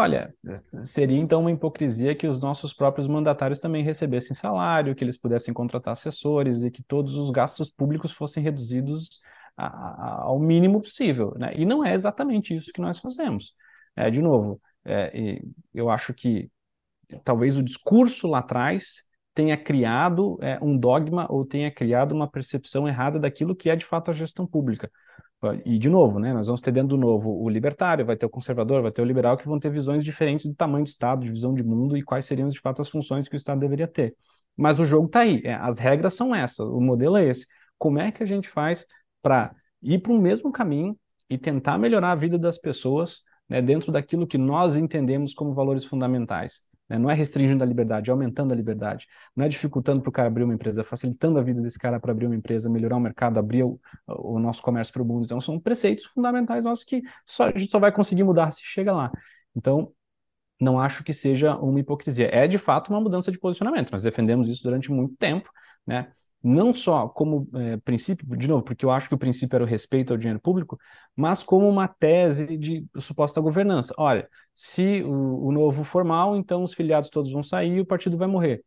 Olha, seria então uma hipocrisia que os nossos próprios mandatários também recebessem salário, que eles pudessem contratar assessores e que todos os gastos públicos fossem reduzidos a, a, ao mínimo possível. Né? E não é exatamente isso que nós fazemos. É, de novo, é, eu acho que talvez o discurso lá atrás tenha criado é, um dogma ou tenha criado uma percepção errada daquilo que é de fato a gestão pública. E, de novo, né, nós vamos ter dentro do novo o libertário, vai ter o conservador, vai ter o liberal, que vão ter visões diferentes do tamanho do Estado, de visão de mundo e quais seriam de fato as funções que o Estado deveria ter. Mas o jogo está aí, é, as regras são essas, o modelo é esse. Como é que a gente faz para ir para o mesmo caminho e tentar melhorar a vida das pessoas né, dentro daquilo que nós entendemos como valores fundamentais. Né? Não é restringindo a liberdade, é aumentando a liberdade. Não é dificultando para o cara abrir uma empresa, é facilitando a vida desse cara para abrir uma empresa, melhorar o mercado, abrir o, o nosso comércio para o mundo. Então, são preceitos fundamentais nossos que só, a gente só vai conseguir mudar se chega lá. Então, não acho que seja uma hipocrisia. É, de fato, uma mudança de posicionamento. Nós defendemos isso durante muito tempo, né? Não só como é, princípio, de novo, porque eu acho que o princípio era o respeito ao dinheiro público, mas como uma tese de suposta governança. Olha, se o, o novo formal, então os filiados todos vão sair e o partido vai morrer.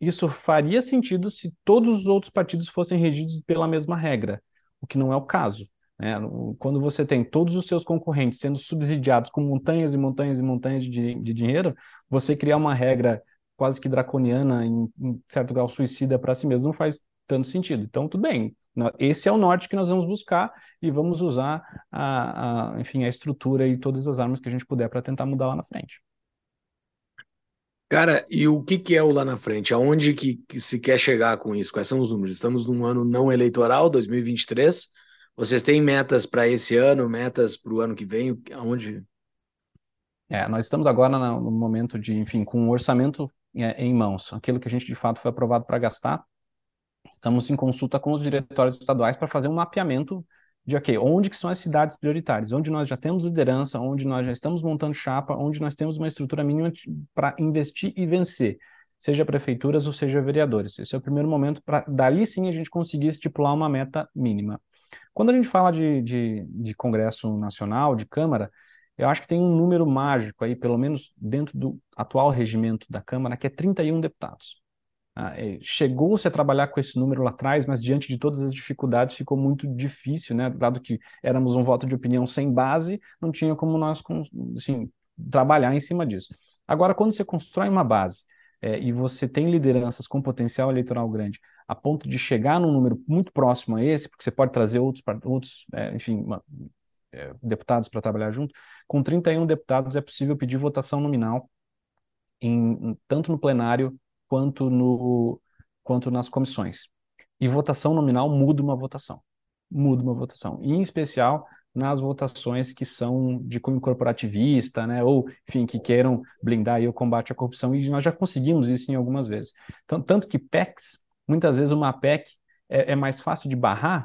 Isso faria sentido se todos os outros partidos fossem regidos pela mesma regra, o que não é o caso. Né? Quando você tem todos os seus concorrentes sendo subsidiados com montanhas e montanhas e montanhas de, de dinheiro, você criar uma regra quase que draconiana, em, em certo grau suicida para si mesmo, não faz tanto sentido. Então, tudo bem. Esse é o norte que nós vamos buscar e vamos usar a, a enfim, a estrutura e todas as armas que a gente puder para tentar mudar lá na frente. Cara, e o que, que é o lá na frente? Aonde que, que se quer chegar com isso? Quais são os números? Estamos num ano não eleitoral, 2023. Vocês têm metas para esse ano, metas para o ano que vem? Aonde? É, nós estamos agora no momento de, enfim, com o um orçamento é, em mãos, aquilo que a gente de fato foi aprovado para gastar, Estamos em consulta com os diretórios estaduais para fazer um mapeamento de ok, onde que são as cidades prioritárias, onde nós já temos liderança, onde nós já estamos montando chapa, onde nós temos uma estrutura mínima para investir e vencer, seja prefeituras ou seja vereadores. Esse é o primeiro momento para dali sim a gente conseguir estipular uma meta mínima. Quando a gente fala de, de, de Congresso Nacional, de Câmara, eu acho que tem um número mágico aí, pelo menos dentro do atual regimento da Câmara, que é 31 deputados. Ah, é, chegou-se a trabalhar com esse número lá atrás, mas diante de todas as dificuldades ficou muito difícil, né? Dado que éramos um voto de opinião sem base, não tinha como nós assim, trabalhar em cima disso. Agora, quando você constrói uma base é, e você tem lideranças com potencial eleitoral grande, a ponto de chegar num número muito próximo a esse, porque você pode trazer outros, outros é, enfim, uma, é, deputados para trabalhar junto, com 31 deputados é possível pedir votação nominal em, tanto no plenário quanto, no, quanto nas comissões. E votação nominal muda uma votação. Muda uma votação. E, em especial, nas votações que são de cunho corporativista, né, ou, enfim, que queiram blindar o combate à corrupção, e nós já conseguimos isso em algumas vezes. Então, tanto que PECs, muitas vezes uma PEC é, é mais fácil de barrar,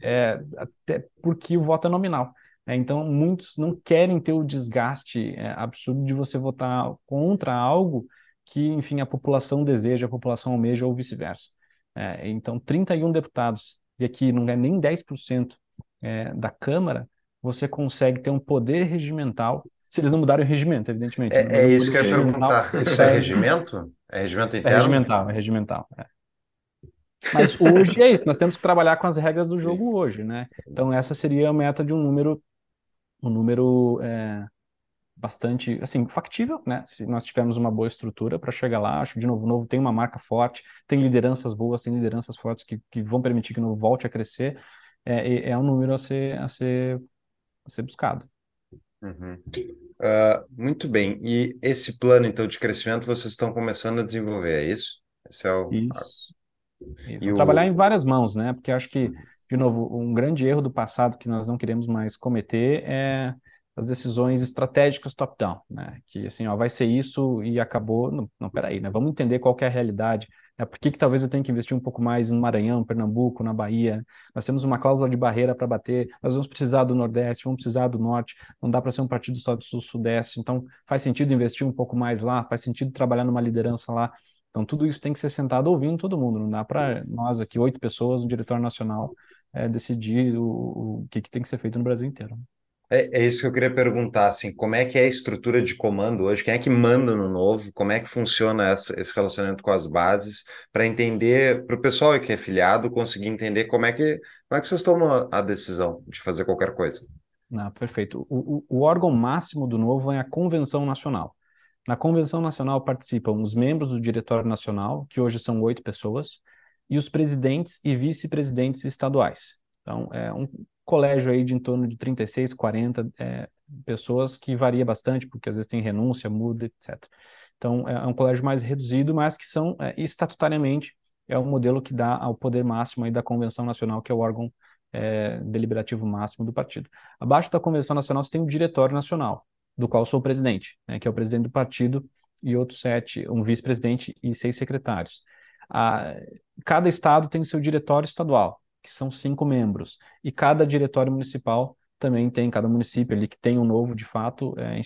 é, até porque o voto é nominal. É, então, muitos não querem ter o desgaste é, absurdo de você votar contra algo que, enfim, a população deseja, a população almeja ou vice-versa. É, então, 31 deputados, e aqui não é nem 10% é, da Câmara, você consegue ter um poder regimental, se eles não mudarem o regimento, evidentemente. É, é isso que eu ia perguntar. Isso é regimento? É regimento é interno? É regimental, é regimental. É. Mas hoje é isso, nós temos que trabalhar com as regras do jogo Sim. hoje, né? Então essa seria a meta de um número, um número é, bastante, assim, factível, né? Se nós tivermos uma boa estrutura para chegar lá, acho que de novo, o Novo tem uma marca forte, tem lideranças boas, tem lideranças fortes que, que vão permitir que o Novo volte a crescer, é, é um número a ser, a ser, a ser buscado. Uhum. Uh, muito bem. E esse plano, então, de crescimento, vocês estão começando a desenvolver, é isso? Esse é o... Isso. isso. Trabalhar em várias mãos, né? Porque acho que, de novo, um grande erro do passado que nós não queremos mais cometer é as decisões estratégicas top-down, né? Que assim, ó, vai ser isso e acabou. Não, não peraí, né? Vamos entender qual é a realidade. Né? Por que, que talvez eu tenha que investir um pouco mais no Maranhão, Pernambuco, na Bahia? Nós temos uma cláusula de barreira para bater, nós vamos precisar do Nordeste, vamos precisar do Norte, não dá para ser um partido só do Sul-Sudeste. Então, faz sentido investir um pouco mais lá, faz sentido trabalhar numa liderança lá. Então, tudo isso tem que ser sentado ouvindo todo mundo. Não dá para nós aqui, oito pessoas, um diretor nacional, é, decidir o, o que, que tem que ser feito no Brasil inteiro. É, é, isso que eu queria perguntar, assim, como é que é a estrutura de comando hoje? Quem é que manda no novo? Como é que funciona essa, esse relacionamento com as bases? Para entender, para o pessoal que é filiado conseguir entender como é que, como é que vocês tomam a decisão de fazer qualquer coisa. Não, perfeito. O, o, o órgão máximo do novo é a Convenção Nacional. Na Convenção Nacional participam os membros do Diretório Nacional, que hoje são oito pessoas, e os presidentes e vice-presidentes estaduais. Então, é um colégio aí de em torno de 36, 40 é, pessoas, que varia bastante, porque às vezes tem renúncia, muda, etc. Então, é, é um colégio mais reduzido, mas que são, é, estatutariamente, é o modelo que dá ao poder máximo aí da Convenção Nacional, que é o órgão é, deliberativo máximo do partido. Abaixo da Convenção Nacional, você tem o Diretório Nacional, do qual sou presidente, né, que é o presidente do partido, e outros sete, um vice-presidente e seis secretários. A, cada estado tem o seu diretório estadual que são cinco membros. E cada diretório municipal também tem, cada município ali que tem um novo, de fato, é,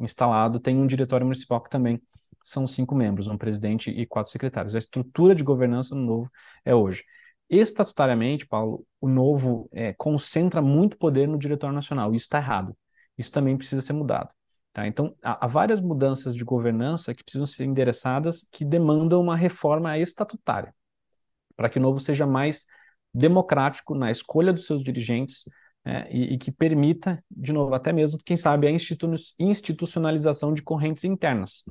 instalado, tem um diretório municipal que também são cinco membros, um presidente e quatro secretários. A estrutura de governança no novo é hoje. Estatutariamente, Paulo, o novo é, concentra muito poder no diretório nacional. Isso está errado. Isso também precisa ser mudado. Tá? Então, há, há, várias mudanças de governança que precisam ser endereçadas que demandam uma reforma estatutária, para que o novo seja mais democrático na escolha dos seus dirigentes é, e, e, que permita, de novo, até mesmo, quem sabe, a institu institucionalização de correntes internas,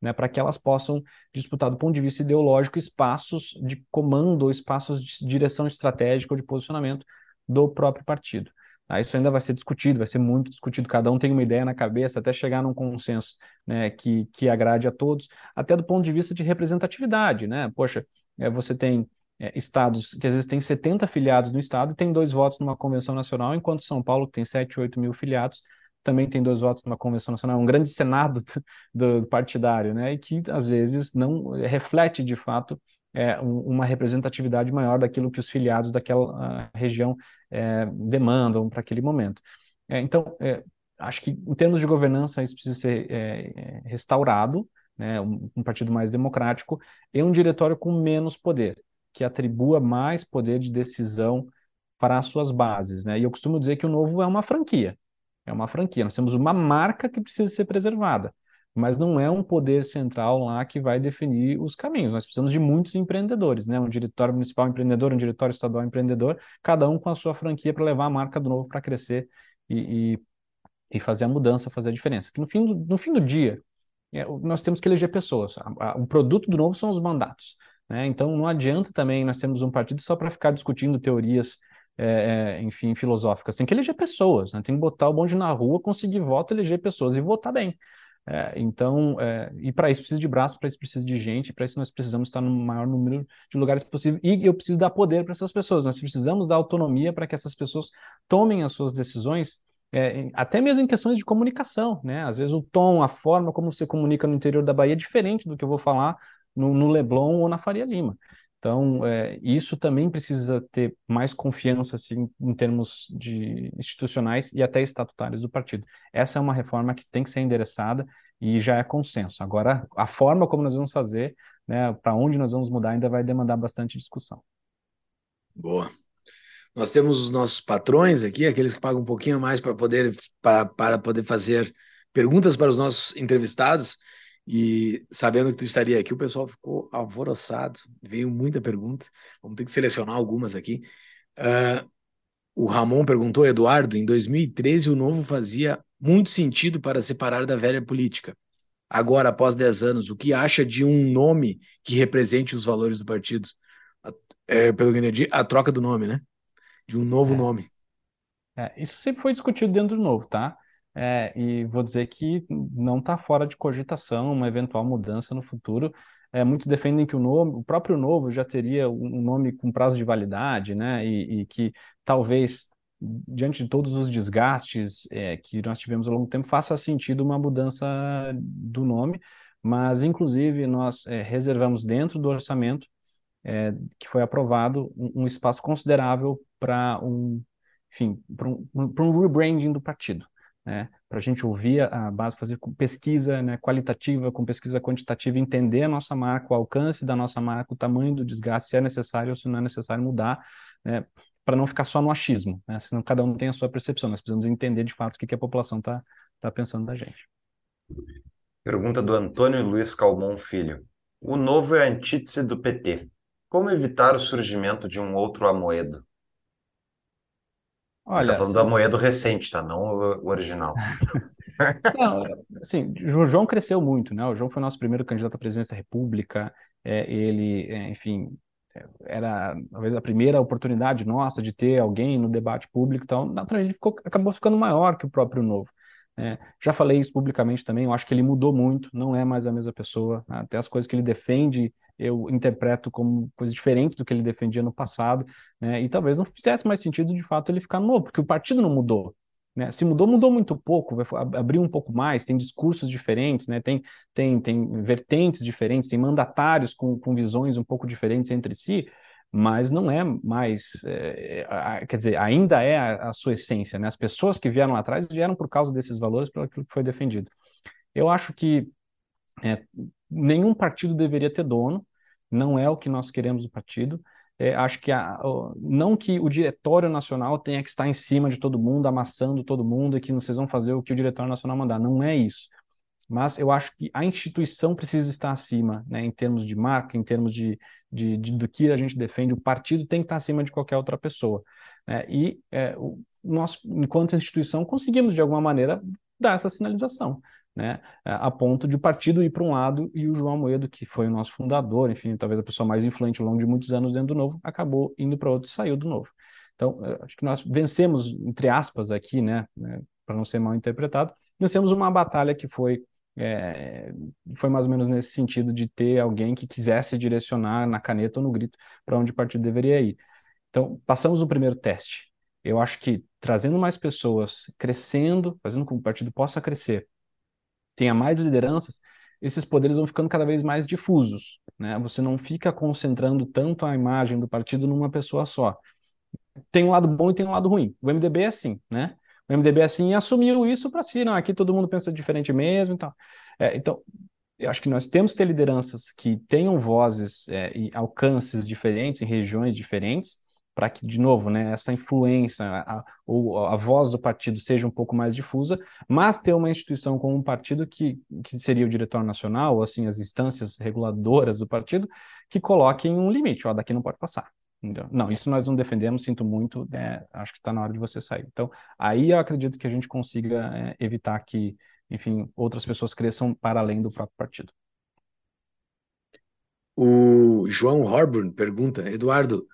né, para que elas possam disputar, do ponto de vista ideológico, espaços de comando espaços de direção estratégica ou de posicionamento do próprio partido. Ah, isso ainda vai ser discutido, vai ser muito discutido, cada um tem uma ideia na cabeça até chegar num consenso né, que, que agrade a todos, até do ponto de vista de representatividade. Né? Poxa, é, você tem é, estados que às vezes tem 70 filiados no estado e tem dois votos numa convenção nacional, enquanto São Paulo, que tem 7, 8 mil filiados, também tem dois votos numa convenção nacional, um grande senado do, do partidário, né, e que às vezes não reflete de fato é, uma representatividade maior daquilo que os filiados daquela região é, demandam para aquele momento. É, então, é, acho que em termos de governança isso precisa ser é, é, restaurado, né, um, um partido mais democrático e um diretório com menos poder que atribua mais poder de decisão para as suas bases, né? E eu costumo dizer que o novo é uma franquia. É uma franquia. Nós temos uma marca que precisa ser preservada, mas não é um poder central lá que vai definir os caminhos. Nós precisamos de muitos empreendedores, né? Um diretório municipal empreendedor, um diretório estadual empreendedor, cada um com a sua franquia para levar a marca do novo para crescer e, e, e, fazer a mudança, fazer a diferença. Porque no fim do, no fim do dia, é, nós temos que eleger pessoas. O produto do novo são os mandatos. Né? Então não adianta também nós temos um partido só para ficar discutindo teorias, é, enfim, filosóficas. Tem que eleger pessoas, né? tem que botar o bonde na rua, conseguir voto, eleger pessoas e votar bem. É, então, é, e para isso precisa de braço, para isso precisa de gente, para isso nós precisamos estar no maior número de lugares possível. E eu preciso dar poder para essas pessoas, nós precisamos dar autonomia para que essas pessoas tomem as suas decisões, é, até mesmo em questões de comunicação, né? Às vezes o tom, a forma como você comunica no interior da Bahia é diferente do que eu vou falar no, no Leblon ou na Faria Lima. Então, é, isso também precisa ter mais confiança assim, em termos de institucionais e até estatutários do partido. Essa é uma reforma que tem que ser endereçada e já é consenso. Agora, a forma como nós vamos fazer, né, para onde nós vamos mudar, ainda vai demandar bastante discussão. Boa. Nós temos os nossos patrões aqui, aqueles que pagam um pouquinho mais para poder, para, para poder fazer perguntas para os nossos entrevistados. E sabendo que tu estaria aqui, o pessoal ficou alvoroçado. Veio muita pergunta. Vamos ter que selecionar algumas aqui. Uh, o Ramon perguntou, Eduardo, em 2013 o novo fazia muito sentido para separar da velha política. Agora, após 10 anos, o que acha de um nome que represente os valores do partido? É, pelo que eu entendi, a troca do nome, né? De um novo é. nome. É, isso sempre foi discutido dentro do novo, tá? É, e vou dizer que não está fora de cogitação uma eventual mudança no futuro. É, muitos defendem que o, nome, o próprio novo já teria um nome com prazo de validade, né? E, e que talvez, diante de todos os desgastes é, que nós tivemos ao longo do tempo, faça sentido uma mudança do nome. Mas, inclusive, nós é, reservamos dentro do orçamento é, que foi aprovado um, um espaço considerável para um, enfim, para um, um rebranding do partido né, para a gente ouvir a base, fazer pesquisa né, qualitativa, com pesquisa quantitativa, entender a nossa marca, o alcance da nossa marca, o tamanho do desgaste, se é necessário ou se não é necessário mudar, né, para não ficar só no achismo, né, senão cada um tem a sua percepção, nós precisamos entender de fato o que, que a população está tá pensando da gente. Pergunta do Antônio Luiz Calmon Filho. O novo é a antítese do PT. Como evitar o surgimento de um outro Amoedo? Ele Olha, tá falando do Amoedo recente, tá? Não o original. Não, assim, o João cresceu muito, né? O João foi nosso primeiro candidato à presidência da República. É, ele, é, enfim, era talvez a primeira oportunidade nossa de ter alguém no debate público, então naturalmente ficou, acabou ficando maior que o próprio Novo. É, já falei isso publicamente também, eu acho que ele mudou muito, não é mais a mesma pessoa. Até as coisas que ele defende eu interpreto como coisas diferentes do que ele defendia no passado, né? E talvez não fizesse mais sentido de fato ele ficar novo, porque o partido não mudou. Né? Se mudou, mudou muito pouco, vai abrir um pouco mais, tem discursos diferentes, né? tem, tem, tem vertentes diferentes, tem mandatários com, com visões um pouco diferentes entre si, mas não é mais, é, quer dizer, ainda é a, a, sua essência, né? As pessoas que vieram lá atrás vieram por causa desses valores, pelo que foi defendido. Eu acho que é, nenhum partido deveria ter dono, não é o que nós queremos do partido. É, acho que a, não que o diretório nacional tenha que estar em cima de todo mundo, amassando todo mundo, e que vocês vão fazer o que o diretório nacional mandar. Não é isso. Mas eu acho que a instituição precisa estar acima, né, em termos de marca, em termos de, de, de, do que a gente defende. O partido tem que estar acima de qualquer outra pessoa. Né? E é, o, nós, enquanto instituição, conseguimos, de alguma maneira, dar essa sinalização né, a ponto de o partido ir para um lado e o João Moedo, que foi o nosso fundador, enfim, talvez a pessoa mais influente ao longo de muitos anos dentro do Novo, acabou indo para outro e saiu do Novo. Então, acho que nós vencemos, entre aspas, aqui, né, né para não ser mal interpretado, vencemos uma batalha que foi é, foi mais ou menos nesse sentido de ter alguém que quisesse direcionar na caneta ou no grito para onde o partido deveria ir. Então, passamos o primeiro teste. Eu acho que trazendo mais pessoas, crescendo, fazendo com que o partido possa crescer, tenha mais lideranças, esses poderes vão ficando cada vez mais difusos. Né? Você não fica concentrando tanto a imagem do partido numa pessoa só. Tem um lado bom e tem um lado ruim. O MDB é assim, né? O MDB assim assumiu isso para si. Não, aqui todo mundo pensa diferente mesmo e tal. É, então, eu acho que nós temos que ter lideranças que tenham vozes é, e alcances diferentes em regiões diferentes, para que, de novo, né, essa influência a, ou a, a voz do partido seja um pouco mais difusa, mas ter uma instituição como um partido que, que seria o diretório nacional, ou assim, as instâncias reguladoras do partido, que coloquem um limite, ó, daqui não pode passar. Entendeu? Não, isso nós não defendemos, sinto muito, né, acho que está na hora de você sair. Então, aí eu acredito que a gente consiga é, evitar que, enfim, outras pessoas cresçam para além do próprio partido. O João Horburn pergunta, Eduardo,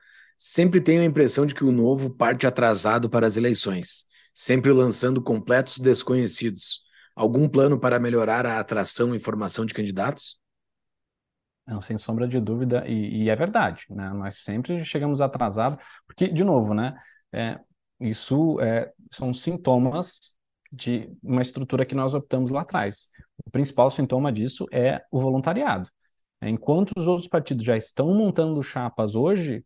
Sempre tenho a impressão de que o novo parte atrasado para as eleições, sempre lançando completos desconhecidos. Algum plano para melhorar a atração e formação de candidatos? Não, sem sombra de dúvida, e, e é verdade, né? Nós sempre chegamos atrasados, porque, de novo, né? É, isso é, são sintomas de uma estrutura que nós optamos lá atrás. O principal sintoma disso é o voluntariado. Enquanto os outros partidos já estão montando chapas hoje,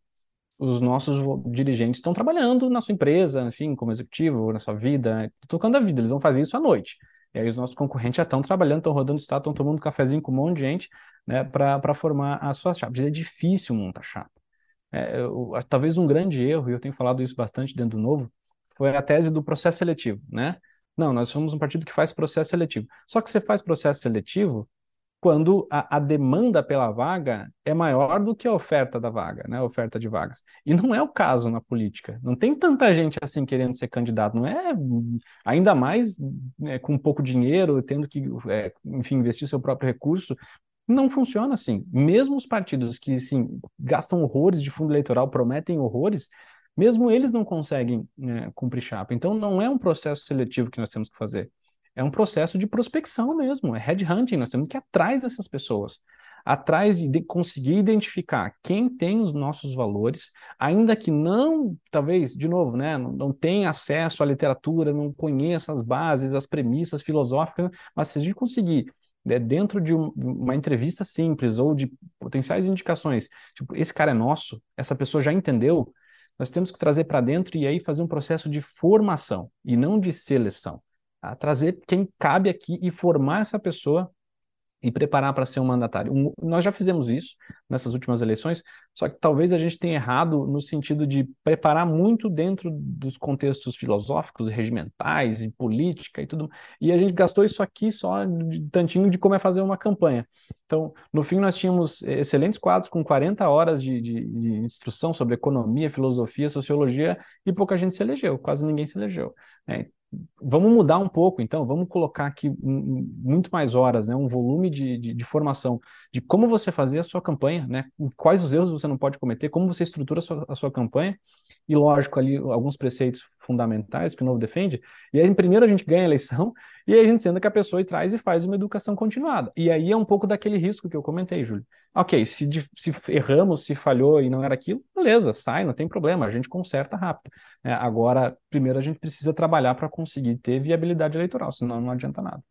os nossos dirigentes estão trabalhando na sua empresa, enfim, como executivo, na sua vida, tocando a vida, eles vão fazer isso à noite. E aí os nossos concorrentes já estão trabalhando, estão rodando estado, estão tomando um cafezinho com um monte de gente, né, para formar as suas chapas. É difícil montar chapa. É, eu, talvez um grande erro, e eu tenho falado isso bastante dentro do Novo, foi a tese do processo seletivo, né? Não, nós somos um partido que faz processo seletivo. Só que você faz processo seletivo quando a, a, demanda pela vaga é maior do que a oferta da vaga, né? A oferta de vagas. E não é o caso na política. Não tem tanta gente assim querendo ser candidato. Não é ainda mais né, com pouco dinheiro, tendo que, é, enfim, investir seu próprio recurso. Não funciona assim. Mesmo os partidos que, sim, gastam horrores de fundo eleitoral, prometem horrores, mesmo eles não conseguem né, cumprir chapa. Então, não é um processo seletivo que nós temos que fazer. É um processo de prospecção mesmo, é headhunting, nós temos que ir atrás dessas pessoas, atrás de conseguir identificar quem tem os nossos valores, ainda que não, talvez, de novo, né, não, não tenha acesso à literatura, não conheça as bases, as premissas filosóficas, mas se a gente conseguir né, dentro de um, uma entrevista simples ou de potenciais indicações, tipo, esse cara é nosso, essa pessoa já entendeu, nós temos que trazer para dentro e aí fazer um processo de formação e não de seleção a trazer quem cabe aqui e formar essa pessoa e preparar para ser um mandatário. Um, nós já fizemos isso nessas últimas eleições, só que talvez a gente tenha errado no sentido de preparar muito dentro dos contextos filosóficos, regimentais e política e tudo, e a gente gastou isso aqui só de tantinho de como é fazer uma campanha. Então, no fim, nós tínhamos excelentes quadros com 40 horas de, de, de instrução sobre economia, filosofia, sociologia, e pouca gente se elegeu, quase ninguém se elegeu. É, vamos mudar um pouco, então, vamos colocar aqui muito mais horas, né, um volume de, de, de, formação de como você fazer a sua campanha, né, quais os erros você não pode cometer, como você estrutura a sua, a sua campanha, e lógico, ali alguns preceitos fundamentais que o Novo defende, e aí primeiro a gente ganha a eleição, e aí a gente senta com a pessoa e traz e faz uma educação continuada. E aí é um pouco daquele risco que eu comentei, Júlio. Ok, se, se erramos, se falhou e não era aquilo, beleza, sai, não tem problema, a gente conserta rápido. É, agora, primeiro a gente precisa trabalhar para conseguir ter viabilidade eleitoral, senão não adianta nada.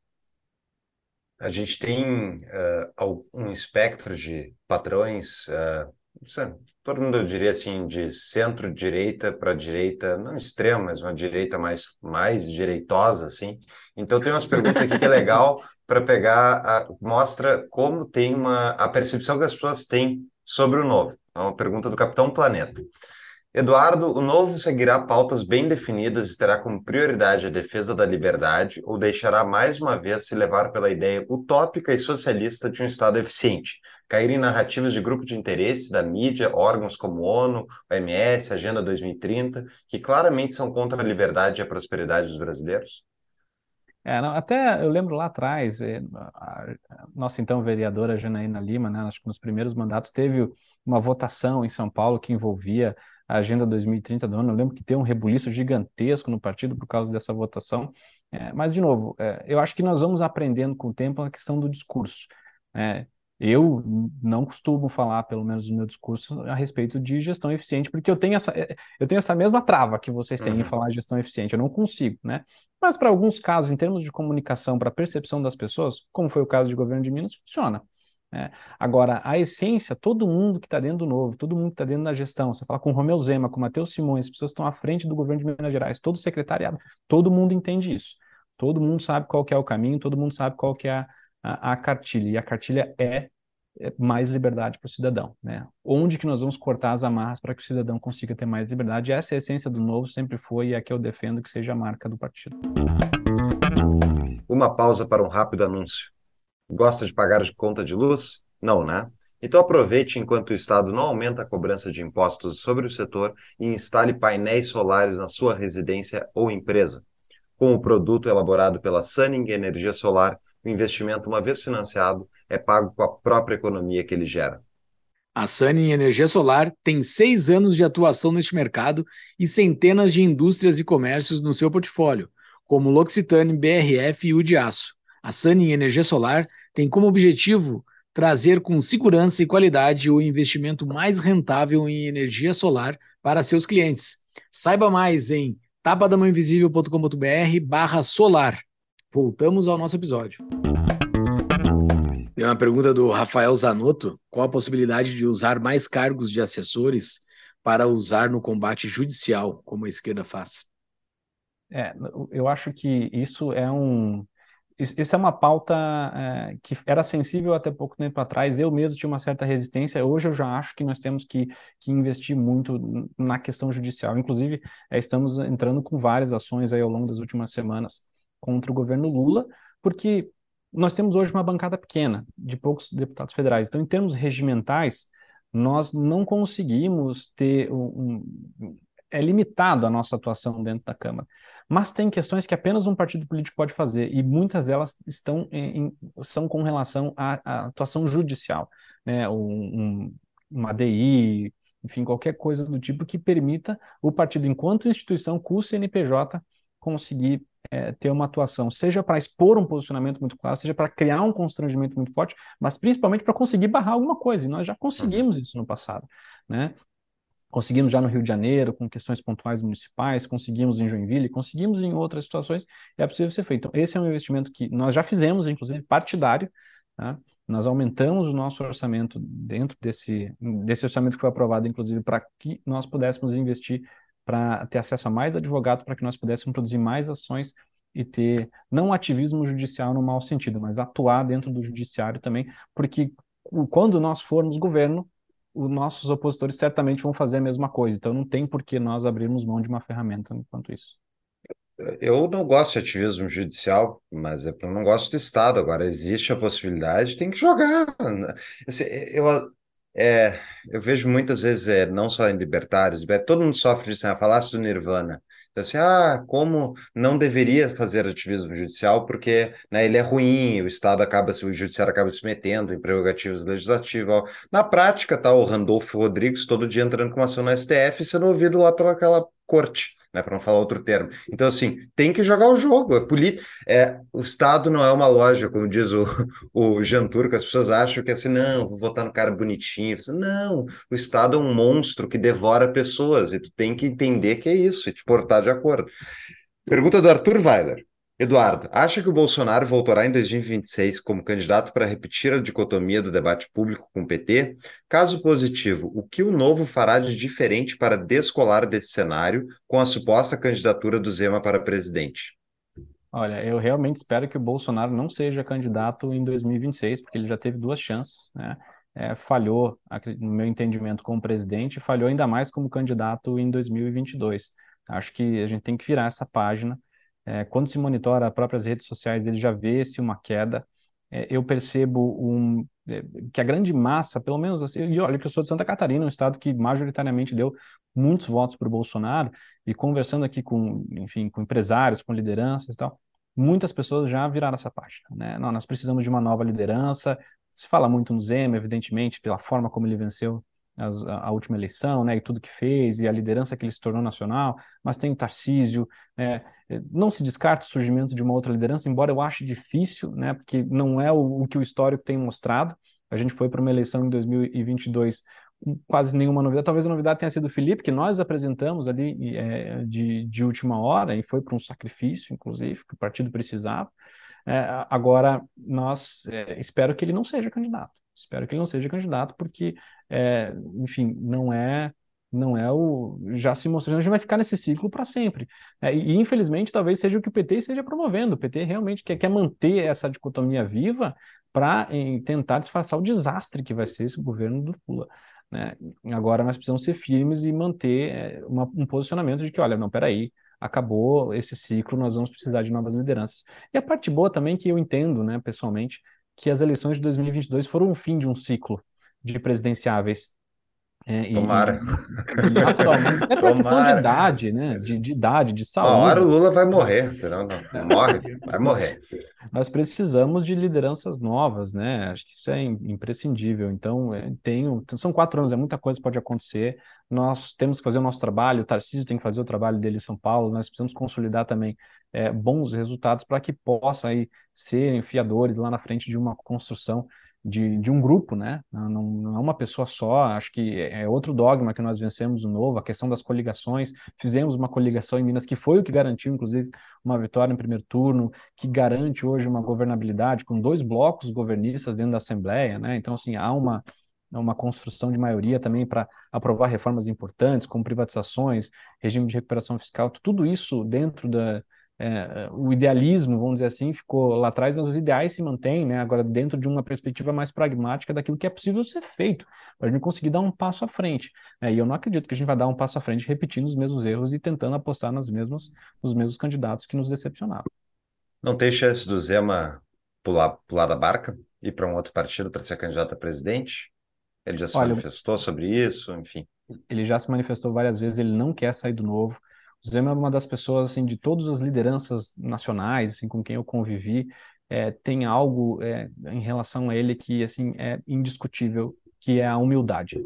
A gente tem uh, um espectro de padrões uh, todo mundo eu diria assim, de centro-direita para direita, não extrema, mas uma direita mais, mais direitosa, assim. Então tem umas perguntas aqui que é legal para pegar, a, mostra como tem uma, a percepção que as pessoas têm sobre o novo. É uma pergunta do Capitão Planeta. Eduardo, o novo seguirá pautas bem definidas e terá como prioridade a defesa da liberdade ou deixará mais uma vez se levar pela ideia utópica e socialista de um Estado eficiente, cair em narrativas de grupo de interesse da mídia, órgãos como ONU, OMS, Agenda 2030, que claramente são contra a liberdade e a prosperidade dos brasileiros? É, não, até eu lembro lá atrás, eh, a, nossa então vereadora Janaína Lima, né, acho que nos primeiros mandatos, teve uma votação em São Paulo que envolvia a Agenda 2030 da ONU. Eu lembro que tem um rebuliço gigantesco no partido por causa dessa votação. É, mas, de novo, é, eu acho que nós vamos aprendendo com o tempo a questão do discurso. É, eu não costumo falar, pelo menos no meu discurso, a respeito de gestão eficiente, porque eu tenho essa, é, eu tenho essa mesma trava que vocês têm uhum. em falar de gestão eficiente. Eu não consigo, né? Mas para alguns casos, em termos de comunicação, para a percepção das pessoas, como foi o caso de governo de Minas, funciona. É. Agora, a essência, todo mundo que está dentro do novo, todo mundo que está dentro da gestão, você fala com o Romeu Zema, com o Matheus Simões, as pessoas estão à frente do governo de Minas Gerais, todo o secretariado, todo mundo entende isso. Todo mundo sabe qual é o caminho, todo mundo sabe qual é a, a, a cartilha. E a cartilha é, é mais liberdade para o cidadão. Né? Onde que nós vamos cortar as amarras para que o cidadão consiga ter mais liberdade? Essa é a essência do novo, sempre foi, e é que eu defendo que seja a marca do partido. Uma pausa para um rápido anúncio. Gosta de pagar de conta de luz? Não, né? Então aproveite enquanto o Estado não aumenta a cobrança de impostos sobre o setor e instale painéis solares na sua residência ou empresa. Com o produto elaborado pela Sunning Energia Solar, o investimento, uma vez financiado, é pago com a própria economia que ele gera. A Sunning Energia Solar tem seis anos de atuação neste mercado e centenas de indústrias e comércios no seu portfólio, como L'Occitane, BRF e o de Aço. A Sunny Energia Solar tem como objetivo trazer com segurança e qualidade o investimento mais rentável em energia solar para seus clientes. Saiba mais em tapadamãoinvisível.com.br barra solar. Voltamos ao nosso episódio. Tem uma pergunta do Rafael Zanotto. Qual a possibilidade de usar mais cargos de assessores para usar no combate judicial, como a esquerda faz? É, eu acho que isso é um, essa é uma pauta é, que era sensível até pouco tempo atrás. Eu mesmo tinha uma certa resistência. Hoje eu já acho que nós temos que, que investir muito na questão judicial. Inclusive, é, estamos entrando com várias ações aí ao longo das últimas semanas contra o governo Lula, porque nós temos hoje uma bancada pequena, de poucos deputados federais. Então, em termos regimentais, nós não conseguimos ter um, um, é limitado a nossa atuação dentro da Câmara. Mas tem questões que apenas um partido político pode fazer, e muitas delas estão em, são com relação à, à atuação judicial, né? Um, uma ADI, enfim, qualquer coisa do tipo que permita o partido, enquanto instituição, com o CNPJ, conseguir é, ter uma atuação, seja para expor um posicionamento muito claro, seja para criar um constrangimento muito forte, mas principalmente para conseguir barrar alguma coisa. E nós já conseguimos isso no passado, né? Conseguimos já no Rio de Janeiro, com questões pontuais municipais, conseguimos em Joinville, conseguimos em outras situações, é possível ser feito. Então, esse é um investimento que nós já fizemos, inclusive partidário, tá? nós aumentamos o nosso orçamento dentro desse, desse orçamento que foi aprovado, inclusive, para que nós pudéssemos investir para ter acesso a mais advogados, para que nós pudéssemos produzir mais ações e ter, não ativismo judicial no mau sentido, mas atuar dentro do judiciário também, porque quando nós formos governo, os nossos opositores certamente vão fazer a mesma coisa. Então não tem por que nós abrirmos mão de uma ferramenta enquanto isso. Eu não gosto de ativismo judicial, mas eu não gosto do Estado. Agora, existe a possibilidade, tem que jogar. Assim, eu, é, eu vejo muitas vezes, é, não só em libertários, todo mundo sofre disso, né? falasse do Nirvana. Então, assim, ah, como não deveria fazer ativismo judicial, porque né, ele é ruim, o Estado acaba, o judiciário acaba se metendo em prerrogativas legislativas. Na prática, tá o Randolfo Rodrigues todo dia entrando com uma ação no STF sendo ouvido lá pelaquela corte, né, para não falar outro termo. Então, assim, tem que jogar o jogo. É polit... é, o Estado não é uma loja, como diz o, o Jean Turco, as pessoas acham que é assim, não, vou votar no cara bonitinho. Não, o Estado é um monstro que devora pessoas, e tu tem que entender que é isso, e te portar de acordo. Pergunta do Arthur Weiler. Eduardo, acha que o Bolsonaro voltará em 2026 como candidato para repetir a dicotomia do debate público com o PT? Caso positivo, o que o novo fará de diferente para descolar desse cenário com a suposta candidatura do Zema para presidente? Olha, eu realmente espero que o Bolsonaro não seja candidato em 2026, porque ele já teve duas chances, né? É, falhou, no meu entendimento, como presidente, e falhou ainda mais como candidato em 2022. Acho que a gente tem que virar essa página é, quando se monitora as próprias redes sociais, ele já vê-se uma queda. É, eu percebo um, é, que a grande massa, pelo menos assim, e olha que eu sou de Santa Catarina, um estado que majoritariamente deu muitos votos para o Bolsonaro, e conversando aqui com, enfim, com empresários, com lideranças e tal, muitas pessoas já viraram essa página. Né? Não, nós precisamos de uma nova liderança. Se fala muito no Zema, evidentemente, pela forma como ele venceu as, a, última eleição, né, e tudo que fez, e a liderança que ele se tornou nacional, mas tem o Tarcísio, né, não se descarta o surgimento de uma outra liderança, embora eu ache difícil, né, porque não é o, o que o histórico tem mostrado, a gente foi para uma eleição em 2022 com quase nenhuma novidade, talvez a novidade tenha sido o Felipe, que nós apresentamos ali é, de, de última hora, e foi para um sacrifício, inclusive, que o partido precisava, é, agora, nós é, espero que ele não seja candidato. Espero que ele não seja candidato, porque, é, enfim, não é não é o já se mostrou, a gente vai ficar nesse ciclo para sempre. É, e, infelizmente, talvez seja o que o PT esteja promovendo. O PT realmente quer, quer manter essa dicotomia viva para tentar disfarçar o desastre que vai ser esse governo do Lula. Né? Agora nós precisamos ser firmes e manter é, uma, um posicionamento de que, olha, não, peraí, acabou esse ciclo, nós vamos precisar de novas lideranças. E a parte boa também que eu entendo, né, pessoalmente, que as eleições de 2022 foram o fim de um ciclo de presidenciáveis. É, Tomara. E, naturalmente, é por questão de idade, né? De, de, idade, de saúde. Uma hora o Lula vai morrer, entendeu? Não, morre, vai morrer. Nós precisamos de lideranças novas, né? Acho que isso é imprescindível. Então, é, tenho, são quatro anos, é muita coisa pode acontecer. Nós temos que fazer o nosso trabalho, o Tarcísio tem que fazer o trabalho dele em São Paulo, nós precisamos consolidar também é, bons resultados para que possa aí ser fiadores lá na frente de uma construção de, de um grupo, né? Não, não, é uma pessoa só. Acho que é outro dogma que nós vencemos no novo, a questão das coligações. Fizemos uma coligação em Minas que foi o que garantiu, inclusive, uma vitória em primeiro turno, que garante hoje uma governabilidade com dois blocos governistas dentro da Assembleia, né? Então, assim, há uma uma construção de maioria também para aprovar reformas importantes, como privatizações, regime de recuperação fiscal, tudo isso dentro da, é, o idealismo, vamos dizer assim, ficou lá atrás, mas os ideais se mantêm, né? Agora, dentro de uma perspectiva mais pragmática daquilo que é possível ser feito, para a gente conseguir dar um passo à frente. Né? E eu não acredito que a gente vai dar um passo à frente repetindo os mesmos erros e tentando apostar nas mesmas, nos mesmos candidatos que nos decepcionaram. Não tem chance do Zema pular, pular da barca, ir para um outro partido para ser candidato a presidente? Ele já se Olha, manifestou sobre isso, enfim. Ele já se manifestou várias vezes, ele não quer sair do novo. O Zema é uma das pessoas, assim, de todas as lideranças nacionais, assim, com quem eu convivi, é, tem algo é, em relação a ele que, assim, é indiscutível, que é a humildade.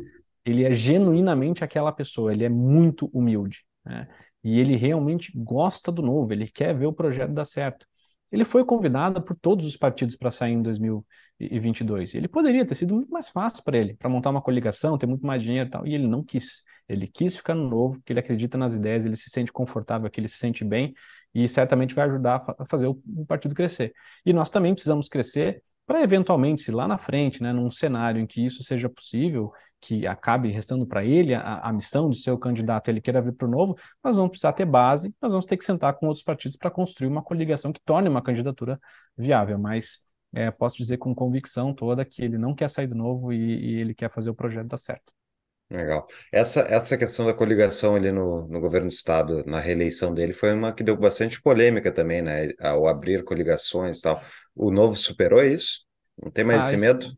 Ele é genuinamente aquela pessoa, ele é muito humilde, né? E ele realmente gosta do novo, ele quer ver o projeto dar certo. Ele foi convidado por todos os partidos para sair em 2022. Ele poderia ter sido muito mais fácil para ele, para montar uma coligação, ter muito mais dinheiro e tal, e ele não quis. Ele quis ficar no novo, porque ele acredita nas ideias, ele se sente confortável, que ele se sente bem e certamente vai ajudar a fazer o, o partido crescer. E nós também precisamos crescer para eventualmente, se lá na frente, né, num cenário em que isso seja possível, que acabe restando para ele a, a, missão de ser o candidato, ele queira vir para o novo, nós vamos precisar ter base, nós vamos ter que sentar com outros partidos para construir uma coligação que torne uma candidatura viável. Mas é, posso dizer com convicção toda que ele não quer sair do novo e, e ele quer fazer o projeto dar certo. Legal. Essa, essa questão da coligação ali no, no governo do estado, na reeleição dele, foi uma que deu bastante polêmica também, né? Ao abrir coligações e tal. O novo superou isso? Não tem mais ah, esse isso, medo?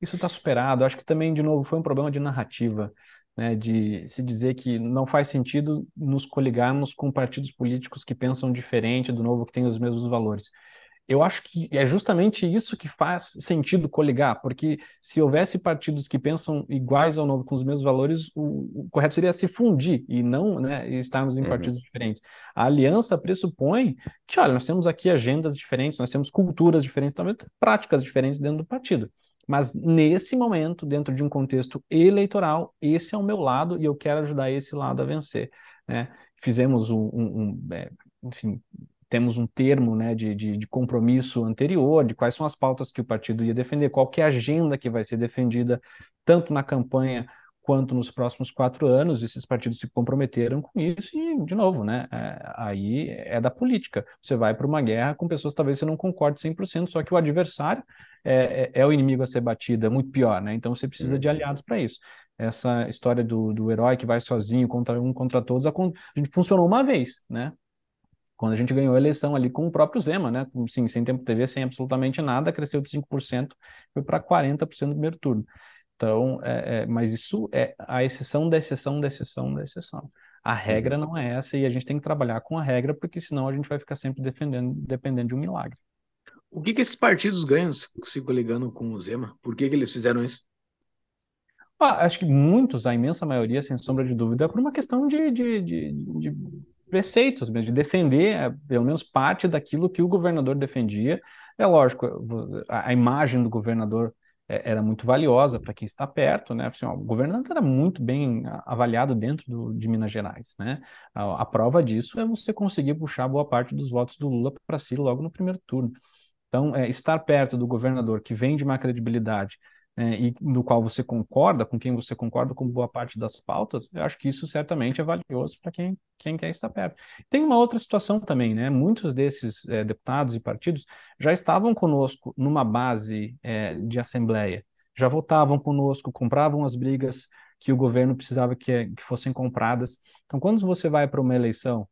Isso está superado. Acho que também, de novo, foi um problema de narrativa, né? De se dizer que não faz sentido nos coligarmos com partidos políticos que pensam diferente do novo, que tem os mesmos valores eu acho que é justamente isso que faz sentido coligar, porque se houvesse partidos que pensam iguais ao novo, com os mesmos valores, o, o correto seria se fundir e não né, estarmos em uhum. partidos diferentes. A aliança pressupõe que, olha, nós temos aqui agendas diferentes, nós temos culturas diferentes, talvez práticas diferentes dentro do partido. Mas nesse momento, dentro de um contexto eleitoral, esse é o meu lado e eu quero ajudar esse lado a vencer. Né? Fizemos um, um, um é, enfim, temos um termo né, de, de, de, compromisso anterior, de quais são as pautas que o partido ia defender, qual que é a agenda que vai ser defendida, tanto na campanha quanto nos próximos quatro anos, esses partidos se comprometeram com isso, e, de novo, né, é, aí é da política. Você vai para uma guerra com pessoas que talvez você não concorde 100%, só que o adversário é, é, é o inimigo a ser batido, é muito pior, né? Então você precisa de uhum. aliados para isso. Essa história do, do herói que vai sozinho contra um contra todos, a, a gente funcionou uma vez, né? Quando a gente ganhou a eleição ali com o próprio Zema, né? Sim, sem tempo TV, sem absolutamente nada, cresceu de 5%, foi para 40% no primeiro turno. Então, é, é, mas isso é a exceção da exceção da exceção da exceção. A regra uhum. não é essa e a gente tem que trabalhar com a regra, porque senão a gente vai ficar sempre defendendo, dependendo de um milagre. O que, que esses partidos ganham se coligando com o Zema? Por que, que eles fizeram isso? Ah, acho que muitos, a imensa maioria, sem sombra de dúvida, é por uma questão de, de, de, de preceitos mesmo, de defender é, pelo menos parte daquilo que o governador defendia. É lógico, a, imagem do governador é, era muito valiosa para quem está perto, né? Assim, ó, o governador era muito bem avaliado dentro do, de Minas Gerais, né? A, a, prova disso é você conseguir puxar boa parte dos votos do Lula para si logo no primeiro turno. Então, é, estar perto do governador que vem de uma credibilidade é, e do qual você concorda, com quem você concorda com boa parte das pautas, eu acho que isso certamente é valioso para quem, quem quer estar perto. Tem uma outra situação também, né? Muitos desses é, deputados e partidos já estavam conosco numa base é, de assembleia, já votavam conosco, compravam as brigas que o governo precisava que, que fossem compradas. Então, quando você vai para uma eleição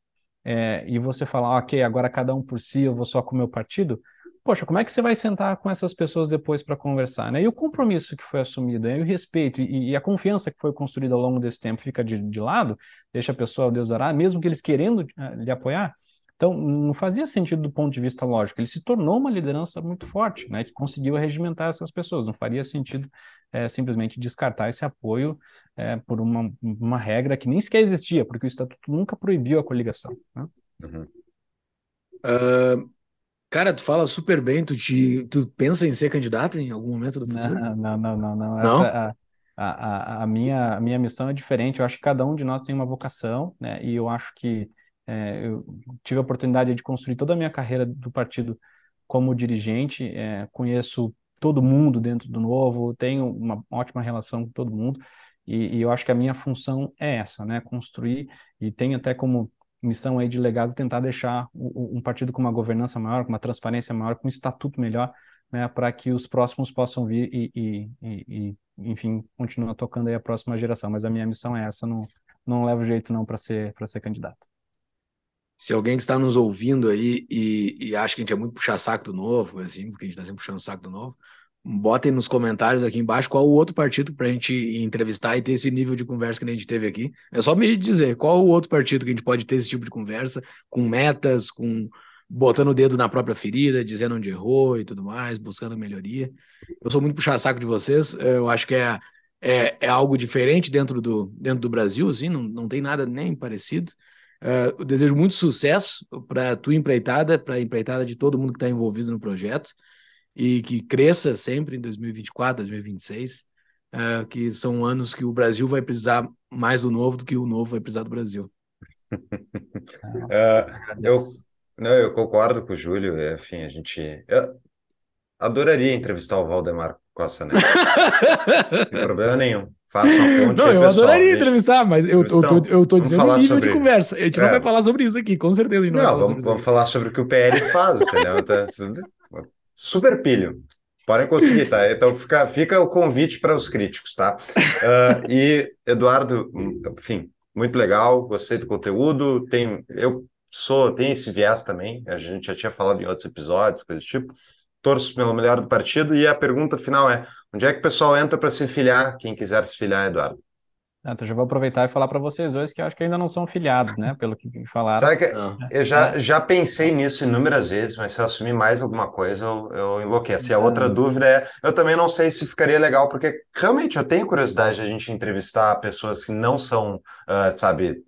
é, e você fala, ok, agora cada um por si, eu vou só com o meu partido, poxa, como é que você vai sentar com essas pessoas depois para conversar, né? E o compromisso que foi assumido, né? e o respeito e, e, a confiança que foi construída ao longo desse tempo fica de, de lado, deixa a pessoa, Deus dará, mesmo que eles querendo uh, lhe apoiar. Então, não fazia sentido do ponto de vista lógico. Ele se tornou uma liderança muito forte, né? Que conseguiu regimentar essas pessoas. Não faria sentido é, simplesmente descartar esse apoio é, por uma, uma regra que nem sequer existia, porque o Estatuto nunca proibiu a coligação. Né? Uhum. Uh, Cara, tu fala super bem, tu, te, tu pensa em ser candidato em algum momento do futuro? Não, não, não, não. não. Essa, a, a, a, minha, a minha missão é diferente. Eu acho que cada um de nós tem uma vocação, né? E eu acho que é, eu tive a oportunidade de construir toda a minha carreira do partido como dirigente. É, conheço todo mundo dentro do Novo, tenho uma ótima relação com todo mundo. E, e eu acho que a minha função é essa, né? Construir e tenho até como missão aí de legado tentar deixar um partido com uma governança maior, com uma transparência maior, com um estatuto melhor, né, para que os próximos possam vir e, e, e, enfim, continuar tocando aí a próxima geração. Mas a minha missão é essa, não, não levo jeito não para ser, ser candidato. Se alguém que está nos ouvindo aí e, acha que a gente é muito puxar saco do novo, assim, porque a gente está sempre puxando saco do novo, botem nos comentários aqui embaixo qual o outro partido para a gente entrevistar e ter esse nível de conversa que a gente teve aqui. É só me dizer qual o outro partido que a gente pode ter esse tipo de conversa, com metas, com botando o dedo na própria ferida, dizendo onde errou e tudo mais, buscando melhoria. Eu sou muito puxar saco de vocês, eu acho que é, é, é algo diferente dentro do, dentro do Brasil, assim, não, não tem nada nem parecido. Uh, eu desejo muito sucesso para a tua empreitada, para a empreitada de todo mundo que está envolvido no projeto e que cresça sempre em 2024, 2026, uh, que são anos que o Brasil vai precisar mais do novo do que o novo vai precisar do Brasil. uh, eu, não, eu concordo com o Júlio, enfim, a gente... Eu adoraria entrevistar o Valdemar Costa Neto. Não tem problema nenhum. Faça uma ponte Não, eu pessoal. adoraria Gente, entrevistar, mas eu, eu, tô, eu tô dizendo o falar nível de sobre- conversa. A gente não É. vai falar sobre isso aqui, com certeza não, Não, falar vamos, isso vamos falar sobre o que o PL faz, entendeu? Super pilho. Podem conseguir, tá? Então fica, fica o convite para os críticos, tá? Ah, e, Eduardo, enfim, muito legal, gostei do conteúdo. Tem, eu sou, tem esse viés também, a gente já tinha falado em outros episódios, coisas do tipo. Torço pelo melhor do partido. E a pergunta final é: onde é que o pessoal entra para se filiar? Quem quiser se filiar, Eduardo. Ah, Então já vou aproveitar e falar para vocês dois que eu acho que ainda não são filiados, né? Pelo que falaram. Sabe que Não. eu já, já pensei nisso inúmeras vezes, mas se eu assumir mais alguma coisa, eu, eu enlouqueço. E a outra dúvida é, eu também não sei se ficaria legal, porque realmente eu tenho curiosidade de a gente entrevistar pessoas que não são, ah, sabe,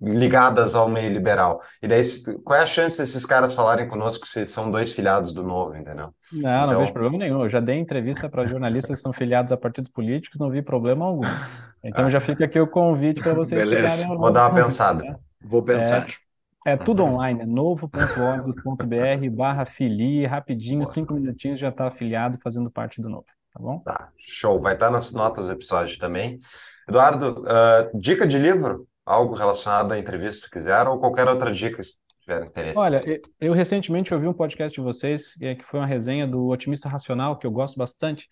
ligadas ao meio liberal. E daí, qual é a chance desses caras falarem conosco se são dois filiados do Novo, entendeu? Não, não Então- vejo problema nenhum. Eu já dei entrevista para jornalistas que são filiados a partidos políticos, não vi problema algum. Então já fica aqui o convite para vocês Beleza. Vou dar uma novo, pensada. né? Vou pensar. É tudo online, é novo.org.br barra filie, rapidinho, Boa. cinco minutinhos já está afiliado fazendo parte do novo, tá bom? Tá, show. Vai estar nas notas do episódio também. Eduardo, ah, dica de livro? Algo relacionado à entrevista, se quiser, ou qualquer outra dica, se tiver interesse. Olha, eu recentemente ouvi um podcast de vocês, é, que foi uma resenha do Otimista Racional, que eu gosto bastante,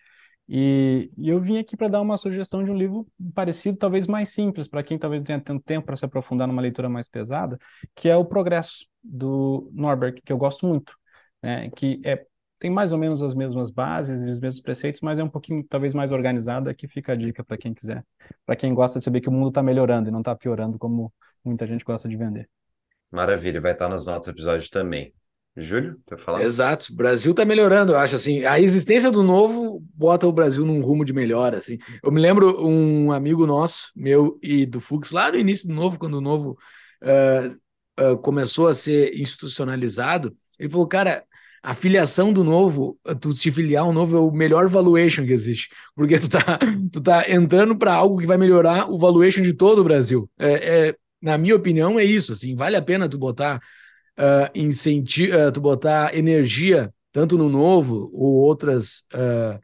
e, e eu vim aqui para dar uma sugestão de um livro parecido, talvez mais simples, para quem talvez tenha tanto tempo para se aprofundar numa leitura mais pesada, que é O Progresso, do Norberg, que eu gosto muito, né, que é, tem mais ou menos as mesmas bases e os mesmos preceitos, mas é um pouquinho talvez mais organizado, aqui fica a dica para quem quiser, para quem gosta de saber que o mundo está melhorando e não está piorando, como muita gente gosta de vender. Maravilha, vai estar nos nossos episódios também. Júlio, quer falar? Exato. O Brasil está melhorando, eu acho assim. A existência do novo bota o Brasil num rumo de melhora, assim. Eu me lembro um amigo nosso, meu e do Fux, lá no início do novo, quando o novo ah, ah, começou a ser institucionalizado, ele falou, cara, a filiação do novo, tu se filiar ao novo é o melhor valuation que existe, porque tu tá, tu tá entrando para algo que vai melhorar o valuation de todo o Brasil. É, é, na minha opinião, é isso, assim, vale a pena tu botar uh, incenti uh, tu botar energia tanto no novo ou outras uh,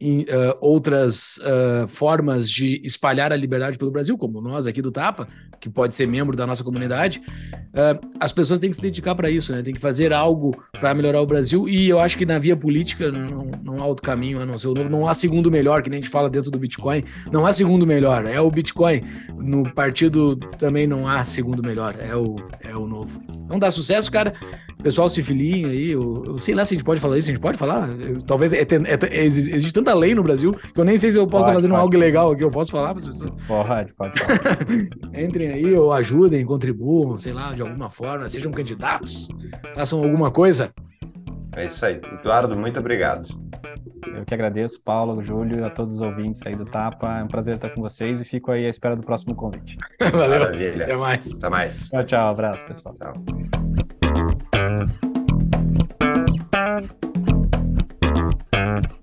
em, uh, outras uh, formas de espalhar a liberdade pelo Brasil, como nós aqui do Tapa, que pode ser membro da nossa comunidade, uh, as pessoas têm que se dedicar para isso, né? Tem que fazer algo para melhorar o Brasil. E eu acho que na via política não, não há outro caminho a não ser o novo. Não há segundo melhor, que nem a gente fala dentro do Bitcoin. Não há segundo melhor, é o Bitcoin. No partido também não há segundo melhor, é o, é o novo. Então dá sucesso, cara. Pessoal, se filiem aí. Eu, eu sei lá se a gente pode falar isso, a gente pode falar. Eu, talvez é, é, existe tanta lei no Brasil que eu nem sei se eu posso estar fazendo pode. algo legal aqui. Eu posso falar para as pessoas? Pode, pode falar. Entrem aí ou ajudem, contribuam, sei lá, de alguma forma, sejam candidatos, façam alguma coisa. É isso aí. Eduardo, muito obrigado. Eu que agradeço, Paulo, Júlio, a todos os ouvintes aí do Tapa. É um prazer estar com vocês e fico aí à espera do próximo convite. Valeu. Maravilha. Até mais. Até mais. Tchau, tchau. Abraço, pessoal. Tchau. Thank you.